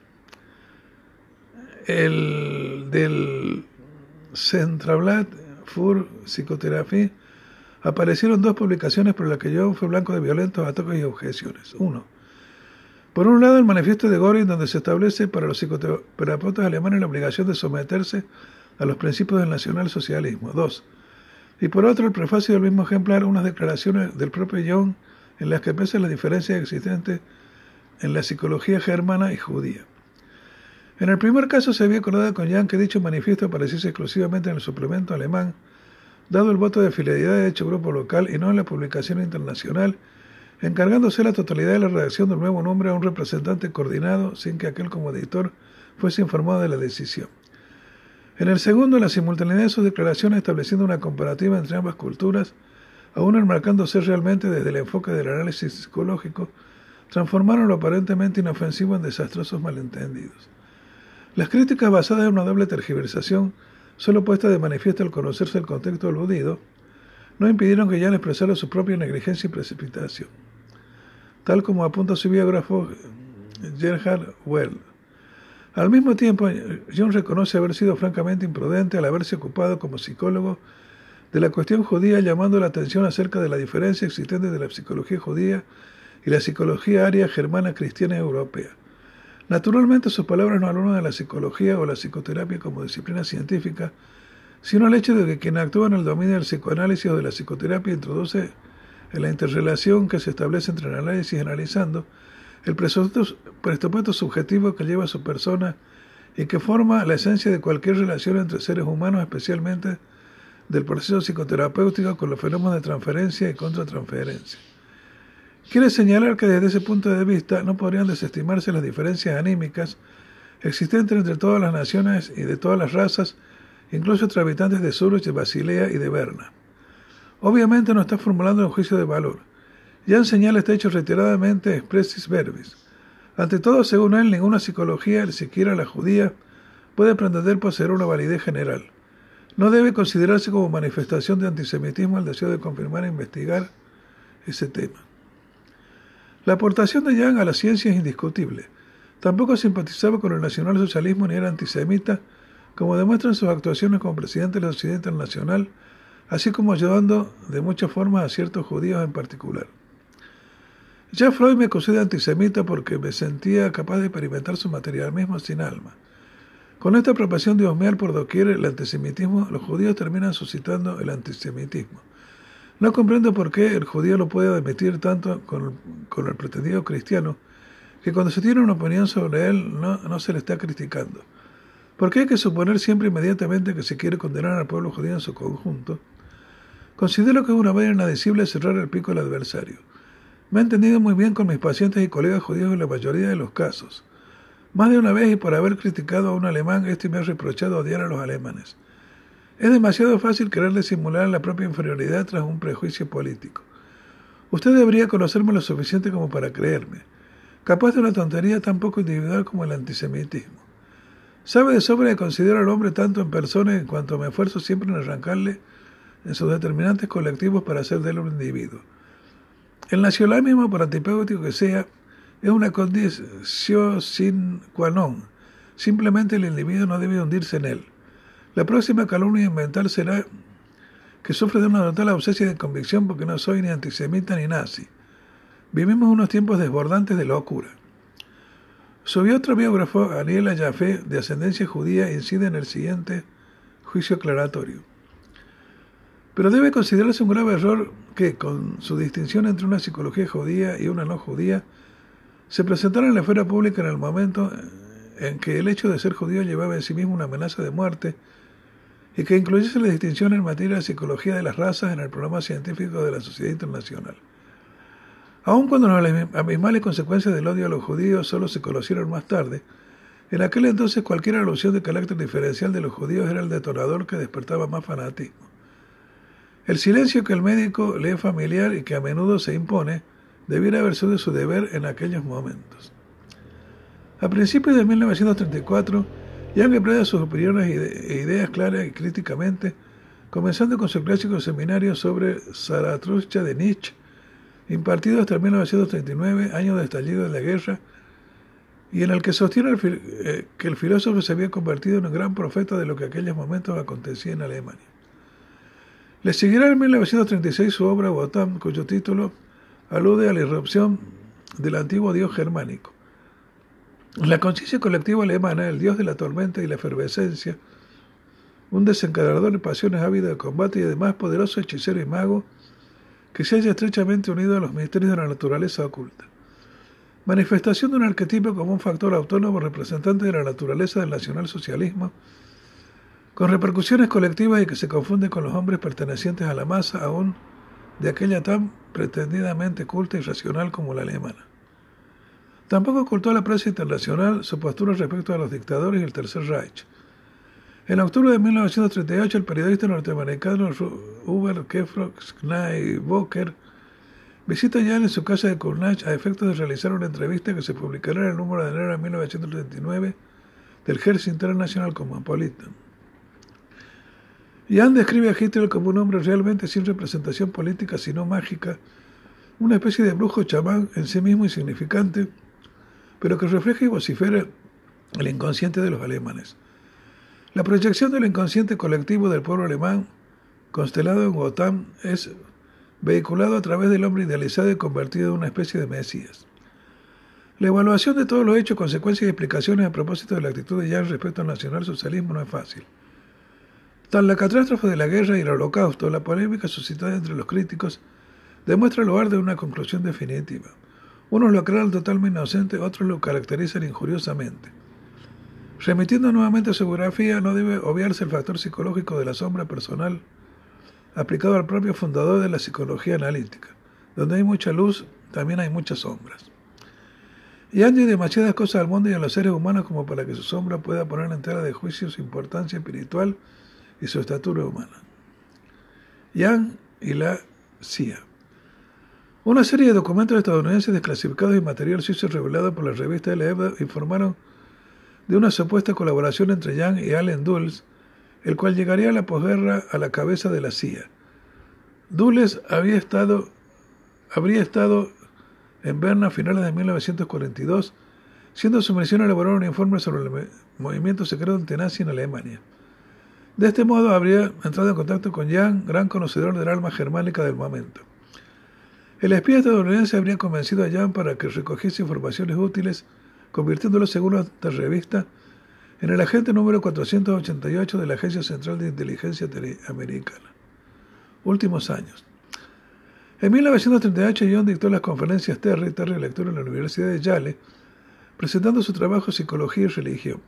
el del Centrablatt für Psychothérapie aparecieron dos publicaciones por las que yo fue blanco de violentos ataques y objeciones. Uno, por un lado, el manifiesto de Göring, donde se establece para los psicoterapeutas alemanes la obligación de someterse a los principios del nacionalsocialismo. Dos, y por otro, el prefacio del mismo ejemplar, unas declaraciones del propio Jung en las que pese la diferencia existente en la psicología germana y judía. En el primer caso se había acordado con Jan que dicho manifiesto apareciese exclusivamente en el suplemento alemán, dado el voto de fidelidad de dicho grupo local y no en la publicación internacional, encargándose la totalidad de la redacción del nuevo nombre a un representante coordinado sin que aquel como editor fuese informado de la decisión. En el segundo, la simultaneidad de sus declaraciones estableciendo una comparativa entre ambas culturas, aún enmarcándose realmente desde el enfoque del análisis psicológico, transformaron lo aparentemente inofensivo en desastrosos malentendidos. Las críticas basadas en una doble tergiversación, solo puesta de manifiesto al conocerse el contexto aludido, no impidieron que Jan expresara su propia negligencia y precipitación. Tal como apunta su biógrafo Gerhard Well. Al mismo tiempo, John reconoce haber sido francamente imprudente al haberse ocupado como psicólogo de la cuestión judía llamando la atención acerca de la diferencia existente de la psicología judía y la psicología aria germana cristiana europea. Naturalmente sus palabras no hablan de la psicología o la psicoterapia como disciplina científica, sino el hecho de que quien actúa en el dominio del psicoanálisis o de la psicoterapia introduce en la interrelación que se establece entre el análisis y analizando el presupuesto subjetivo que lleva a su persona y que forma la esencia de cualquier relación entre seres humanos, especialmente del proceso psicoterapéutico con los fenómenos de transferencia y contratransferencia. Quiere señalar que desde ese punto de vista no podrían desestimarse las diferencias anímicas existentes entre todas las naciones y de todas las razas, incluso entre habitantes de Zurich, de Basilea y de Berna. Obviamente no está formulando un juicio de valor. Ya señala este hecho reiteradamente expressis verbis. Ante todo, según él, ninguna psicología, ni siquiera la judía, puede pretender poseer una validez general. no debe considerarse como manifestación de antisemitismo el deseo de confirmar e investigar ese tema. La aportación de Young a la ciencia es indiscutible. Tampoco simpatizaba con el nacionalsocialismo ni era antisemita, como demuestran sus actuaciones como presidente de la Sociedad Internacional, así como ayudando de muchas formas a ciertos judíos en particular. Ya Freud me acusó de antisemita porque me sentía capaz de experimentar su materialismo sin alma. Con esta apropiación de husmear por doquier el antisemitismo, los judíos terminan suscitando el antisemitismo. No comprendo por qué el judío lo puede admitir tanto con el, pretendido cristiano, que cuando se tiene una opinión sobre él no, se le está criticando. ¿Por qué hay que suponer siempre inmediatamente que se quiere condenar al pueblo judío en su conjunto? Considero que es una manera inadecible cerrar el pico al adversario. Me he entendido muy bien con mis pacientes y colegas judíos en la mayoría de los casos. Más de una vez y por haber criticado a un alemán, este me ha reprochado odiar a los alemanes. Es demasiado fácil querer disimular la propia inferioridad tras un prejuicio político. Usted debería conocerme lo suficiente como para creerme, capaz de una tontería tan poco individual como el antisemitismo. Sabe de sobra que considero al hombre tanto en persona en cuanto me esfuerzo siempre en arrancarle en sus determinantes colectivos para hacer de él un individuo. El nacionalismo, por antipático que sea, es una condición sin qua non. Simplemente el individuo no debe hundirse en él. La próxima calumnia mental será que sufre de una total ausencia de convicción porque no soy ni antisemita ni nazi. Vivimos unos tiempos desbordantes de locura. Su biógrafo, Aniela Jaffe, de ascendencia judía, incide en el siguiente juicio aclaratorio. Pero debe considerarse un grave error que, con su distinción entre una psicología judía y una no judía, se presentara en la esfera pública en el momento en que el hecho de ser judío llevaba en sí mismo una amenaza de muerte y que incluyese la distinción en materia de psicología de las razas en el programa científico de la Sociedad Internacional. Aun cuando las abismales consecuencias del odio a los judíos solo se conocieron más tarde, en aquel entonces cualquier alusión de carácter diferencial de los judíos era el detonador que despertaba más fanatismo. El silencio que el médico le es familiar y que a menudo se impone, debiera haber sido su deber en aquellos momentos. A principios de 1934, Young emplea sus opiniones e ideas claras y críticamente, comenzando con su clásico seminario sobre Zaratustra de Nietzsche, impartido hasta 1939, año de estallido de la guerra, y en el que sostiene eh, que el filósofo se había convertido en un gran profeta de lo que en aquellos momentos acontecía en Alemania. Le seguirá en 1936 su obra Wotan, cuyo título alude a la irrupción del antiguo dios germánico. La conciencia colectiva alemana, el dios de la tormenta y la efervescencia, un desencadenador de pasiones ávidas de combate y además poderoso hechicero y mago, que se haya estrechamente unido a los misterios de la naturaleza oculta. Manifestación de un arquetipo como un factor autónomo representante de la naturaleza del nacionalsocialismo, con repercusiones colectivas y que se confunde con los hombres pertenecientes a la masa aún de aquella tan pretendidamente culta y racional como la alemana. Tampoco ocultó a la prensa internacional su postura respecto a los dictadores y el Tercer Reich. En octubre de 1938, el periodista norteamericano Hubert Kefro Boker visita ya en su casa de Kurnach a efectos de realizar una entrevista que se publicará en el número de enero de 1939 del Hertz International Cosmopolitan. Jan describe a Hitler como un hombre realmente sin representación política sino mágica, una especie de brujo chamán en sí mismo insignificante, pero que refleja y vocifera el inconsciente de los alemanes. La proyección del inconsciente colectivo del pueblo alemán, constelado en Wotan, es vehiculado a través del hombre idealizado y convertido en una especie de mesías. La evaluación de todos los hechos, consecuencias y explicaciones a propósito de la actitud de Jan respecto al nacionalsocialismo no es fácil. Tal la catástrofe de la guerra y el holocausto, la polémica suscitada entre los críticos, demuestra el lugar de una conclusión definitiva. Unos lo crean totalmente inocente, otros lo caracterizan injuriosamente. Remitiendo nuevamente a su biografía, no debe obviarse el factor psicológico de la sombra personal aplicado al propio fundador de la psicología analítica. Donde hay mucha luz, también hay muchas sombras. Y hay demasiadas cosas al mundo y a los seres humanos como para que su sombra pueda poner en tela de juicio su importancia espiritual y su estatura humana. Yang y la CIA. Una serie de documentos estadounidenses desclasificados y material suizo revelado por la revista LF informaron de una supuesta colaboración entre Yang y Allen Dulles el cual llegaría a la posguerra a la cabeza de la CIA. Dulles habría estado en Berna a finales de 1942, siendo su misión elaborar un informe sobre el movimiento secreto antenazi en Alemania. De este modo habría entrado en contacto con Jan, gran conocedor del alma germánica del momento. El espía estadounidense habría convencido a Jan para que recogiese informaciones útiles, convirtiéndolo, según la revista, en el agente número 488 de la Agencia Central de Inteligencia Americana. Últimos años. En 1938, John dictó las conferencias Terry Terry Lectura en la Universidad de Yale, presentando su trabajo Psicología y Religión.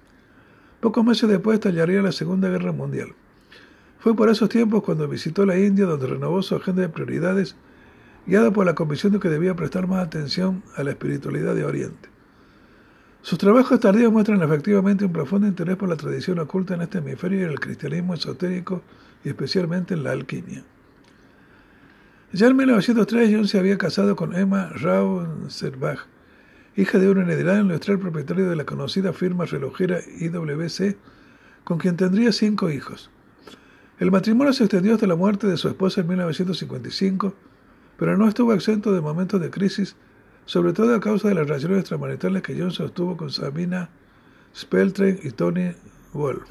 Pocos meses después estallaría la Segunda Guerra Mundial. Fue por esos tiempos cuando visitó la India donde renovó su agenda de prioridades, guiada por la convicción de que debía prestar más atención a la espiritualidad de Oriente. Sus trabajos tardíos muestran efectivamente un profundo interés por la tradición oculta en este hemisferio y en el cristianismo esotérico y especialmente en la alquimia. Ya en 1903 John se había casado con Emma Rauserbach, hija de un heredero industrial propietario de la conocida firma relojera IWC, con quien tendría cinco hijos. El matrimonio se extendió hasta la muerte de su esposa en 1955, pero no estuvo exento de momentos de crisis sobre todo a causa de las relaciones extramaritales que John sostuvo con Sabina Speltren y Tony Wolf.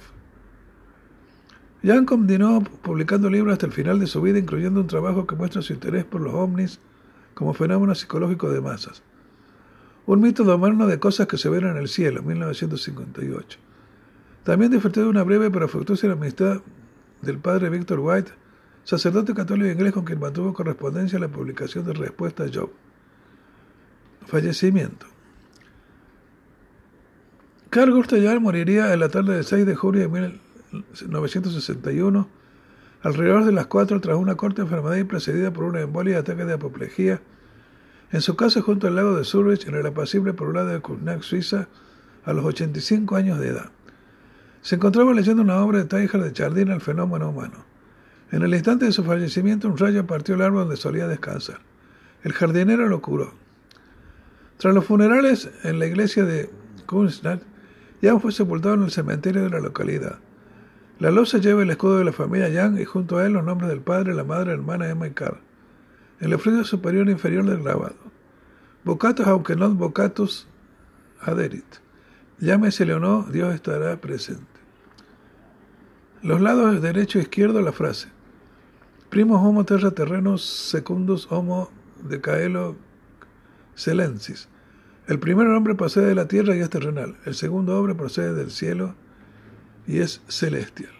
Jan continuó publicando libros hasta el final de su vida, incluyendo un trabajo que muestra su interés por los ovnis como fenómeno psicológico de masas. Un mito moderno de cosas que se ven en el cielo, 1958. También disfrutó de una breve pero fructuosa amistad del padre Victor White, sacerdote católico inglés con quien mantuvo correspondencia en la publicación de Respuesta a Job fallecimiento. Carl Gustav moriría en la tarde del 6 de julio de 1961, alrededor de las 4 tras una corta enfermedad y precedida por una embolia y ataque de apoplejía, en su casa junto al lago de Zurich, en el apacible poblado de Kuznach, Suiza, a los 85 años de edad. Se encontraba leyendo una obra de Teilhard de Chardin, El fenómeno humano. En el instante de su fallecimiento, un rayo partió el árbol donde solía descansar. El jardinero lo curó. Tras los funerales en la iglesia de Kunstnacht, Jan fue sepultado en el cementerio de la localidad. La losa lleva el escudo de la familia Jan y junto a él los nombres del padre, la madre, la hermana Emma y Carl. El frío superior e inferior del grabado. Bocatus, aunque no bocatus, aderit. Llámese o no, Dios estará presente. Los lados derecho e izquierdo la frase. Primos homo terra terrenos secundus homo de caelo Celensis. El primer hombre procede de la tierra y es terrenal. El segundo hombre procede del cielo y es celestial.